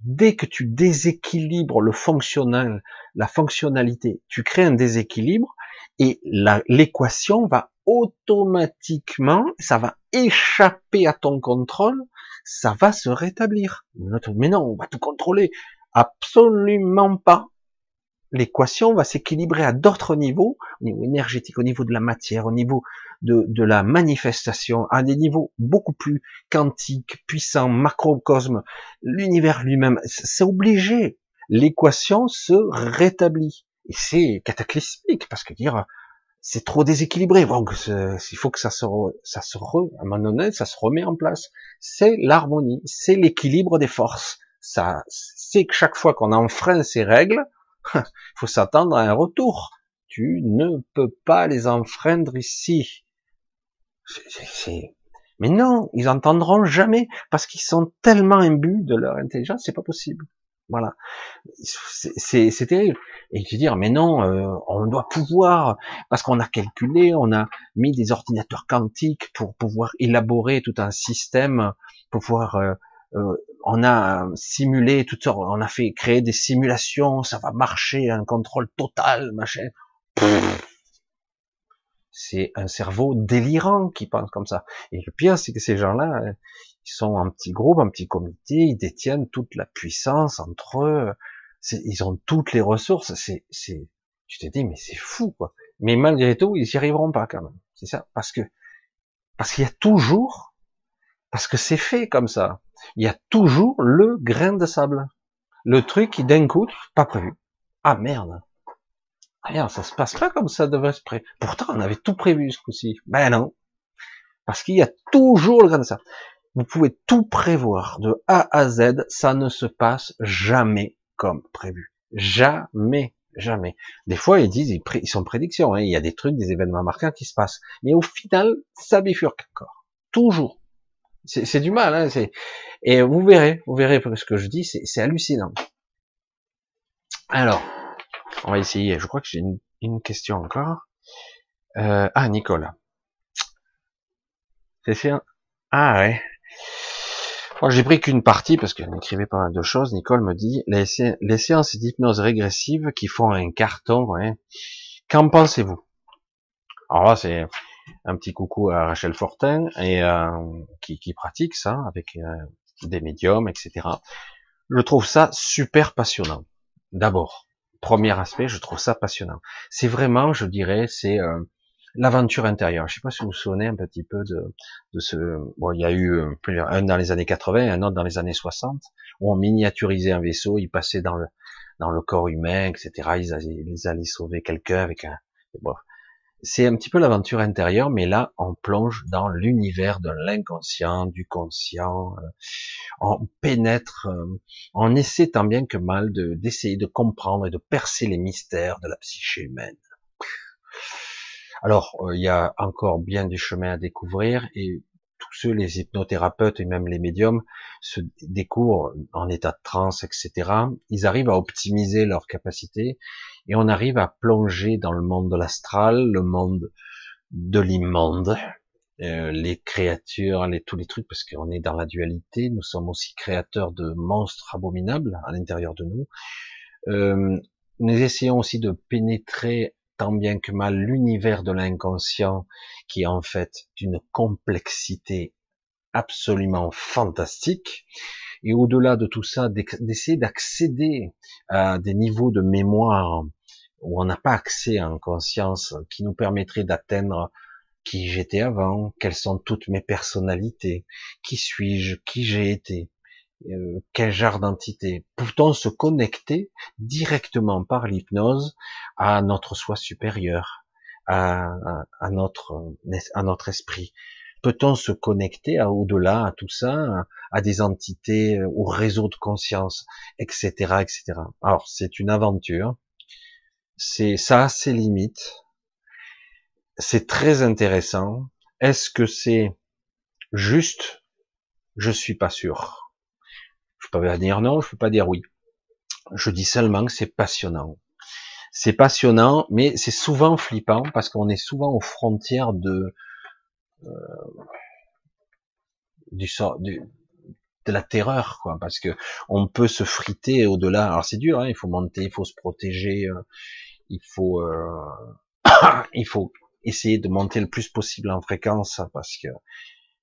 dès que tu déséquilibres le fonctionnel, la fonctionnalité, tu crées un déséquilibre et l'équation va automatiquement, ça va échapper à ton contrôle, ça va se rétablir. Mais non, on va tout contrôler. Absolument pas l'équation va s'équilibrer à d'autres niveaux, au niveau énergétique, au niveau de la matière, au niveau de, de, la manifestation, à des niveaux beaucoup plus quantiques, puissants, macrocosme, l'univers lui-même. C'est obligé. L'équation se rétablit. Et c'est cataclysmique, parce que dire, c'est trop déséquilibré. Donc, il faut que ça se, ça re, à un donné, ça se remet en place. C'est l'harmonie, c'est l'équilibre des forces. Ça, c'est que chaque fois qu'on enfreint ces règles, il faut s'attendre à un retour. Tu ne peux pas les enfreindre ici. Mais non, ils entendront jamais parce qu'ils sont tellement imbus de leur intelligence, c'est pas possible. Voilà, c'est terrible. Et tu dire, mais non, euh, on doit pouvoir, parce qu'on a calculé, on a mis des ordinateurs quantiques pour pouvoir élaborer tout un système, pour pouvoir, euh, euh, on a simulé toutes sortes, on a fait créer des simulations, ça va marcher, un contrôle total, machin. C'est un cerveau délirant qui pense comme ça. Et le pire, c'est que ces gens-là, ils sont en petit groupe, en petit comité, ils détiennent toute la puissance entre eux, ils ont toutes les ressources, c'est, c'est, tu te dis, mais c'est fou, quoi. Mais malgré tout, ils y arriveront pas, quand même. C'est ça. Parce que, parce qu'il y a toujours, parce que c'est fait comme ça, il y a toujours le grain de sable. Le truc qui d'un coup, pas prévu. Ah merde. Ah merde, ça se passe pas comme ça devait se prévu. Pourtant, on avait tout prévu ce coup-ci. Ben non. Parce qu'il y a toujours le grain de sable. Vous pouvez tout prévoir de A à Z, ça ne se passe jamais comme prévu. Jamais, jamais. Des fois, ils disent, ils, sont prédictions, hein. il y a des trucs, des événements marquants qui se passent. Mais au final, ça bifurque encore. Toujours. C'est du mal, hein, et vous verrez, vous verrez ce que je dis, c'est hallucinant. Alors, on va essayer. Je crois que j'ai une, question encore. Euh, ah, Nicolas. C'est Ah ouais. J'ai pris qu'une partie parce qu'elle m'écrivait pas mal de choses. Nicole me dit les, séances d'hypnose régressive qui font un carton. Ouais. Qu'en pensez-vous? Alors là, c'est un petit coucou à Rachel Fortin et euh, qui, qui, pratique ça avec euh, des médiums, etc. Je trouve ça super passionnant. D'abord, premier aspect, je trouve ça passionnant. C'est vraiment, je dirais, c'est euh, l'aventure intérieure. Je sais pas si vous vous souvenez un petit peu de, de ce. Bon, il y a eu euh, un dans les années 80 et un autre dans les années 60 où on miniaturisait un vaisseau, il passait dans le dans le corps humain, etc. Ils allaient, ils allaient sauver quelqu'un avec un. Bon. C'est un petit peu l'aventure intérieure, mais là, on plonge dans l'univers de l'inconscient, du conscient. Euh, on pénètre, euh, on essaie tant bien que mal de d'essayer de comprendre et de percer les mystères de la psyché humaine. Alors, euh, il y a encore bien du chemin à découvrir et tous ceux, les hypnothérapeutes et même les médiums, se découvrent en état de transe, etc. Ils arrivent à optimiser leurs capacités et on arrive à plonger dans le monde de l'astral, le monde de l'immonde, euh, les créatures, les, tous les trucs, parce qu'on est dans la dualité, nous sommes aussi créateurs de monstres abominables à l'intérieur de nous. Euh, nous essayons aussi de pénétrer tant bien que mal l'univers de l'inconscient qui est en fait d'une complexité absolument fantastique. Et au-delà de tout ça, d'essayer d'accéder à des niveaux de mémoire où on n'a pas accès en conscience, qui nous permettrait d'atteindre qui j'étais avant, quelles sont toutes mes personnalités, qui suis-je, qui j'ai été, euh, quel genre d'entité? Peut-on se connecter directement par l'hypnose à notre soi supérieur, à, à, notre à notre esprit? Peut-on se connecter à au-delà, à tout ça, à, des entités, au réseau de conscience, etc., etc. Alors c'est une aventure. C'est ça a ses limites. C'est très intéressant. Est-ce que c'est juste? Je suis pas sûr. Je peux pas dire non, je peux pas dire oui. Je dis seulement que c'est passionnant. C'est passionnant, mais c'est souvent flippant parce qu'on est souvent aux frontières de euh, du sort du, de la terreur, quoi, parce que on peut se friter au-delà. Alors c'est dur, hein, il faut monter, il faut se protéger, euh, il faut, euh, il faut essayer de monter le plus possible en fréquence parce que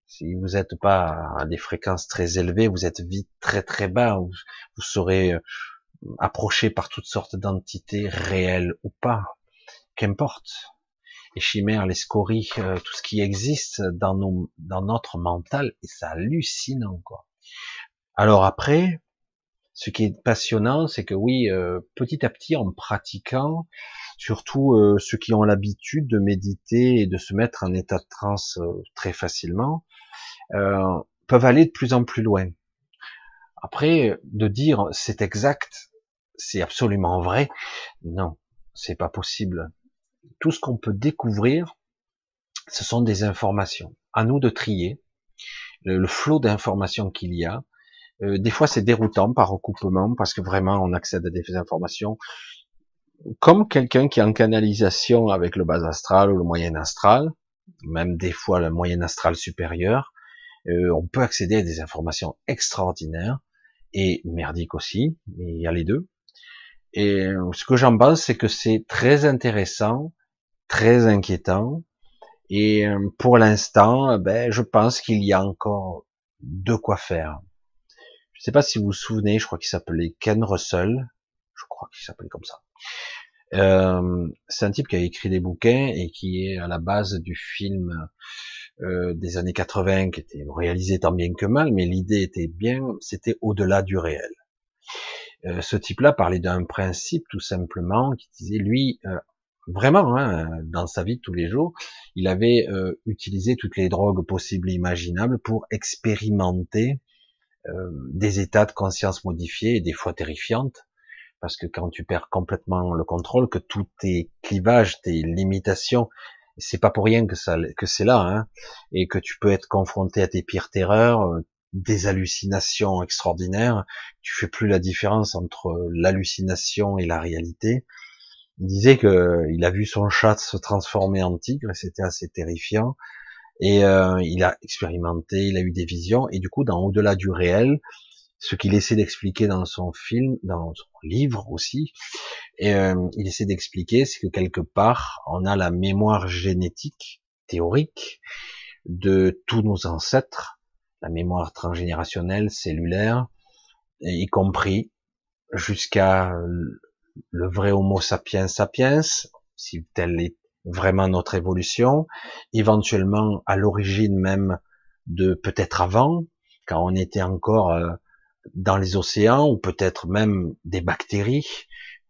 si vous n'êtes pas à des fréquences très élevées, vous êtes vite très très bas, vous, serez euh, approché par toutes sortes d'entités réelles ou pas, qu'importe. Les chimères, les scories, euh, tout ce qui existe dans, notre mental, et c'est hallucinant quoi. Alors après, ce qui est passionnant, c'est que oui, euh, petit à petit, en pratiquant, surtout euh, ceux qui ont l'habitude de méditer et de se mettre en état de transe euh, très facilement, peuvent aller de plus en plus loin. Après, de dire c'est exact, c'est absolument vrai, non, c'est pas possible. Tout ce qu'on peut découvrir, ce sont des informations. À nous de trier le, flot d'informations qu'il y a. Euh, des fois, c'est déroutant par recoupement parce que vraiment, on accède à des informations comme quelqu'un qui est en canalisation avec le bas astral ou le moyen astral, même des fois le moyen astral supérieur. Euh, on peut accéder à des informations extraordinaires et merdiques aussi, mais il y a les deux. Et ce que j'en pense, c'est que c'est très intéressant, très inquiétant, et euh, pour l'instant, euh, ben, je pense qu'il y a encore de quoi faire. Je ne sais pas si vous vous souvenez, je crois qu'il s'appelait Ken Russell. Je crois qu'il s'appelait comme ça. Euh, c'est un type qui a écrit des bouquins et qui est à la base du film euh, des années 80 qui était réalisé tant bien que mal, mais l'idée était bien, c'était au-delà du réel. Euh, ce type-là parlait d'un principe tout simplement qui disait lui, euh, vraiment, hein, dans sa vie de tous les jours, il avait euh, utilisé toutes les drogues possibles et imaginables pour expérimenter euh, des états de conscience modifiés et des fois terrifiantes, parce que quand tu perds complètement le contrôle, que tous tes clivages, tes limitations, c'est pas pour rien que ça, que c'est là, hein, et que tu peux être confronté à tes pires terreurs, euh, des hallucinations extraordinaires, tu fais plus la différence entre l'hallucination et la réalité, il disait que il a vu son chat se transformer en tigre, et c'était assez terrifiant. Et euh, il a expérimenté, il a eu des visions, et du coup, dans au-delà du réel, ce qu'il essaie d'expliquer dans son film, dans son livre aussi, euh, il essaie d'expliquer, c'est que quelque part, on a la mémoire génétique théorique de tous nos ancêtres, la mémoire transgénérationnelle, cellulaire, y compris jusqu'à le vrai Homo sapiens sapiens, si telle est vraiment notre évolution, éventuellement à l'origine même de peut-être avant, quand on était encore euh, dans les océans, ou peut-être même des bactéries,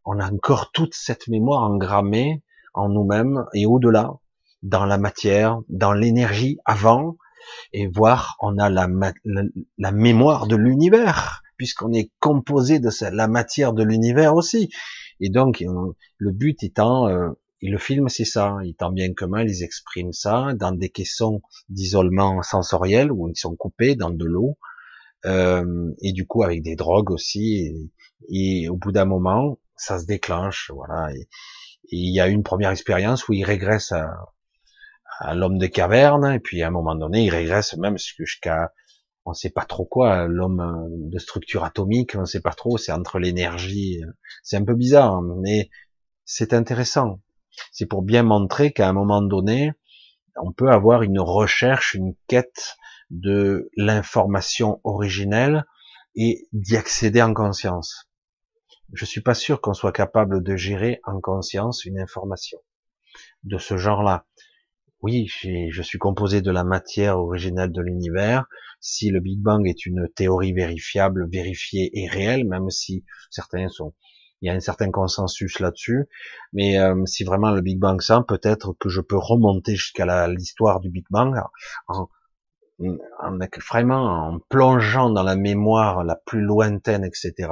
on a encore toute cette mémoire engrammée en nous-mêmes et au-delà, dans la matière, dans l'énergie avant, et voir on a la, la mémoire de l'univers puisqu'on est composé de la matière de l'univers aussi. Et donc, euh, le but étant, euh, et le film c'est ça, il tant bien que mal, ils expriment ça dans des caissons d'isolement sensoriel où ils sont coupés dans de l'eau, euh, et du coup avec des drogues aussi, et, au bout d'un moment, ça se déclenche, voilà. Et, il y a une première expérience où il régresse à, à l'homme des cavernes, et puis à un moment donné, il régresse même jusqu'à on sait pas trop quoi, l'homme de structure atomique, on sait pas trop, c'est entre l'énergie, euh, c'est un peu bizarre, mais c'est intéressant. C'est pour bien montrer qu'à un moment donné, on peut avoir une recherche, une quête de l'information originelle et d'y accéder en conscience. Je suis pas sûr qu'on soit capable de gérer en conscience une information de ce genre-là oui, je suis composé de la matière originelle de l'univers. Si le Big Bang est une théorie vérifiable, vérifiée et réelle, même si certains sont, il y a un certain consensus là-dessus, mais euh, si vraiment le Big Bang ça, peut-être que je peux remonter jusqu'à l'histoire du Big Bang en, en, vraiment en plongeant dans la mémoire la plus lointaine, etc.,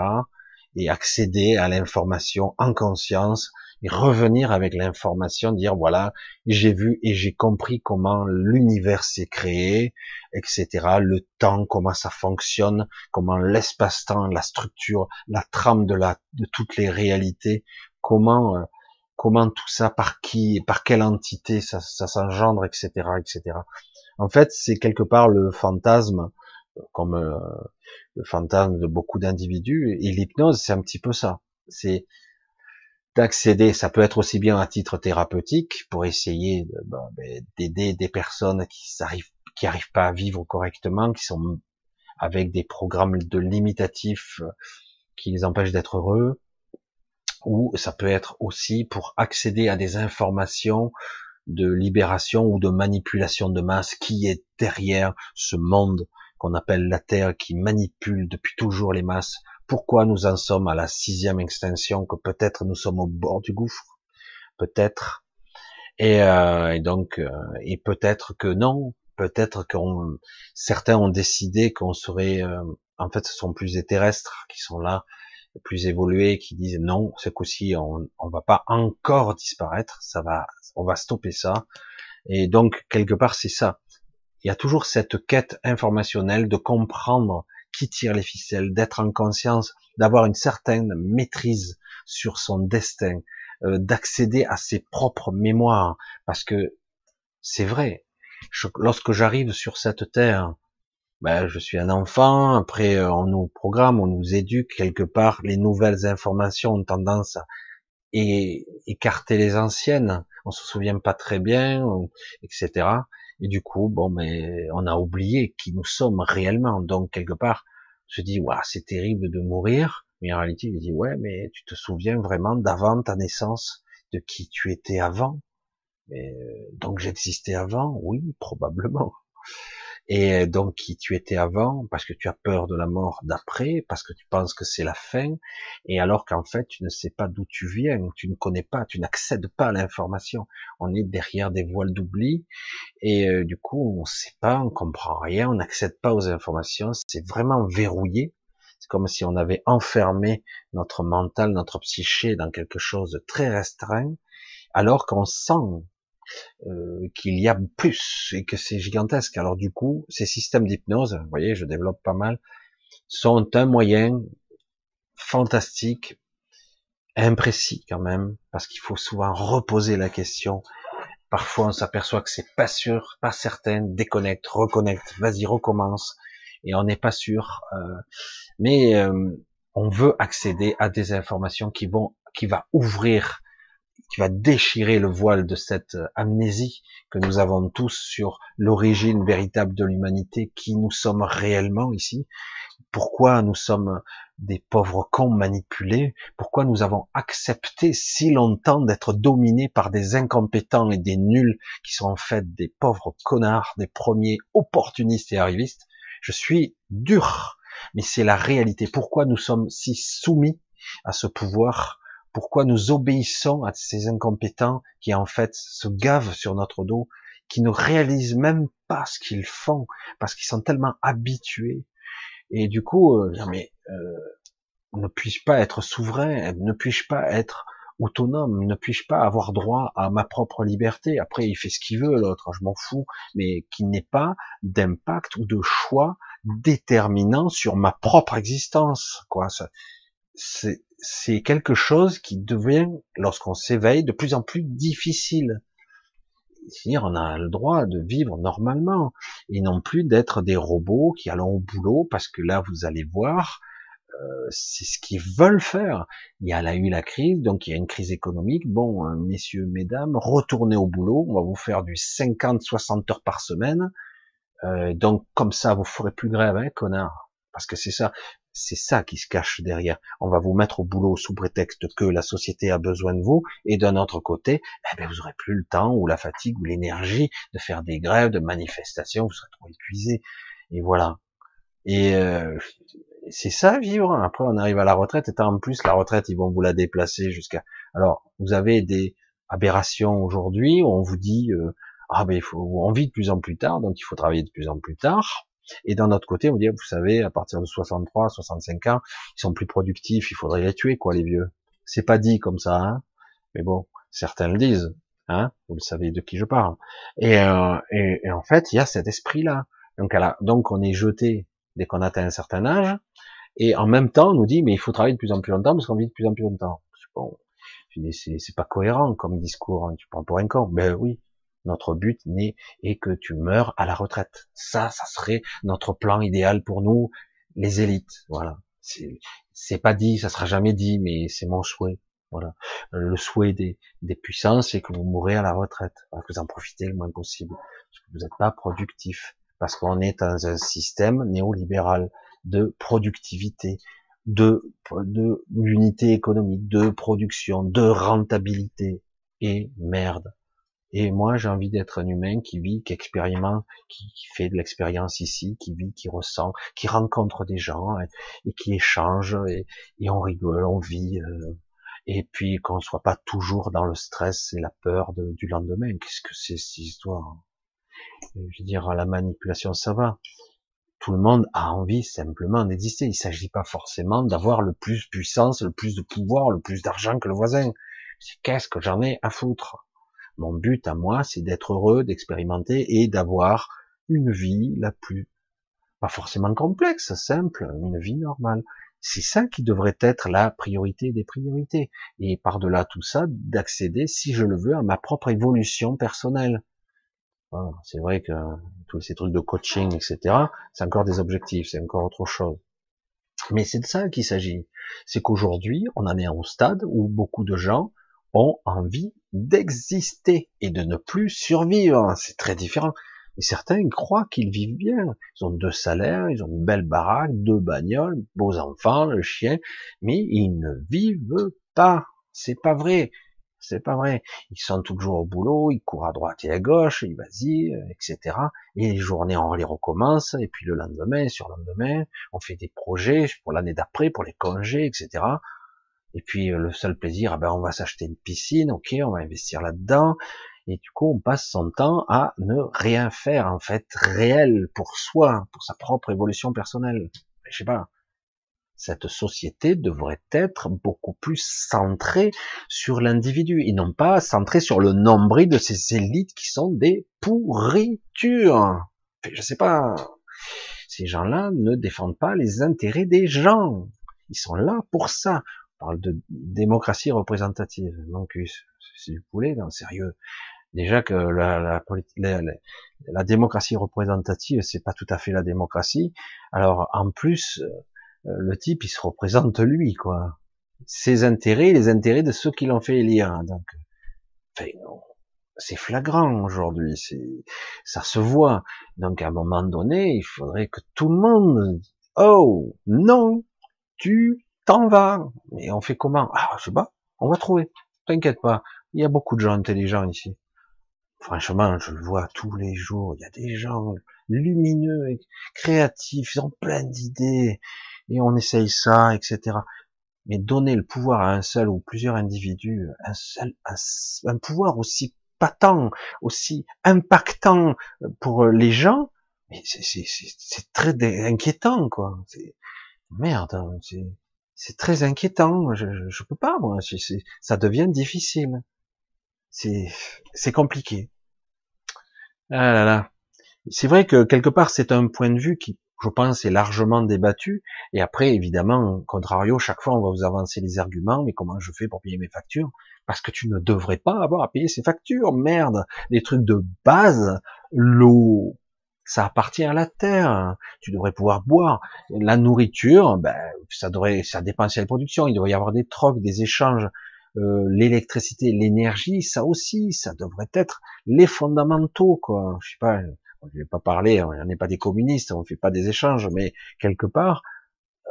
et accéder à l'information en conscience et revenir avec l'information, dire voilà, j'ai vu et j'ai compris comment l'univers s'est créé, etc. Le temps, comment ça fonctionne, comment l'espace-temps, la structure, la trame de la, de toutes les réalités, comment, euh, comment tout ça, par qui, par quelle entité ça, ça s'engendre, etc., etc. En fait, c'est quelque part le fantasme, comme euh, le fantasme de beaucoup d'individus, et l'hypnose, c'est un petit peu ça. C'est d'accéder, ça peut être aussi bien à titre thérapeutique pour essayer ben, d'aider des personnes qui n'arrivent qui arrivent pas à vivre correctement, qui sont avec des programmes de limitatifs euh, qui les empêchent d'être heureux, ou ça peut être aussi pour accéder à des informations de libération ou de manipulation de masse qui est derrière ce monde qu'on appelle la Terre, qui manipule depuis toujours les masses. Pourquoi nous en sommes à la sixième extinction, que peut-être nous sommes au bord du gouffre, peut-être. Et, euh, et, donc, euh, et peut-être que non, peut-être que certains ont décidé qu'on serait, euh, en fait, ce sont plus des terrestres qui sont là, plus évolués, qui disent non, ce coup-ci, on, on va pas encore disparaître, ça va, on va stopper ça. Et donc, quelque part, c'est ça. Il y a toujours cette quête informationnelle de comprendre qui tire les ficelles, d'être en conscience, d'avoir une certaine maîtrise sur son destin, euh, d'accéder à ses propres mémoires, parce que c'est vrai. lorsque j'arrive sur cette terre, ben, je suis un enfant. Après, euh, on nous programme, on nous éduque quelque part. Les nouvelles informations ont tendance à écarter les anciennes. On se souvient pas très bien, etc. Et du coup, bon, mais on a oublié qui nous sommes réellement. Donc quelque part, je dis, waouh, c'est terrible de mourir. Mais en réalité, il dit, ouais, mais tu te souviens vraiment d'avant ta naissance, de qui tu étais avant? Mais, euh, donc j'existais avant, oui, probablement et donc qui tu étais avant, parce que tu as peur de la mort d'après, parce que tu penses que c'est la fin, et alors qu'en fait tu ne sais pas d'où tu viens, tu ne connais pas, tu n'accèdes pas à l'information. On est derrière des voiles d'oubli, et euh, du coup on ne sait pas, on comprend rien, on n'accède pas aux informations, c'est vraiment verrouillé. C'est comme si on avait enfermé notre mental, notre psyché dans quelque chose de très restreint, alors qu'on sent euh, qu'il y a plus et que c'est gigantesque. Alors du coup, ces systèmes d'hypnose, vous voyez, je développe pas mal, sont un moyen fantastique, imprécis quand même, parce qu'il faut souvent reposer la question. Parfois, on s'aperçoit que c'est pas sûr, pas certain, déconnecte, reconnecte, vas-y, recommence, et on n'est pas sûr. Euh, mais euh, on veut accéder à des informations qui vont, qui va ouvrir qui va déchirer le voile de cette euh, amnésie que nous avons tous sur l'origine véritable de l'humanité, qui nous sommes réellement ici, pourquoi nous sommes des pauvres cons manipulés, pourquoi nous avons accepté si longtemps d'être dominés par des incompétents et des nuls qui sont en fait des pauvres connards, des premiers opportunistes et arrivistes? Je suis dur, mais c'est la réalité. Pourquoi nous sommes si soumis à ce pouvoir pourquoi nous obéissons à ces incompétents qui en fait se gavent sur notre dos, qui ne réalisent même pas ce qu'ils font parce qu'ils sont tellement habitués. Et du coup, euh, mais euh, ne puis-je pas être souverain Ne puis-je pas être autonome Ne puis-je pas avoir droit à ma propre liberté? Après, il fait ce qu'il veut, l'autre, je m'en fous, mais qui n'ait pas d'impact ou de choix déterminant sur ma propre existence. Quoi, c'est c'est quelque chose qui devient, lorsqu'on s'éveille, de plus en plus difficile. C'est-à-dire, on a le droit de vivre normalement et non plus d'être des robots qui allons au boulot parce que là, vous allez voir, euh, c'est ce qu'ils veulent faire. Il y a là eu la crise, donc il y a une crise économique. Bon, hein, messieurs, mesdames, retournez au boulot. On va vous faire du 50-60 heures par semaine. Euh, donc comme ça, vous ferez plus grève, hein, connard. Parce que c'est ça. C'est ça qui se cache derrière. On va vous mettre au boulot sous prétexte que la société a besoin de vous, et d'un autre côté, eh ben, vous aurez plus le temps ou la fatigue ou l'énergie de faire des grèves, de manifestations, vous serez trop épuisé. Et voilà. Et euh, c'est ça vivre. Après, on arrive à la retraite, et en plus, la retraite, ils vont vous la déplacer jusqu'à. Alors, vous avez des aberrations aujourd'hui où on vous dit euh, ah ben il faut on vit de plus en plus tard, donc il faut travailler de plus en plus tard. Et d'un autre côté, on dit, vous savez, à partir de 63, 65 ans, ils sont plus productifs, il faudrait les tuer, quoi, les vieux. C'est pas dit comme ça, hein. Mais bon, certains le disent, hein. Vous le savez de qui je parle. Et, euh, et, en fait, il y a cet esprit-là. Donc, donc, on est jeté dès qu'on atteint un certain âge. Et en même temps, on nous dit, mais il faut travailler de plus en plus longtemps parce qu'on vit de plus en plus longtemps. Bon, c'est pas cohérent comme discours. Hein. Tu prends pour un con. Ben oui, notre but n'est et que tu meurs à la retraite. Ça, ça serait notre plan idéal pour nous, les élites. Voilà. C'est pas dit, ça sera jamais dit, mais c'est mon souhait. Voilà. Le souhait des, des puissances, c'est que vous mourrez à la retraite, que vous en profitez le moins possible, parce que vous n'êtes pas productif, parce qu'on est dans un système néolibéral de productivité, de, de l'unité économique, de production, de rentabilité. Et merde, Et moi, j'ai envie d'être un humain qui vit, qui expérimente, qui, fait de l'expérience ici, qui vit, qui ressent, qui rencontre des gens et, qui échange et, on rigole, on vit. Euh, et puis qu'on ne soit pas toujours dans le stress et la peur du lendemain. Qu'est-ce que c'est cette histoire Je veux dire, la manipulation, ça va. Tout le monde a envie simplement d'exister. Il ne s'agit pas forcément d'avoir le plus de puissance, le plus de pouvoir, le plus d'argent que le voisin. Qu'est-ce que j'en ai à foutre? Mon but à moi, c'est d'être heureux, d'expérimenter et d'avoir une vie la plus, pas forcément complexe, simple, une vie normale. C'est ça qui devrait être la priorité des priorités. Et par-delà tout ça, d'accéder, si je le veux, à ma propre évolution personnelle. c'est vrai que tous ces trucs de coaching, etc., c'est encore des objectifs, c'est encore autre chose. Mais c'est de ça qu'il s'agit. C'est qu'aujourd'hui, on en est au stade où beaucoup de gens ont envie d'exister et de ne plus survivre. C'est très différent. Et certains croient qu'ils vivent bien. Ils ont deux salaires, ils ont une belle baraque, deux bagnoles, beaux enfants, le chien, mais ils ne vivent pas. C'est pas vrai. C'est pas vrai. Ils sont toujours au boulot, ils courent à droite et à gauche, ils vas-y, etc. Et les journées, on les recommence, et puis le lendemain, sur le lendemain, on fait des projets pour l'année d'après, pour les congés, etc. Et puis euh, le seul plaisir, ah ben on va s'acheter une piscine, ok, on va investir là-dedans. Et du coup, on passe son temps à ne rien faire en fait réel pour soi, pour sa propre évolution personnelle. Je sais pas. Cette société devrait être beaucoup plus centrée sur l'individu et non pas centrée sur le nombril de ces élites qui sont des pourritures. Je sais pas. Ces gens-là ne défendent pas les intérêts des gens. Ils sont là pour ça parle de démocratie représentative. Donc, si vous voulez, non, sérieux. Déjà que la, la, la, la démocratie représentative, c'est pas tout à fait la démocratie. Alors, en plus, euh, le type, il se représente lui, quoi. Ses intérêts, les intérêts de ceux qui l'ont fait élire. Donc, c'est flagrant aujourd'hui. C'est, ça se voit. Donc, à un moment donné, il faudrait que tout le monde, oh, non, tu t'en vas. Mais on fait comment? Ah, je sais pas. On va trouver. T'inquiète pas. Il y a beaucoup de gens intelligents ici. Franchement, je le vois tous les jours. Il y a des gens lumineux, et créatifs, ils ont plein d'idées. Et on essaye ça, etc. Mais donner le pouvoir à un seul ou plusieurs individus, un seul, un, pouvoir aussi patent, aussi impactant pour les gens, c'est très inquiétant, quoi. Merde, hein, c'est c'est très inquiétant. Je, je, peux pas, moi. ça devient difficile. C'est, c'est compliqué. Ah là là. C'est vrai que quelque part, c'est un point de vue qui, je pense, est largement débattu. Et après, évidemment, contrario, chaque fois, on va vous avancer les arguments. Mais comment je fais pour payer mes factures? Parce que tu ne devrais pas avoir à payer ces factures. Merde. Les trucs de base, l'eau, ça appartient à la terre. Tu devrais pouvoir boire. La nourriture, ben, ça devrait, ça dépend de la production. Il devrait y avoir des trocs, des échanges. Euh, l'électricité, l'énergie, ça aussi, ça devrait être les fondamentaux, quoi. Je sais pas, je vais pas parler, on n'est pas des communistes, on fait pas des échanges, mais quelque part,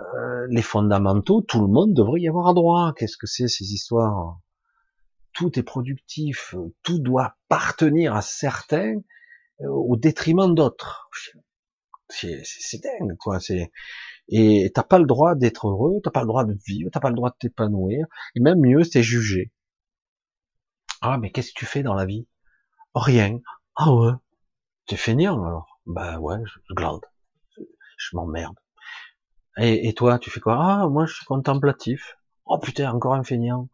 euh, les fondamentaux, tout le monde devrait y avoir droit. Qu'est-ce que c'est ces histoires? Tout est productif, tout doit appartenir à certains au détriment d'autres. C'est dingue, quoi. C'est et t'as pas le droit d'être heureux, t'as pas le droit de vivre, t'as pas le droit de t'épanouir, et même mieux, c'est jugé. Ah, mais qu'est-ce que tu fais dans la vie? Rien. Ah ouais. T'es feignant alors Bah ouais, je glande. Je m'emmerde. Et, et, toi, tu fais quoi? Ah, moi, je suis contemplatif. Oh putain, encore un feignant.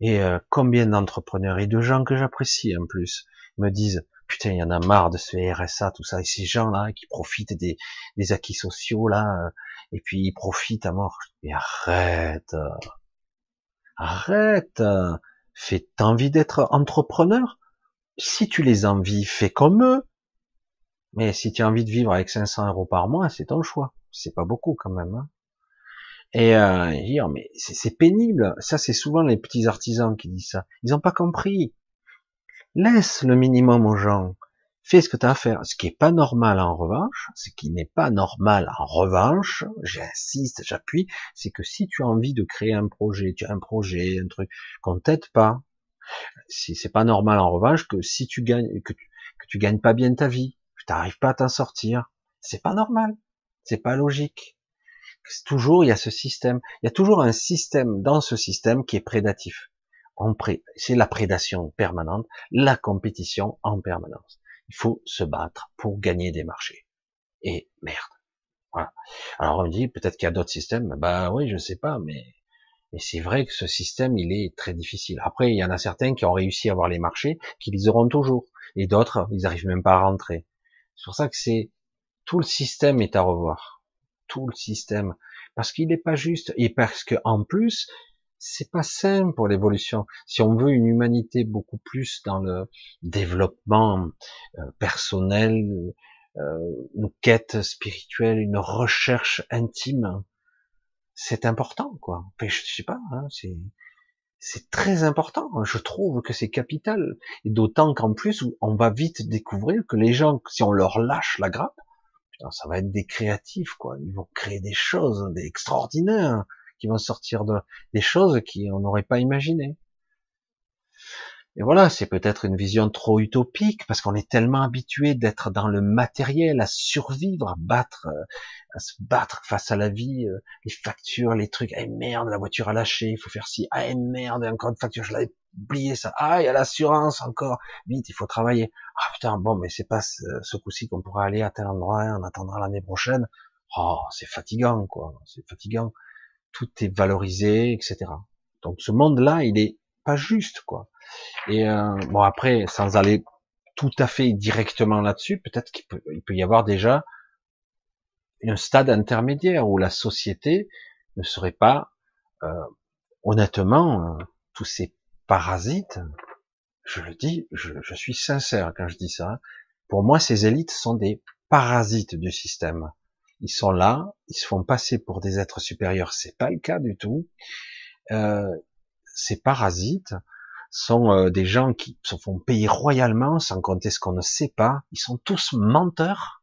Et euh, combien d'entrepreneurs et de gens que j'apprécie en plus me disent putain, il y en a marre de ce RSA, tout ça, et ces gens-là qui profitent des, acquis sociaux là, euh, et puis ils profitent à mort. Mais arrête, arrête, fais envie d'être entrepreneur. Si tu les envies, fais comme eux. Mais si tu as envie de vivre avec 500 euros par mois, c'est ton choix. C'est pas beaucoup quand même. Hein. Et euh, dire, mais c'est pénible. Ça, c'est souvent les petits artisans qui disent ça. Ils n'ont pas compris. Laisse le minimum aux gens. Fais ce que tu as à faire. Ce qui est pas normal en revanche, ce qui n'est pas normal en revanche, j'insiste, j'appuie, c'est que si tu as envie de créer un projet, tu as un projet, un truc, qu'on t'aide pas, Si c'est pas normal en revanche que si tu gagnes, que tu, que tu gagnes pas bien ta vie, que tu n'arrives pas à t'en sortir, c'est pas normal, c'est pas logique. Toujours il y a ce système, il y a toujours un système dans ce système qui est prédatif. C'est la prédation permanente, la compétition en permanence. Il faut se battre pour gagner des marchés. Et merde. Voilà. Alors on me dit peut-être qu'il y a d'autres systèmes. Bah oui, je sais pas, mais mais c'est vrai que ce système, il est très difficile. Après, il y en a certains qui ont réussi à avoir les marchés, qui les auront toujours. Et d'autres, ils n'arrivent même pas à rentrer. C'est pour ça que c'est, tout le système est à revoir. Tout le système. Parce qu'il n'est pas juste. Et parce que, en plus, c'est pas simple pour l'évolution. Si on veut une humanité beaucoup plus dans le développement euh, personnel, euh, une quête spirituelle, une recherche intime, c'est important, quoi. je sais pas, hein, c'est c'est très important. Je trouve que c'est capital. Et d'autant qu'en plus, on va vite découvrir que les gens, si on leur lâche la grappe, ça va être des créatifs, quoi. Ils vont créer des choses, des extraordinaires, qui vont sortir de des choses qu'on n'aurait pas imaginées. Et voilà, c'est peut-être une vision trop utopique parce qu'on est tellement habitué d'être dans le matériel, à survivre, à battre, euh, à se battre face à la vie, euh, les factures, les trucs. Eh merde, la voiture a lâché, il faut faire ci. Ah merde, encore une facture, je l'avais oublié ça. Ah, il y a l'assurance encore. Vite, il faut travailler. Ah putain, bon, mais c'est pas ce, ce coup-ci qu'on pourra aller à tel endroit, on attendra l'année prochaine. Oh, c'est fatigant, quoi. C'est fatigant. Tout est valorisé, etc. Donc ce monde-là, il est pas juste, quoi. Et euh, bon après, sans aller tout à fait directement là-dessus, peut-être qu'il peut, y avoir déjà un stade intermédiaire où la société ne serait pas, euh, honnêtement, euh, tous ces parasites, je le dis, je, je, suis sincère quand je dis ça, pour moi ces élites sont des parasites du système. Ils sont là, ils se font passer pour des êtres supérieurs, c'est pas le cas du tout. Euh, ces parasites, sont euh, des gens qui se font payer royalement, sans compter ce qu'on ne sait pas. Ils sont tous menteurs.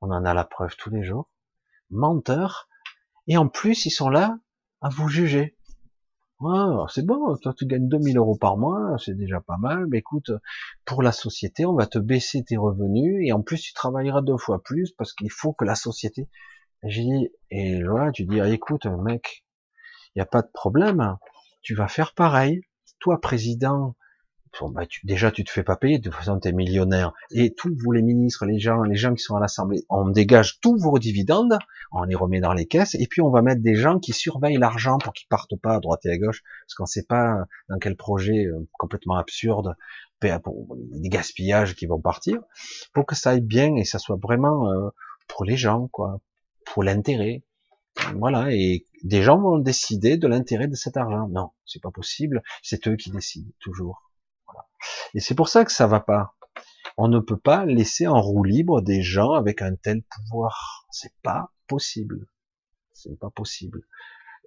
On en a la preuve tous les jours. Menteurs. Et en plus, ils sont là à vous juger. C'est bon, toi tu gagnes 2000 euros par mois, c'est déjà pas mal, mais écoute, pour la société, on va te baisser tes revenus, et en plus tu travailleras deux fois plus, parce qu'il faut que la société... J'ai dit, et là, tu dis, ah, écoute, mec, il n'y a pas de problème, tu vas faire pareil, toi, président, bah, déjà tu te fais pas payer, de toute façon tu es millionnaire, et tous vous les ministres, les gens, les gens qui sont à l'Assemblée, on dégage tous vos dividendes, on les remet dans les caisses, et puis on va mettre des gens qui surveillent l'argent pour qu'ils partent pas à droite et à gauche, parce qu'on sait pas dans quel projet euh, complètement absurde, des gaspillages qui vont partir, pour que ça aille bien et ça soit vraiment euh, pour les gens, quoi, pour l'intérêt. Voilà, et des gens vont décider de l'intérêt de cet argent. Non, c'est pas possible, c'est eux qui décident, toujours. Et c'est pour ça que ça va pas. On ne peut pas laisser en roue libre des gens avec un tel pouvoir. C'est pas possible. C'est pas possible.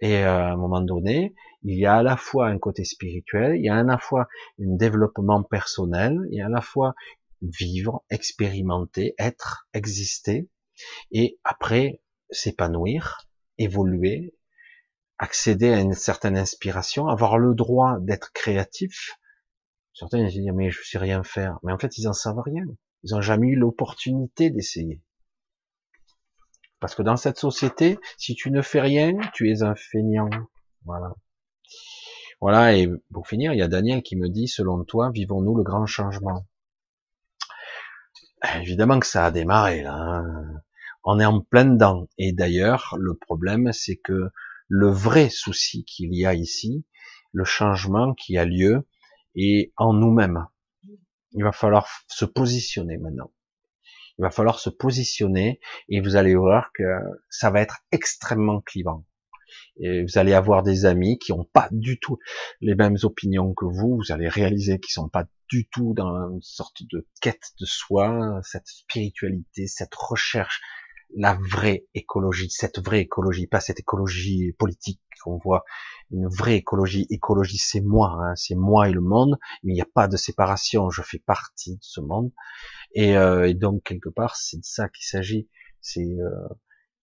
Et euh, à un moment donné, il y a à la fois un côté spirituel, il y a à la fois un développement personnel, il y a à la fois vivre, expérimenter, être, exister, et après s'épanouir, évoluer, accéder à une certaine inspiration, avoir le droit d'être créatif. Certains ils disent mais je sais rien faire, mais en fait ils en savent rien. Ils n'ont jamais eu l'opportunité d'essayer. Parce que dans cette société, si tu ne fais rien, tu es un feignant. Voilà. Voilà, et pour finir, il y a Daniel qui me dit, selon toi, vivons-nous le grand changement? Évidemment que ça a démarré là. Hein on est en plein dedans. Et d'ailleurs, le problème, c'est que le vrai souci qu'il y a ici, le changement qui a lieu, est en nous-mêmes. Il va falloir se positionner maintenant. Il va falloir se positionner et vous allez voir que ça va être extrêmement clivant. Et vous allez avoir des amis qui n'ont pas du tout les mêmes opinions que vous. Vous allez réaliser qu'ils sont pas du tout dans une sorte de quête de soi, cette spiritualité, cette recherche la vraie écologie, cette vraie écologie, pas cette écologie politique qu'on voit, une vraie écologie. Écologie, c'est moi, hein, c'est moi et le monde, mais il n'y a pas de séparation. Je fais partie de ce monde, et, euh, donc quelque part, c'est de ça qu'il s'agit. C'est, euh,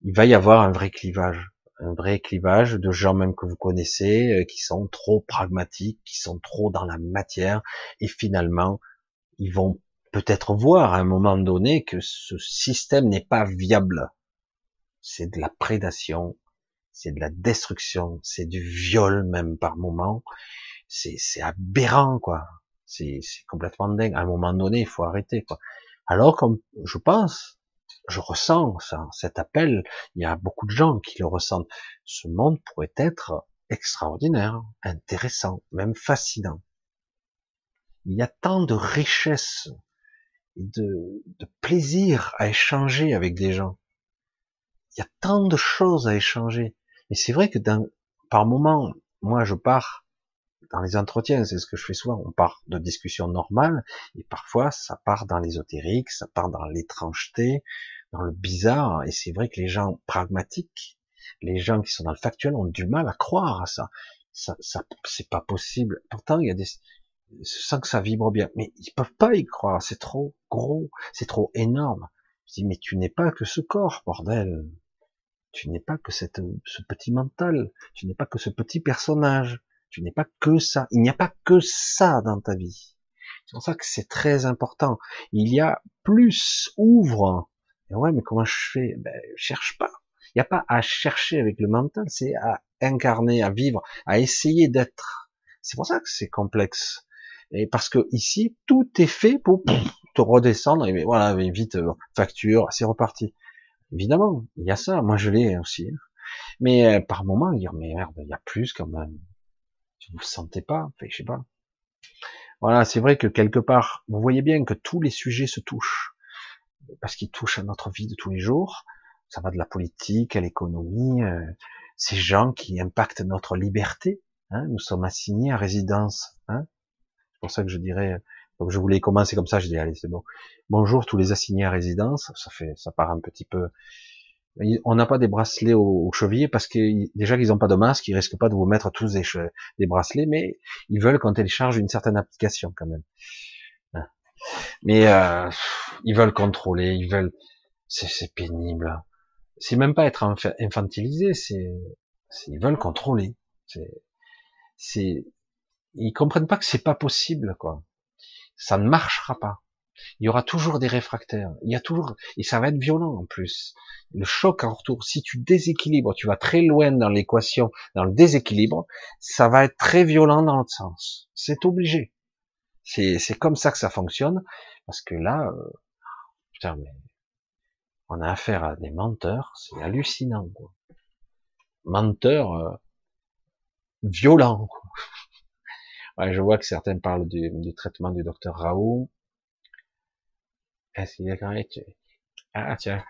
il va y avoir un vrai clivage. un vrai clivage de gens même que vous connaissez euh, qui sont trop pragmatiques, qui sont trop dans la matière et finalement ils vont peut-être voir à un moment donné que ce système n'est pas viable. C'est de la prédation, c'est de la destruction, c'est du viol même par moment. C'est aberrant quoi. C'est complètement dingue. À un moment donné, il faut arrêter quoi. Alors comme je pense, je ressens ça, cet appel. Il y a beaucoup de gens qui le ressentent. Ce monde pourrait être extraordinaire, intéressant, même fascinant. Il y a tant de richesses de, de plaisir à échanger avec des gens. Il y a tant de choses à échanger. Mais c'est vrai que dans, par moment, moi je pars dans les entretiens, c'est ce que je fais souvent, on part de discussions normales, et parfois ça part dans l'ésotérique, ça part dans l'étrangeté, dans le bizarre, et c'est vrai que les gens pragmatiques, les gens qui sont dans le factuel ont du mal à croire à ça. Ça, ça c'est pas possible. Pourtant, il y a des, sens que ça vibre bien, mais ils peuvent pas y croire, c'est trop gros, c'est trop énorme. Je dis, mais tu n'es pas que ce corps, bordel. Tu n'es pas que cette, ce petit mental. Tu n'es pas que ce petit personnage. Tu n'es pas que ça. Il n'y a pas que ça dans ta vie. C'est pour ça que c'est très important. Il y a plus, ouvre. Et ouais, mais comment je fais? Ben, cherche pas. Il n'y a pas à chercher avec le mental, c'est à incarner, à vivre, à essayer d'être. C'est pour ça que c'est complexe. Et parce que ici, tout est fait pour te redescendre, et voilà, vite, euh, facture, c'est reparti. Évidemment, il y a ça, moi je l'ai aussi. Hein. Mais euh, par moment, y a, merde, il y a plus quand même. Si vous sentez pas, fait, je sais pas. Voilà, c'est vrai que quelque part, vous voyez bien que tous les sujets se touchent. Parce qu'ils touchent à notre vie de tous les jours. Ça va de la politique à l'économie, euh, ces gens qui impactent notre liberté. Hein, nous sommes assignés à résidence. Hein, pour ça que je dirais, je voulais commencer comme ça, je dis allez c'est bon. Bonjour tous les assignés à résidence, ça fait, ça part un petit peu. On n'a pas des bracelets aux, chevilles parce que déjà qu'ils n'ont pas de masque, ils risquent pas de vous mettre tous des, des bracelets, mais ils veulent qu'on télécharge une certaine application quand même. Hein. Mais euh, ils veulent contrôler, ils veulent, c'est pénible. C'est même pas être infantilisé, c'est, ils veulent contrôler. C'est, ils comprennent pas que c'est pas possible, quoi. Ça ne marchera pas. Il y aura toujours des réfractaires. Il y a toujours, et ça va être violent en plus. Le choc en retour, si tu déséquilibres, tu vas très loin dans l'équation, dans le déséquilibre, ça va être très violent dans l'autre sens. C'est obligé. C'est, c'est comme ça que ça fonctionne, parce que là, euh, on a affaire à des menteurs, c'est hallucinant. Quoi. Menteurs euh, violents. Je vois que certains parlent du, traitement du docteur Raoult. Est-ce qu'il est Ah tiens,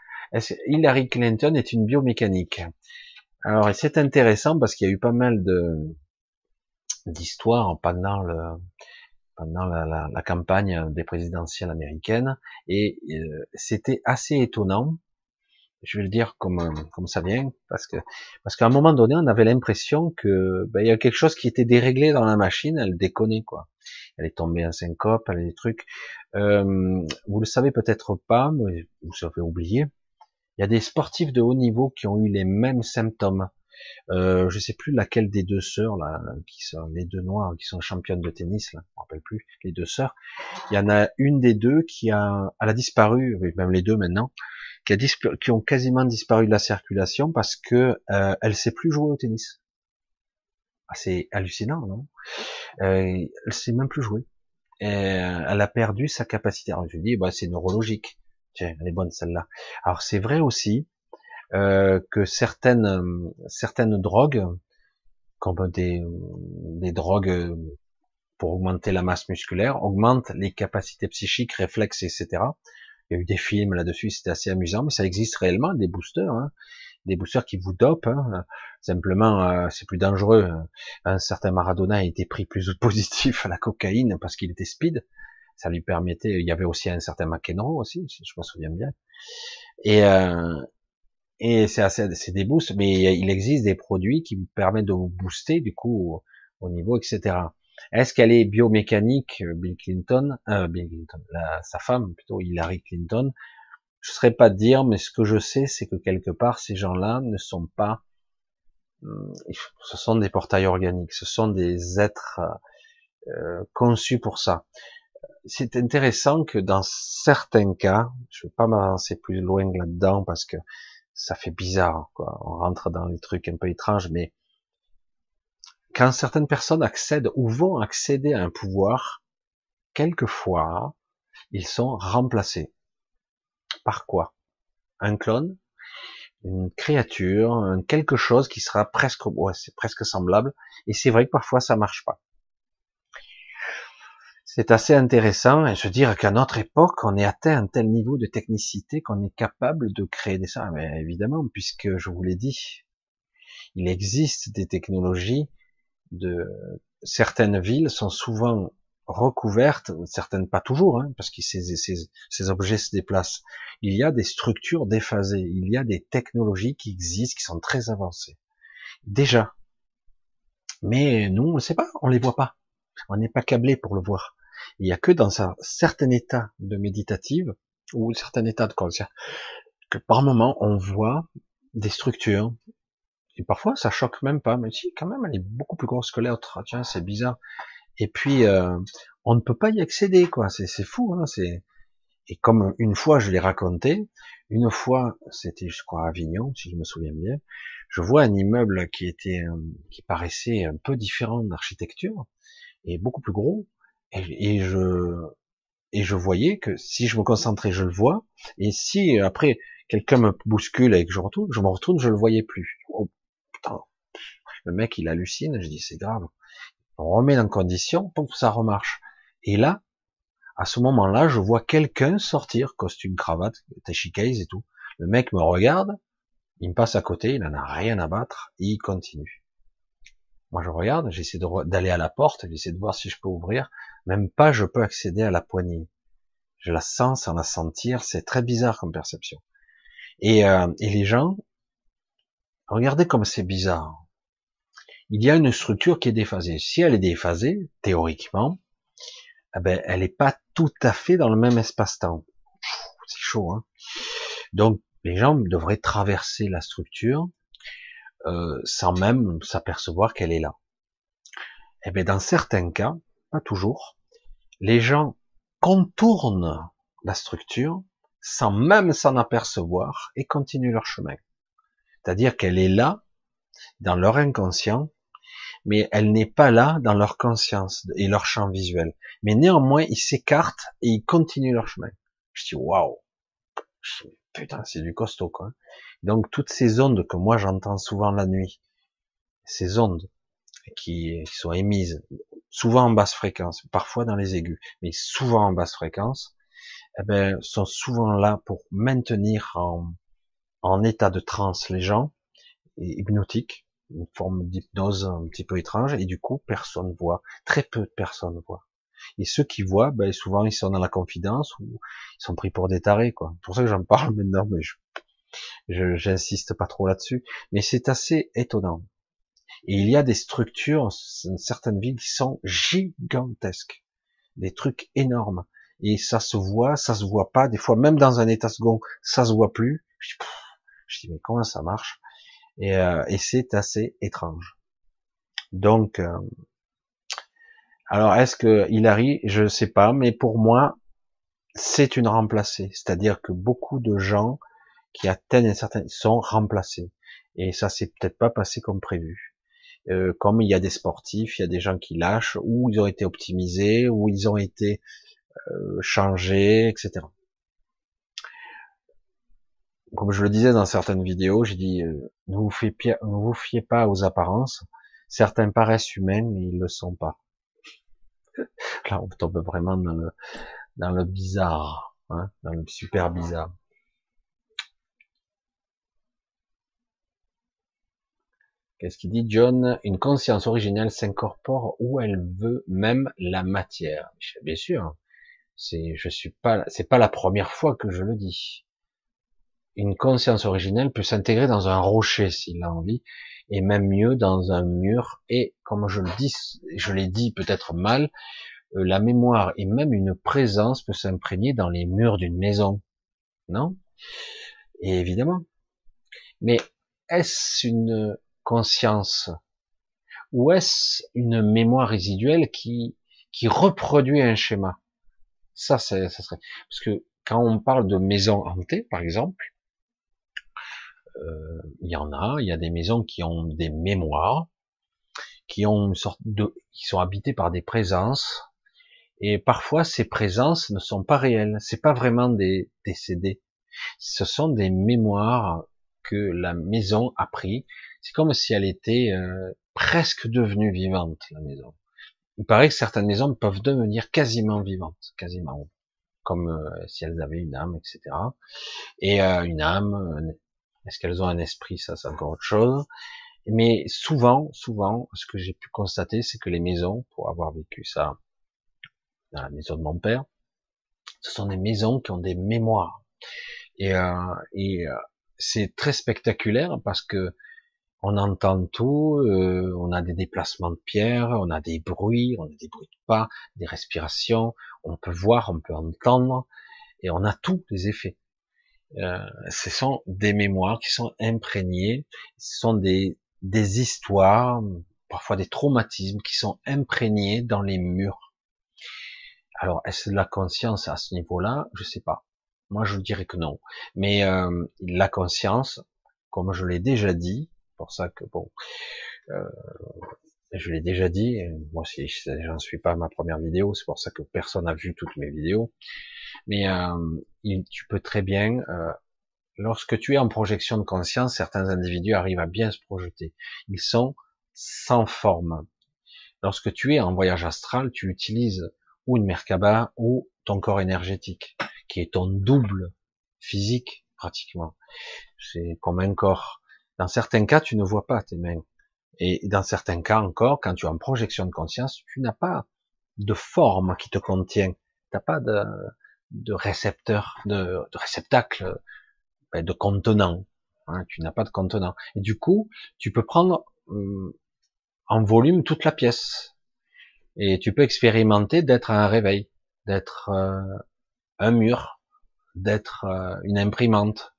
Hillary Clinton est une biomécanique? Alors c'est intéressant parce qu'il y a eu pas mal de d'histoires pendant le pendant la, la, campagne des présidentielles américaines et euh, c'était assez étonnant je vais le dire comme comme ça vient, parce que parce qu'à un moment donné, on avait l'impression que ben, il y a quelque chose qui était déréglé dans la machine, elle déconnait quoi. Elle est tombée en syncope, elle a des trucs. Euh, vous le savez peut-être pas, mais vous avez oublié. Il y a des sportifs de haut niveau qui ont eu les mêmes symptômes. Euh, je sais plus laquelle des deux sœurs là, qui sont les deux noires, qui sont championnes de tennis, là, je me rappelle plus, les deux sœurs. Il y en a une des deux qui a, elle a disparu, même les deux maintenant, qui, a qui ont quasiment disparu de la circulation parce que euh, elle sait plus jouer au tennis. Ah, c'est hallucinant, non? Euh, Elle sait même plus jouer. Euh, elle a perdu sa capacité. Alors je dis, bah, c'est neurologique. Tiens, elle est bonne celle-là. Alors c'est vrai aussi euh, que certaines certaines drogues, comme des, des drogues pour augmenter la masse musculaire, augmentent les capacités psychiques, réflexes, etc. Il y a eu des films là-dessus, c'était assez amusant, mais ça existe réellement, des boosters, hein, des boosters qui vous dopent. Hein. Simplement, euh, c'est plus dangereux. Un certain Maradona a été pris plus positif à la cocaïne parce qu'il était speed. Ça lui permettait. Il y avait aussi un certain McEnroe aussi, si je me souviens bien. Et euh, et c'est assez, c'est des boosts, mais il existe des produits qui vous permettent de vous booster du coup au niveau, etc. Est-ce qu'elle est biomécanique, euh, Bill Clinton, euh, Bill Clinton, sa femme plutôt Hillary Clinton? Je ne saurais pas dire, mais ce que je sais, c'est que quelque part ces gens-là ne sont pas ce sont des portails organiques, ce sont des êtres euh, conçus pour ça. C'est intéressant que dans certains cas, je vais pas m'avancer plus loin là-dedans parce que ça fait bizarre, quoi. On rentre dans les trucs un peu étranges, mais quand certaines personnes accèdent ou vont accéder à un pouvoir, quelquefois, ils sont remplacés. Par quoi? Un clone? Une créature? Quelque chose qui sera presque, ouais, c'est presque semblable. Et c'est vrai que parfois ça marche pas. C'est assez intéressant et se dire qu'à notre époque, on est atteint un tel niveau de technicité qu'on est capable de créer des ça. Mais évidemment, puisque je vous l'ai dit, il existe des technologies de certaines villes sont souvent recouvertes, certaines pas toujours, hein, parce que ces, ces, objets se déplacent. Il y a des structures déphasées, il y a des technologies qui existent, qui sont très avancées. Déjà. Mais nous, on ne sait pas, on les voit pas. On n'est pas câblé pour le voir. Il y a que dans un certain état de méditative, ou un certain état de conscience, que par moment, on voit des structures, et parfois, ça choque même pas. Mais si, quand même, elle est beaucoup plus grosse que l'autre. Tiens, c'est bizarre. Et puis, euh, on ne peut pas y accéder, quoi. C'est, c'est fou, hein. C'est et comme une fois, je l'ai raconté. Une fois, c'était, je crois, à Avignon, si je me souviens bien. Je vois un immeuble qui était, euh, qui paraissait un peu différent d'architecture et beaucoup plus gros. Et, et je et je voyais que si je me concentrais, je le vois. Et si après quelqu'un me bouscule et que je retourne, je me retourne, je le voyais plus. Oh, le mec, il hallucine. Je dis, c'est grave. On remet en condition, pour que ça remarche. Et là, à ce moment-là, je vois quelqu'un sortir, costume, cravate, case et tout. Le mec me regarde, il me passe à côté, il n'en a rien à battre, il continue. Moi, je regarde, j'essaie d'aller à la porte, j'essaie de voir si je peux ouvrir. Même pas, je peux accéder à la poignée. Je la sens sans la sentir, c'est très bizarre comme perception. Et, euh, et les gens, regardez comme c'est bizarre il y a une structure qui est déphasée. Si elle est déphasée, théoriquement, eh ben, elle n'est pas tout à fait dans le même espace-temps. C'est chaud, hein Donc, les gens devraient traverser la structure euh, sans même s'apercevoir qu'elle est là. Eh bien, dans certains cas, pas toujours, les gens contournent la structure sans même s'en apercevoir et continuent leur chemin. C'est-à-dire qu'elle est là, dans leur inconscient, mais elle n'est pas là dans leur conscience et leur champ visuel. Mais néanmoins, ils s'écartent et ils continuent leur chemin. Je dis waouh, putain, c'est du costaud quoi. Donc toutes ces ondes que moi j'entends souvent la nuit, ces ondes qui, sont émises, souvent en basse fréquence, parfois dans les aigus, mais souvent en basse fréquence, eh ben, sont souvent là pour maintenir en, en état de transe les gens, et hypnotiques, une forme d'hypnose un petit peu étrange, et du coup, personne voit, très peu de personnes voient. Et ceux qui voient, ben, souvent, ils sont dans la confidence, ou ils sont pris pour des tarés, quoi. C'est pour ça que j'en parle maintenant, mais je, j'insiste pas trop là-dessus. Mais c'est assez étonnant. Et il y a des structures, certaines villes qui sont gigantesques. Des trucs énormes. Et ça se voit, ça se voit pas. Des fois, même dans un état second, ça se voit plus. Je dis mais comment ça marche? Et, euh, et c'est assez étrange. Donc, euh, alors est-ce que Hilary, je sais pas, mais pour moi, c'est une remplacée. C'est-à-dire que beaucoup de gens qui atteignent un certain sont remplacés. Et ça s'est peut-être pas passé comme prévu. Euh, comme il y a des sportifs, il y a des gens qui lâchent, ou ils ont été optimisés, ou ils ont été euh, changés, etc comme je le disais dans certaines vidéos, j'ai dit, euh, ne, vous fiez, ne pas aux apparences. Certains paraissent humains, mais ils le sont pas. Là, on tombe vraiment dans le, dans le bizarre, hein, dans le super bizarre. Qu'est-ce qu'il dit John? Une conscience originelle s'incorpore où elle veut, même la matière. Bien sûr, c'est, je suis pas, c'est pas la première fois que je le dis une conscience originelle peut s'intégrer dans un rocher s'il a envie, et même mieux dans un mur. Et comme je le dis, je l'ai dit peut-être mal, euh, la mémoire et même une présence peut s'imprégner dans les murs d'une maison, non? Et évidemment. Mais est-ce une conscience ou est-ce une mémoire résiduelle qui qui reproduit un schéma? Ça, ça serait parce que quand on parle de maison hantée, par exemple, il y en a, il y a des maisons qui ont des mémoires, qui ont une sorte de, qui sont habitées par des présences, et parfois ces présences ne sont pas réelles, c'est pas vraiment des décédés, ce sont des mémoires que la maison a pris. C'est comme si elle était euh, presque devenue vivante, la maison. Il paraît que certaines maisons peuvent devenir quasiment vivantes, quasiment, comme euh, si elles avaient une âme, etc. Et euh, une âme, est-ce qu'elles ont un esprit? Ça, c'est encore autre chose. Mais souvent, souvent, ce que j'ai pu constater, c'est que les maisons, pour avoir vécu ça dans la maison de mon père, ce sont des maisons qui ont des mémoires. Et, euh, euh, c'est très spectaculaire parce que on entend tout, euh, on a des déplacements de pierres, on a des bruits, on a des bruits de pas, des respirations, on peut voir, on peut entendre, et on a tous les effets. Euh, ce sont des mémoires qui sont imprégnées, ce sont des, des histoires, parfois des traumatismes qui sont imprégnés dans les murs. Alors, est-ce la conscience à ce niveau-là? Je sais pas. Moi, je dirais que non. Mais euh, la conscience, comme je l'ai déjà dit, pour ça que bon, euh, je l'ai déjà dit. Moi, si j'en suis pas ma première vidéo, c'est pour ça que personne n'a vu toutes mes vidéos. Mais euh, tu peux très bien, euh, lorsque tu es en projection de conscience, certains individus arrivent à bien se projeter. Ils sont sans forme. Lorsque tu es en voyage astral, tu utilises ou une Merkaba ou ton corps énergétique, qui est ton double physique pratiquement. C'est comme un corps. Dans certains cas, tu ne vois pas tes mains. Et dans certains cas encore, quand tu es en projection de conscience, tu n'as pas de forme qui te contient. Tu n'as pas de, récepteur, de, de réceptacle, ben, de contenant. Hein, tu n'as pas de contenant. Et du coup, tu peux prendre hum, en volume toute la pièce. Et tu peux expérimenter d'être un réveil, d'être euh, un mur, d'être euh, une imprimante.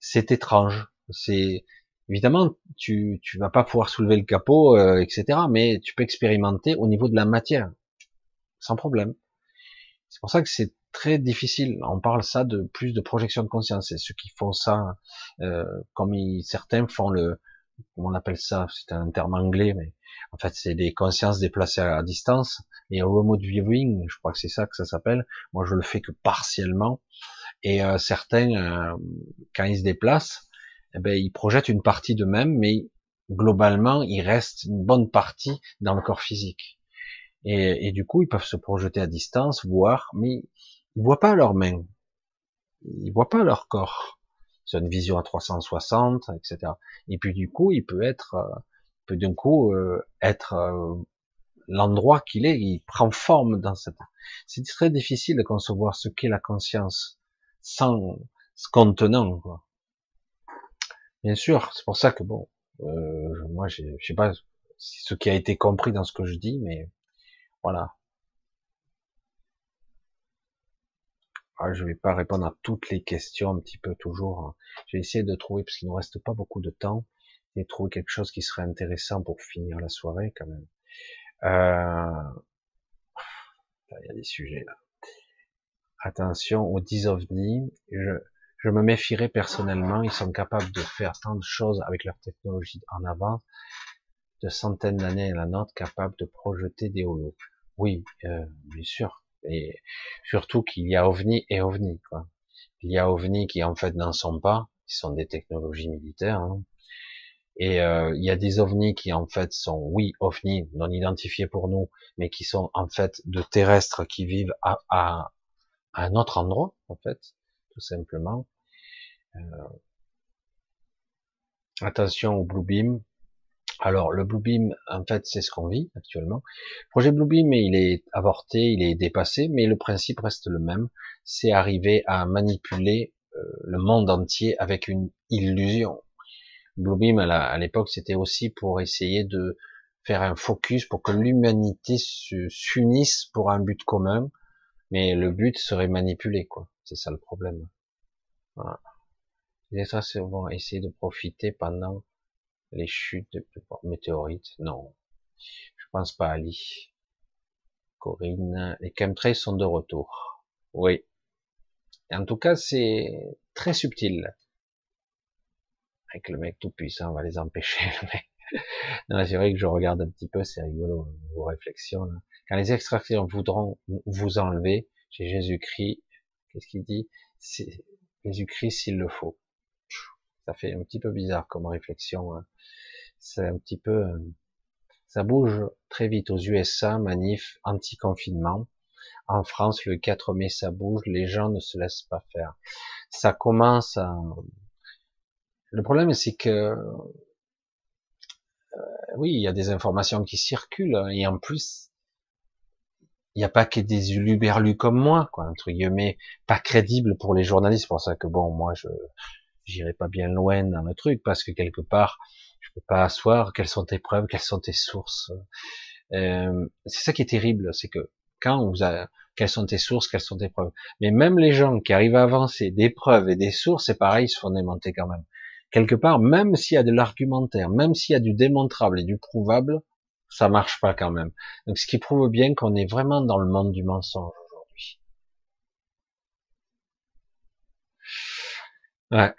C'est étrange. C'est évidemment tu tu vas pas pouvoir soulever le capot, euh, etc. Mais tu peux expérimenter au niveau de la matière sans problème. C'est pour ça que c'est très difficile. On parle ça de plus de projection de conscience. C'est ceux qui font ça, euh, comme certains font le, comment on appelle ça C'est un terme anglais, mais en fait c'est des consciences déplacées à, distance. Et remote viewing, je crois que c'est ça que ça s'appelle. Moi, je le fais que partiellement. Et euh, certains, euh, quand ils se déplacent, eh ben, ils projettent une partie d'eux-mêmes, mais globalement, il reste une bonne partie dans le corps physique. Et, et, du coup, ils peuvent se projeter à distance, voir, mais ils voient pas leurs mains, ils voient pas leur corps. Ils ont une vision à 360, etc. Et puis du coup, il peut être, euh, peut d'un coup euh, être euh, l'endroit qu'il est, il prend forme dans cette. C'est très difficile de concevoir ce qu'est la conscience sans ce contenant. Quoi. Bien sûr, c'est pour ça que bon, euh, moi, je sais pas ce qui a été compris dans ce que je dis, mais voilà. Ah, je vais pas répondre à toutes les questions un petit peu toujours. Hein. J'ai essayé de trouver, parce qu'il ne reste pas beaucoup de temps, et trouver quelque chose qui serait intéressant pour finir la soirée quand même. Euh... Il y a des sujets là. Attention aux 10 ovnis. Je, je me méfierais personnellement. Ils sont capables de faire tant de choses avec leur technologie en avant, de centaines d'années à la nôtre, capables de projeter des holos. Oui, euh, bien sûr et surtout qu'il y a ovni et ovni quoi. Il y a ovni qui en fait n'en sont pas, qui sont des technologies militaires, hein. et euh, il y a des ovnis qui en fait sont oui ovnis non identifiés pour nous, mais qui sont en fait de terrestres qui vivent à, à, à un autre endroit en fait, simplement. Euh, attention au blue beam, alors le Bluebeam, en fait, c'est ce qu'on vit actuellement. Le projet Bluebeam, il est avorté, il est dépassé, mais le principe reste le même. C'est arriver à manipuler euh, le monde entier avec une illusion. Bluebeam, à l'époque, c'était aussi pour essayer de faire un focus pour que l'humanité s'unisse pour un but commun, mais le but serait manipulé, quoi. C'est ça le problème. Voilà. Et ça, c'est bon, essayer de profiter pendant Les chutes de météorites, non. Je pense pas, Ali. Corinne, les chemtrails sont de retour. Oui. en tout cas, c'est très subtil. Avec le mec tout puissant, on va les empêcher. c'est vrai que je regarde un petit peu, c'est rigolo, vos réflexions. Là. Quand les extractions voudront vous enlever, j'ai Jésus-Christ, qu'est-ce qu'il dit? Jésus-Christ s'il le faut. Ça fait un petit peu bizarre comme réflexion. Hein. C'est un petit peu, euh, ça bouge très vite aux USA, manif anti-confinement. En France, le 4 mai, ça bouge, les gens ne se laissent pas faire. Ça commence à... Le problème, c'est que oui, il y a des informations qui circulent, hein, et en plus, il n'y a pas que des uluberlus comme moi, quoi, entre guillemets, pas crédibles pour les journalistes. Pour ça que bon, moi, je, j'irai pas bien loin dans le truc parce que quelque part, je peux pas asseoir quelles sont tes preuves, quelles sont tes sources. Euh, c'est ça qui est terrible, c'est que quand vous a, quelles sont tes sources, quelles sont tes preuves. Mais même les gens qui arrivent à avancer des preuves et des sources, c'est pareil, ils se font démonter quand même. Quelque part, même s'il y a de l'argumentaire, même s'il y a du démontrable et du prouvable, ça marche pas quand même. Donc, ce qui prouve bien qu'on est vraiment dans le monde du mensonge aujourd'hui. Ouais.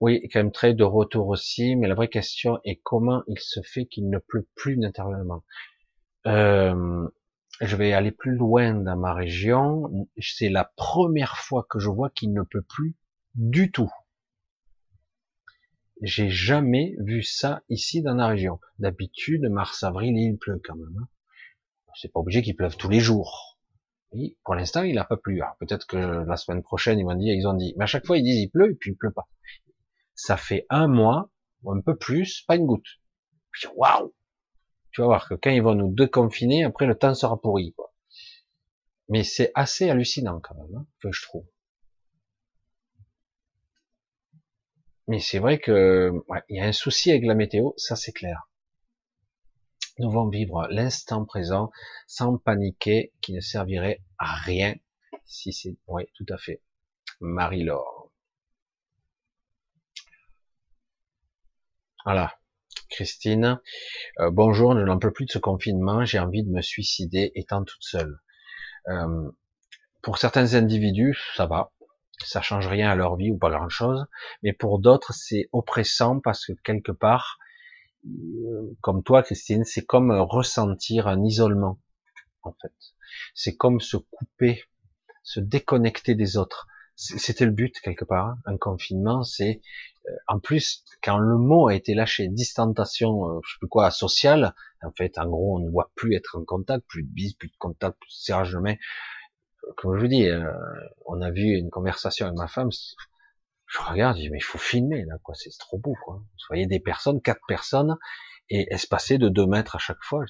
Oui, quand même très de retour aussi, mais la vraie question est comment il se fait qu'il ne pleut plus naturellement. Euh, je vais aller plus loin dans ma région. C'est la première fois que je vois qu'il ne pleut plus du tout. J'ai jamais vu ça ici dans la région. D'habitude, mars-avril, il pleut quand même. Hein. C'est pas obligé qu'il pleuve tous les jours. Pour l'instant, il n'a pas plu. peut-être que la semaine prochaine, ils vont dire, ils ont dit, mais à chaque fois, ils disent, il pleut, et puis il pleut pas ça fait un mois, ou un peu plus, pas une goutte. Waouh Tu vas voir que quand ils vont nous déconfiner, après le temps sera pourri. Quoi. Mais c'est assez hallucinant quand même, hein, que je trouve. Mais c'est vrai que il y a un souci avec la météo, ça c'est clair. Nous devons vivre l'instant présent sans paniquer, qui ne servirait à rien si c'est. Oui, tout à fait. Marie-Laure. Voilà. Christine, euh, bonjour, je n'en peux plus de ce confinement, j'ai envie de me suicider étant toute seule. Euh, pour certains individus, ça va, ça change rien à leur vie ou pas grand chose, mais pour d'autres, c'est oppressant parce que quelque part, euh, comme toi, Christine, c'est comme ressentir un isolement, en fait. C'est comme se couper, se déconnecter des autres. C'était le but quelque part. Hein. Un confinement, c'est euh, en plus quand le mot a été lâché, distanciation, euh, je sais plus quoi, sociale. En fait, en gros, on ne voit plus être en contact, plus de bis, plus de contact, plus de serrage de main. Comme je vous dis, euh, on a vu une conversation avec ma femme. Je regarde, je dis mais il faut filmer là, quoi. C'est trop beau, quoi. Vous voyez des personnes, quatre personnes, et espacées de deux mètres à chaque fois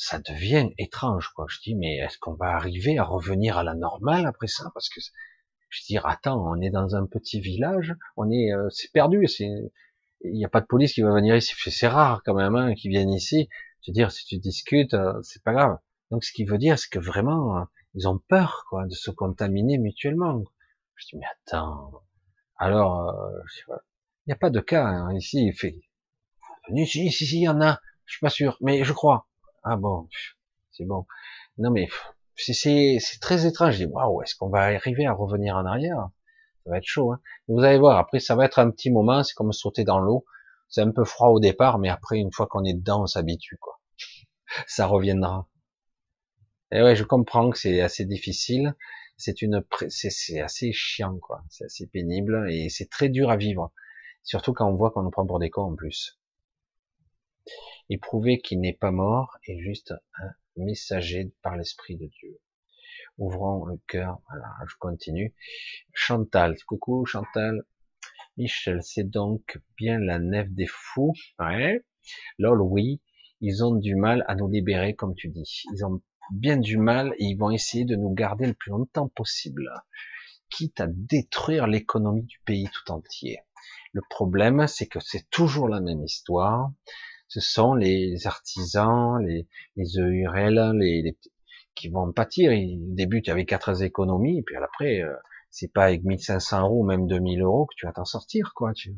ça devient étrange, quoi. Je dis, mais est-ce qu'on va arriver à revenir à la normale après ça? Parce que je dis, attends, on est dans un petit village, on est, euh, c'est perdu, c'est, il n'y a pas de police qui va venir ici. C'est rare quand même hein, qui viennent ici. Je veux dire, si tu discutes, euh, c'est pas grave. Donc, ce qui veut dire, c'est que vraiment, euh, ils ont peur, quoi, de se contaminer mutuellement. Je dis, mais attends. Alors, il n'y a pas de cas hein, ici. Il fait, si, si, si, il y en a. Je suis pas sûr, mais je crois. Ah bon, c'est bon. Non mais c'est très étrange. Je dis, waouh, est-ce qu'on va arriver à revenir en arrière? Ça va être chaud. Hein. Vous allez voir, après, ça va être un petit moment, c'est comme sauter dans l'eau. C'est un peu froid au départ, mais après, une fois qu'on est dedans, on s'habitue, quoi. Ça reviendra. Et ouais, je comprends que c'est assez difficile. C'est une, c'est assez chiant, quoi. C'est assez pénible et c'est très dur à vivre. Surtout quand on voit qu'on nous prend pour des cons en plus. Et prouver qu'il n'est pas mort est juste un messager par l'Esprit de Dieu. Ouvrons le cœur. Voilà, je continue. Chantal, coucou Chantal. Michel, c'est donc bien la nef des fous. Ouais. Lol, oui. Ils ont du mal à nous libérer, comme tu dis. Ils ont bien du mal et ils vont essayer de nous garder le plus longtemps possible, quitte à détruire l'économie du pays tout entier. Le problème, c'est que c'est toujours la même histoire ce sont les artisans, les, les EURL, les, les, qui vont pâtir. Ils débutent avec quatre économies, et puis après, euh, c'est pas avec 1500 euros, même 2000 euros que tu vas t'en sortir, quoi. Tu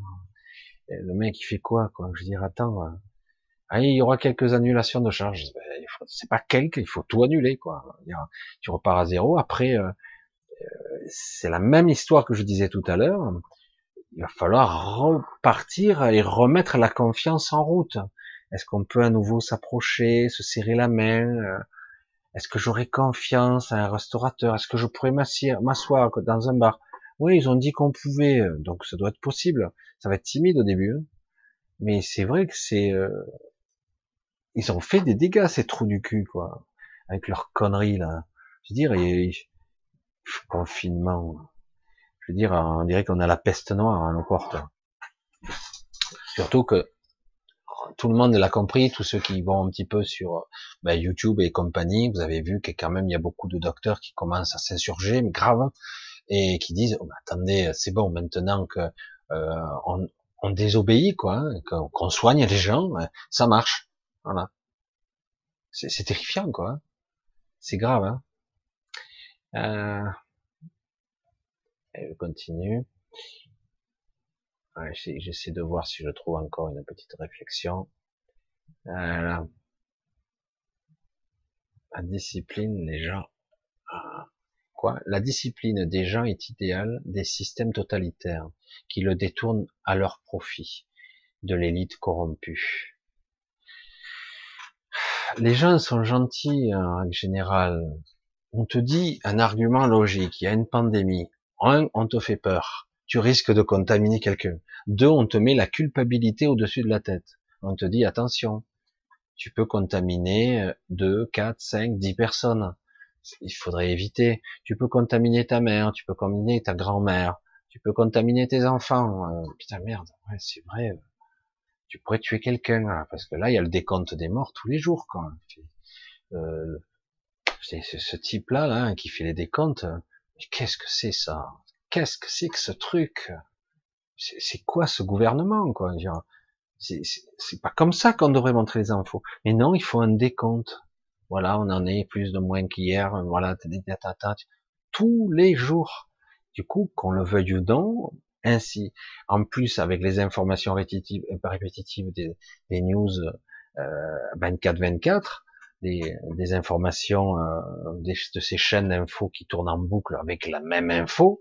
le mec, il fait quoi, quoi? Je veux dire, attends, ah, il y aura quelques annulations de charges. Ben, c'est pas quelques, il faut tout annuler, quoi. Tu repars à zéro. Après, euh, euh, c'est la même histoire que je disais tout à l'heure. Il va falloir repartir et remettre la confiance en route. Est-ce qu'on peut à nouveau s'approcher, se serrer la main euh, Est-ce que j'aurai confiance à un restaurateur? Est-ce que je pourrais m'asseoir dans un bar? Oui, ils ont dit qu'on pouvait, donc ça doit être possible. Ça va être timide au début, hein. mais c'est vrai que c'est ils ont fait des dégâts ces trous du cul quoi, avec leurs conneries là. Je veux dire, et, confinement. Je veux dire, on dirait qu'on a la peste noire à nos portes. Surtout que tout le monde l'a compris, tous ceux qui vont un petit peu sur ben, YouTube et compagnie, vous avez vu que quand même il y a beaucoup de docteurs qui commencent à s'insurger, mais grave, et qui disent oh, attendez, c'est bon maintenant que euh, on, on, désobéit quoi, hein, qu'on soigne les gens, ça marche. Voilà. C'est terrifiant, quoi. Hein. C'est grave, hein. Euh... je continue. J'essaie de voir si je trouve encore une petite réflexion. Voilà. La discipline, les gens. Ah, quoi? La discipline des gens est idéale des systèmes totalitaires qui le détournent à leur profit, de l'élite corrompue les gens sont gentils en général. On te dit un argument logique, il y a une pandémie. Un, on te fait peur. Tu risques de contaminer quelqu'un. Deux, on te met la culpabilité au-dessus de la tête. On te dit attention, tu peux contaminer euh, deux, quatre, cinq, dix personnes. Il faudrait éviter. Tu peux contaminer ta mère, tu peux contaminer ta grand-mère, tu peux contaminer tes enfants. Euh, putain merde, ouais, c'est vrai tu pourrais tuer quelqu'un, hein, parce que là, il y a le décompte des morts tous les jours, quand euh, c'est ce type-là, là, qui fait les décomptes. Mais qu'est-ce que c'est ça? Qu'est-ce que c'est que ce truc? C'est quoi ce gouvernement, quoi? C'est pas comme ça qu'on devrait montrer les infos. Mais non, il faut un décompte. Voilà, on en est plus de moins qu'hier. Voilà, tous les jours. Du coup, qu'on le veuille ou non, ainsi. En plus, avec les informations répétitives, euh, répétitives des, des news euh, 24-24, des, des, informations euh, de ces chaînes d'infos qui tournent en boucle avec la même info,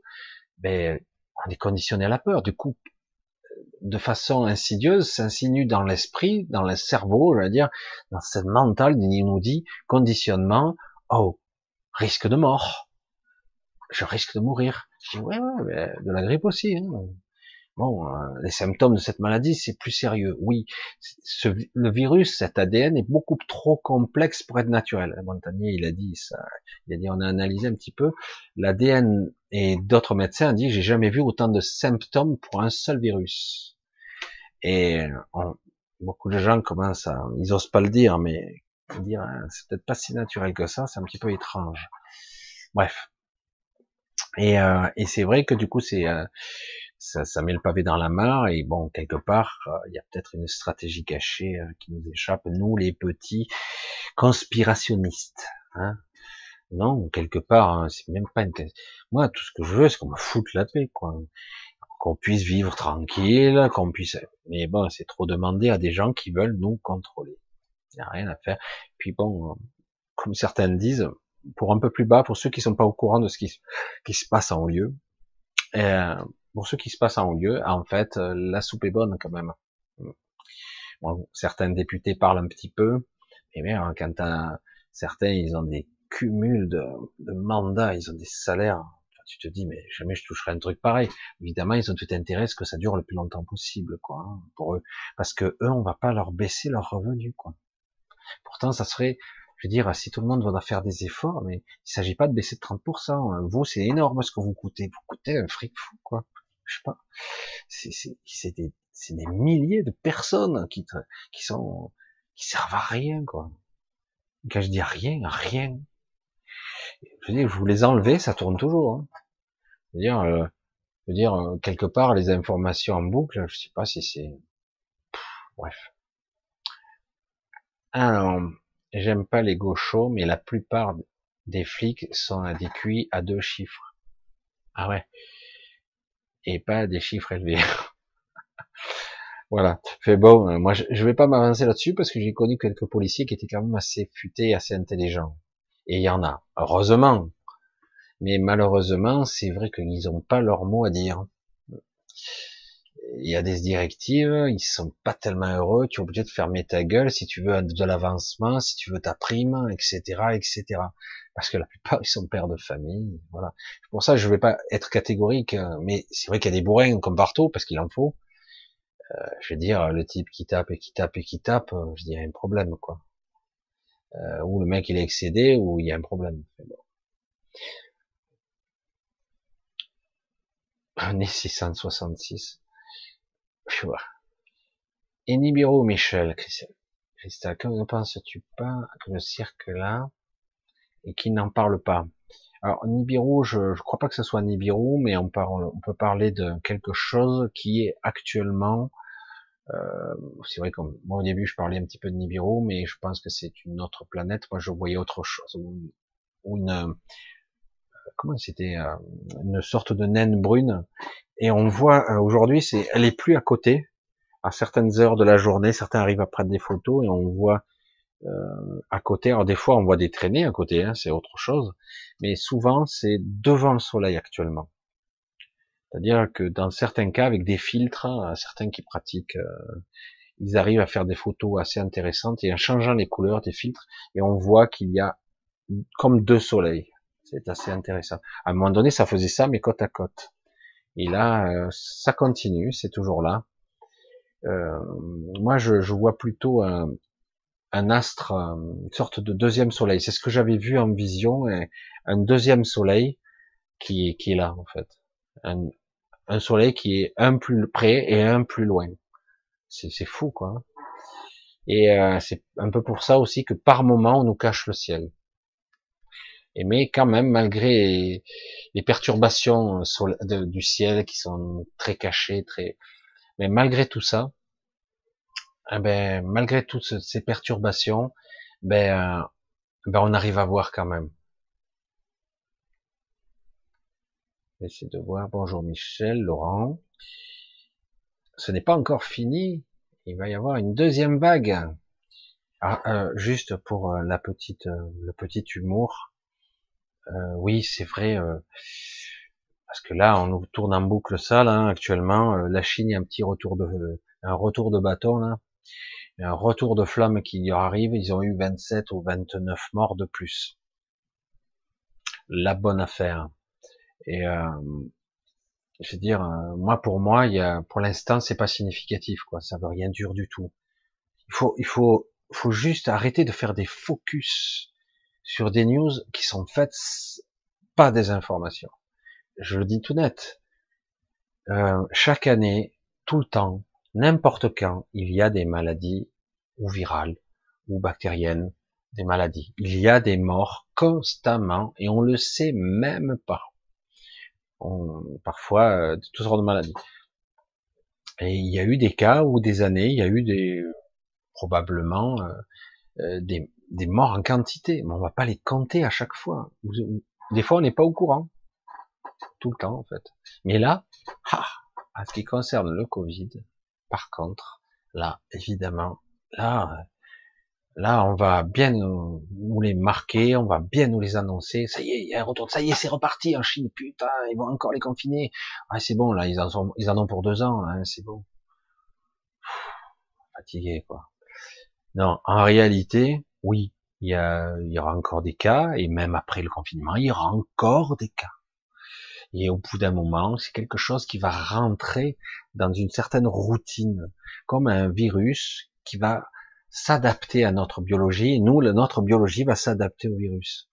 ben, on est conditionné à la peur. Du coup, de façon insidieuse, s'insinue dans l'esprit, dans le cerveau, je veux dire, dans cette mentale, il nous dit conditionnement, oh, risque de mort, je risque de mourir. Je dis, ouais, ouais, de la grippe aussi. Hein. Bon, euh, les symptômes de cette maladie, c'est plus sérieux. Oui, ce, le virus, cet ADN est beaucoup trop complexe pour être naturel. Montagnier, il a dit ça. Il a dit, on a analysé un petit peu l'ADN et d'autres médecins ont dit, j'ai jamais vu autant de symptômes pour un seul virus. Et beaucoup de gens commencent à, ils osent pas le dire, mais dire, hein, c'est peut-être pas si naturel que ça, c'est un petit peu étrange. Bref, et, euh, et c'est vrai que du coup, c'est euh, ça, ça, met le pavé dans la mare. Et bon, quelque part, euh, il y a peut-être une stratégie cachée qui nous échappe, nous les petits conspirationnistes. Hein non, quelque part, hein, c'est même pas une. Moi, tout ce que je veux, c'est qu'on me foute la paix, quoi. Qu'on puisse vivre tranquille, qu'on puisse. Mais bon, c'est trop demander à des gens qui veulent nous contrôler. Il n'y a rien à faire. Puis bon, comme certains disent, pour un peu plus bas, pour ceux qui sont pas au courant de ce qui, se passe en haut lieu. Euh, pour ceux qui se passent en haut lieu, en fait, euh, la soupe est bonne quand même. Certains députés parlent un petit peu, mais bien, quand certains, ils ont des cumuls de, de, mandats, ils ont des salaires. Tu te dis, mais jamais je toucherai un truc pareil. Évidemment, ils ont tout intérêt à ce que ça dure le plus longtemps possible, quoi, hein, pour eux, parce que eux, on va pas leur baisser leurs revenus, quoi. Pourtant, ça serait je veux dire, si tout le monde va faire des efforts, mais il s'agit pas de baisser de 30%. Vous, c'est énorme ce que vous coûtez. Vous coûtez un fric fou, quoi. Je sais pas. C'est des, des milliers de personnes qui, qui sont, qui servent à rien, quoi. Quand je dis rien, rien. Je veux dire, vous les enlevez, ça tourne toujours. Hein. Je veux dire, euh, je veux dire, euh, quelque part, les informations en boucle, je sais pas si c'est, bref. Alors, J'aime pas les gauchos, mais la plupart des flics sont à des QI à deux chiffres. Ah ouais. Et pas des chiffres élevés. Voilà. Fait bon, euh, moi je, vais pas m'avancer là-dessus parce que j'ai connu quelques policiers qui étaient quand même assez futés, assez intelligents. Et il y en a, heureusement. Mais malheureusement, c'est vrai qu'ils n'ont pas leur mot à dire. Il y a des directives, ils sont pas tellement heureux, tu es obligé de fermer ta gueule si tu veux de l'avancement, si tu veux ta prime, etc., etc. Parce que la plupart, ils sont pères de famille, voilà. Pour ça, je vais pas être catégorique, mais c'est vrai qu'il y a des bourrins comme partout, parce qu'il en faut. Euh, je veux dire, le type qui tape et qui tape et qui tape, euh, je dirais un problème, quoi. Euh, ou le mec il est excédé, ou il y a un problème. Bon. Année 666. Et Nibiru, Michel, Christelle, que ne penses-tu pas que le cirque là, et qui n'en parle pas? Alors Nibiru, je ne crois pas que ce soit Nibiru, mais on, parle, on peut parler de quelque chose qui est actuellement euh, c'est vrai que moi au début je parlais un petit peu de Nibiru, mais je pense que c'est une autre planète. Moi je voyais autre chose, ou une comment c'était euh, une sorte de naine brune. Et on voit aujourd'hui, c'est elle est plus à côté à certaines heures de la journée. Certains arrivent à prendre des photos et on voit à côté. Alors des fois on voit des traînées à côté, hein, c'est autre chose, mais souvent c'est devant le soleil actuellement. C'est-à-dire que dans certains cas, avec des filtres, hein, certains qui pratiquent, euh, ils arrivent à faire des photos assez intéressantes et en changeant les couleurs des filtres, et on voit qu'il y a comme deux soleils. C'est assez intéressant. À un moment donné, ça faisait ça, mais côte à côte. Et là, euh, ça continue, c'est toujours là. Euh, moi, je, vois plutôt un, astre, une sorte de deuxième soleil. C'est ce que j'avais vu en vision, un deuxième soleil qui, qui est là, en fait. Un, un soleil qui est un plus près et un plus loin. C'est fou, quoi. Et euh, c'est un peu pour ça aussi que par moment on nous cache le ciel. Mais quand même, malgré les perturbations du ciel qui sont très cachées, très, mais malgré tout ça, eh ben, malgré toutes ces perturbations, ben, euh, ben on arrive à voir quand même. Essayer de voir. Bonjour Michel, Laurent. Ce n'est pas encore fini. Il va y avoir une deuxième vague. Ah, euh, juste pour euh, la petite, euh, le petit humour. Oui, c'est vrai. parce que là, on nous tourne en boucle ça, là, actuellement. la Chine, a un petit retour de, un retour de bâton, là. Un retour de flamme qui y arrive. Ils ont eu 27 ou 29 morts de plus. La bonne affaire. Et euh, je veux dire, euh, moi pour moi, il y a, pour l'instant, c'est pas significatif, quoi. Ça veut rien dire du tout. Il faut, il faut, faut juste arrêter de faire des focus sur des news qui sont faites pas des informations. Je le dis tout net. Euh, chaque année, tout le temps, n'importe quand, il y a des maladies ou virales ou bactériennes, des maladies. Il y a des morts constamment et on le sait même pas parfois euh, de toutes sortes de maladies. Et il y a eu des cas où des années, il y a eu des probablement euh, euh, des, des, morts en quantité, mais on va pas les compter à chaque fois. Des fois, on n'est pas au courant tout le temps en fait. Mais là, ah, à ce qui concerne le Covid, par contre, là, évidemment, là, Là, on va bien nous, les marquer, on va bien nous les annoncer. Ça y est, il y a un retour. Ça y est, c'est reparti en Chine. Putain, ils vont encore les confiner. Ah, c'est bon, là, ils en, ont pour deux ans. Hein, c'est bon. fatigué, quoi. Non, en réalité, oui, il y, a, il y aura encore des cas, et même après le confinement, il y aura encore des cas. Et au bout d'un moment, c'est quelque chose qui va rentrer dans une certaine routine, comme un virus qui va s'adapter à notre biologie, et nous, notre biologie va s'adapter au virus.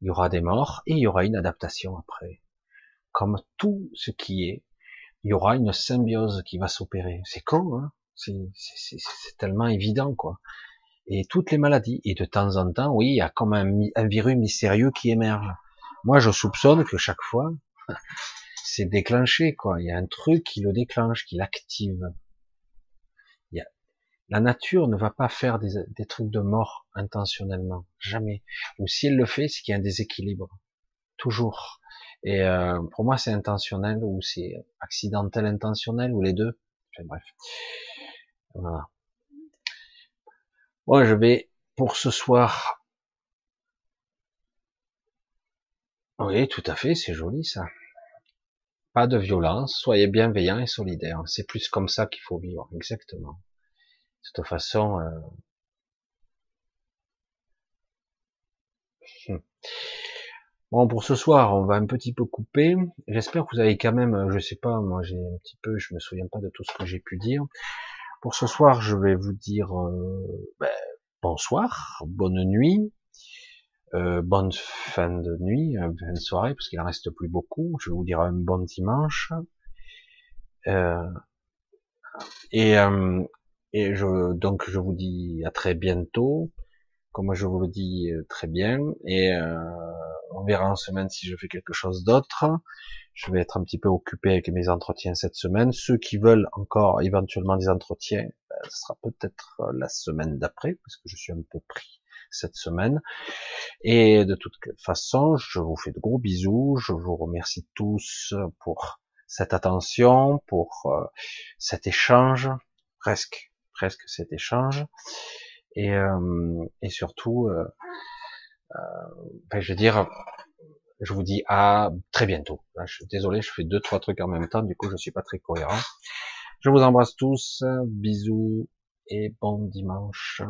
Il y aura des morts et il y aura une adaptation après. Comme tout ce qui est, il y aura une symbiose qui va s'opérer. C'est con, hein c'est tellement évident, quoi. Et toutes les maladies. Et de temps en temps, oui, il y a comme un, virus mystérieux qui émerge. Moi, je soupçonne que chaque fois, c'est déclenché, quoi. Il y a un truc qui le déclenche, qui l'active. La nature ne va pas faire des, trucs de mort intentionnellement, jamais. Ou si elle le fait, c'est qu'il y a un déséquilibre, toujours. Et euh, pour moi, c'est intentionnel ou c'est accidentel intentionnel ou les deux. Enfin, bref. Voilà. Bon, je vais pour ce soir. Oui, tout à fait, c'est joli ça. Pas de violence, soyez bienveillants et solidaires. C'est plus comme ça qu'il faut vivre, exactement. De toute façon, euh, hmm. Bon, pour ce soir, on va un petit peu couper. J'espère que vous avez quand même, je sais pas, moi j'ai un petit peu, je me souviens pas de tout ce que j'ai pu dire. Pour ce soir, je vais vous dire euh, ben, bonsoir, bonne nuit, euh, bonne fin de nuit, euh, fin de soirée, parce qu'il en reste plus beaucoup. Je vais vous dire un bon dimanche. et, et je, donc je vous dis à très bientôt, comme je vous le dis très bien, et on verra en semaine si je fais quelque chose d'autre. Je vais être un petit peu occupé avec mes entretiens cette semaine. Ceux qui veulent encore éventuellement des entretiens, ben, ce sera peut-être la semaine d'après, parce que je suis un peu pris cette semaine. Et de toute façon, je vous fais de gros bisous. Je vous remercie tous pour cette attention, pour euh, cet échange, presque, presque cet échange. Et, euh, surtout, euh, euh, je veux dire, je vous dis à très bientôt. je suis désolé, je fais deux trois trucs en même temps, du coup je suis pas très cohérent. Je vous embrasse tous, bisous et bon dimanche.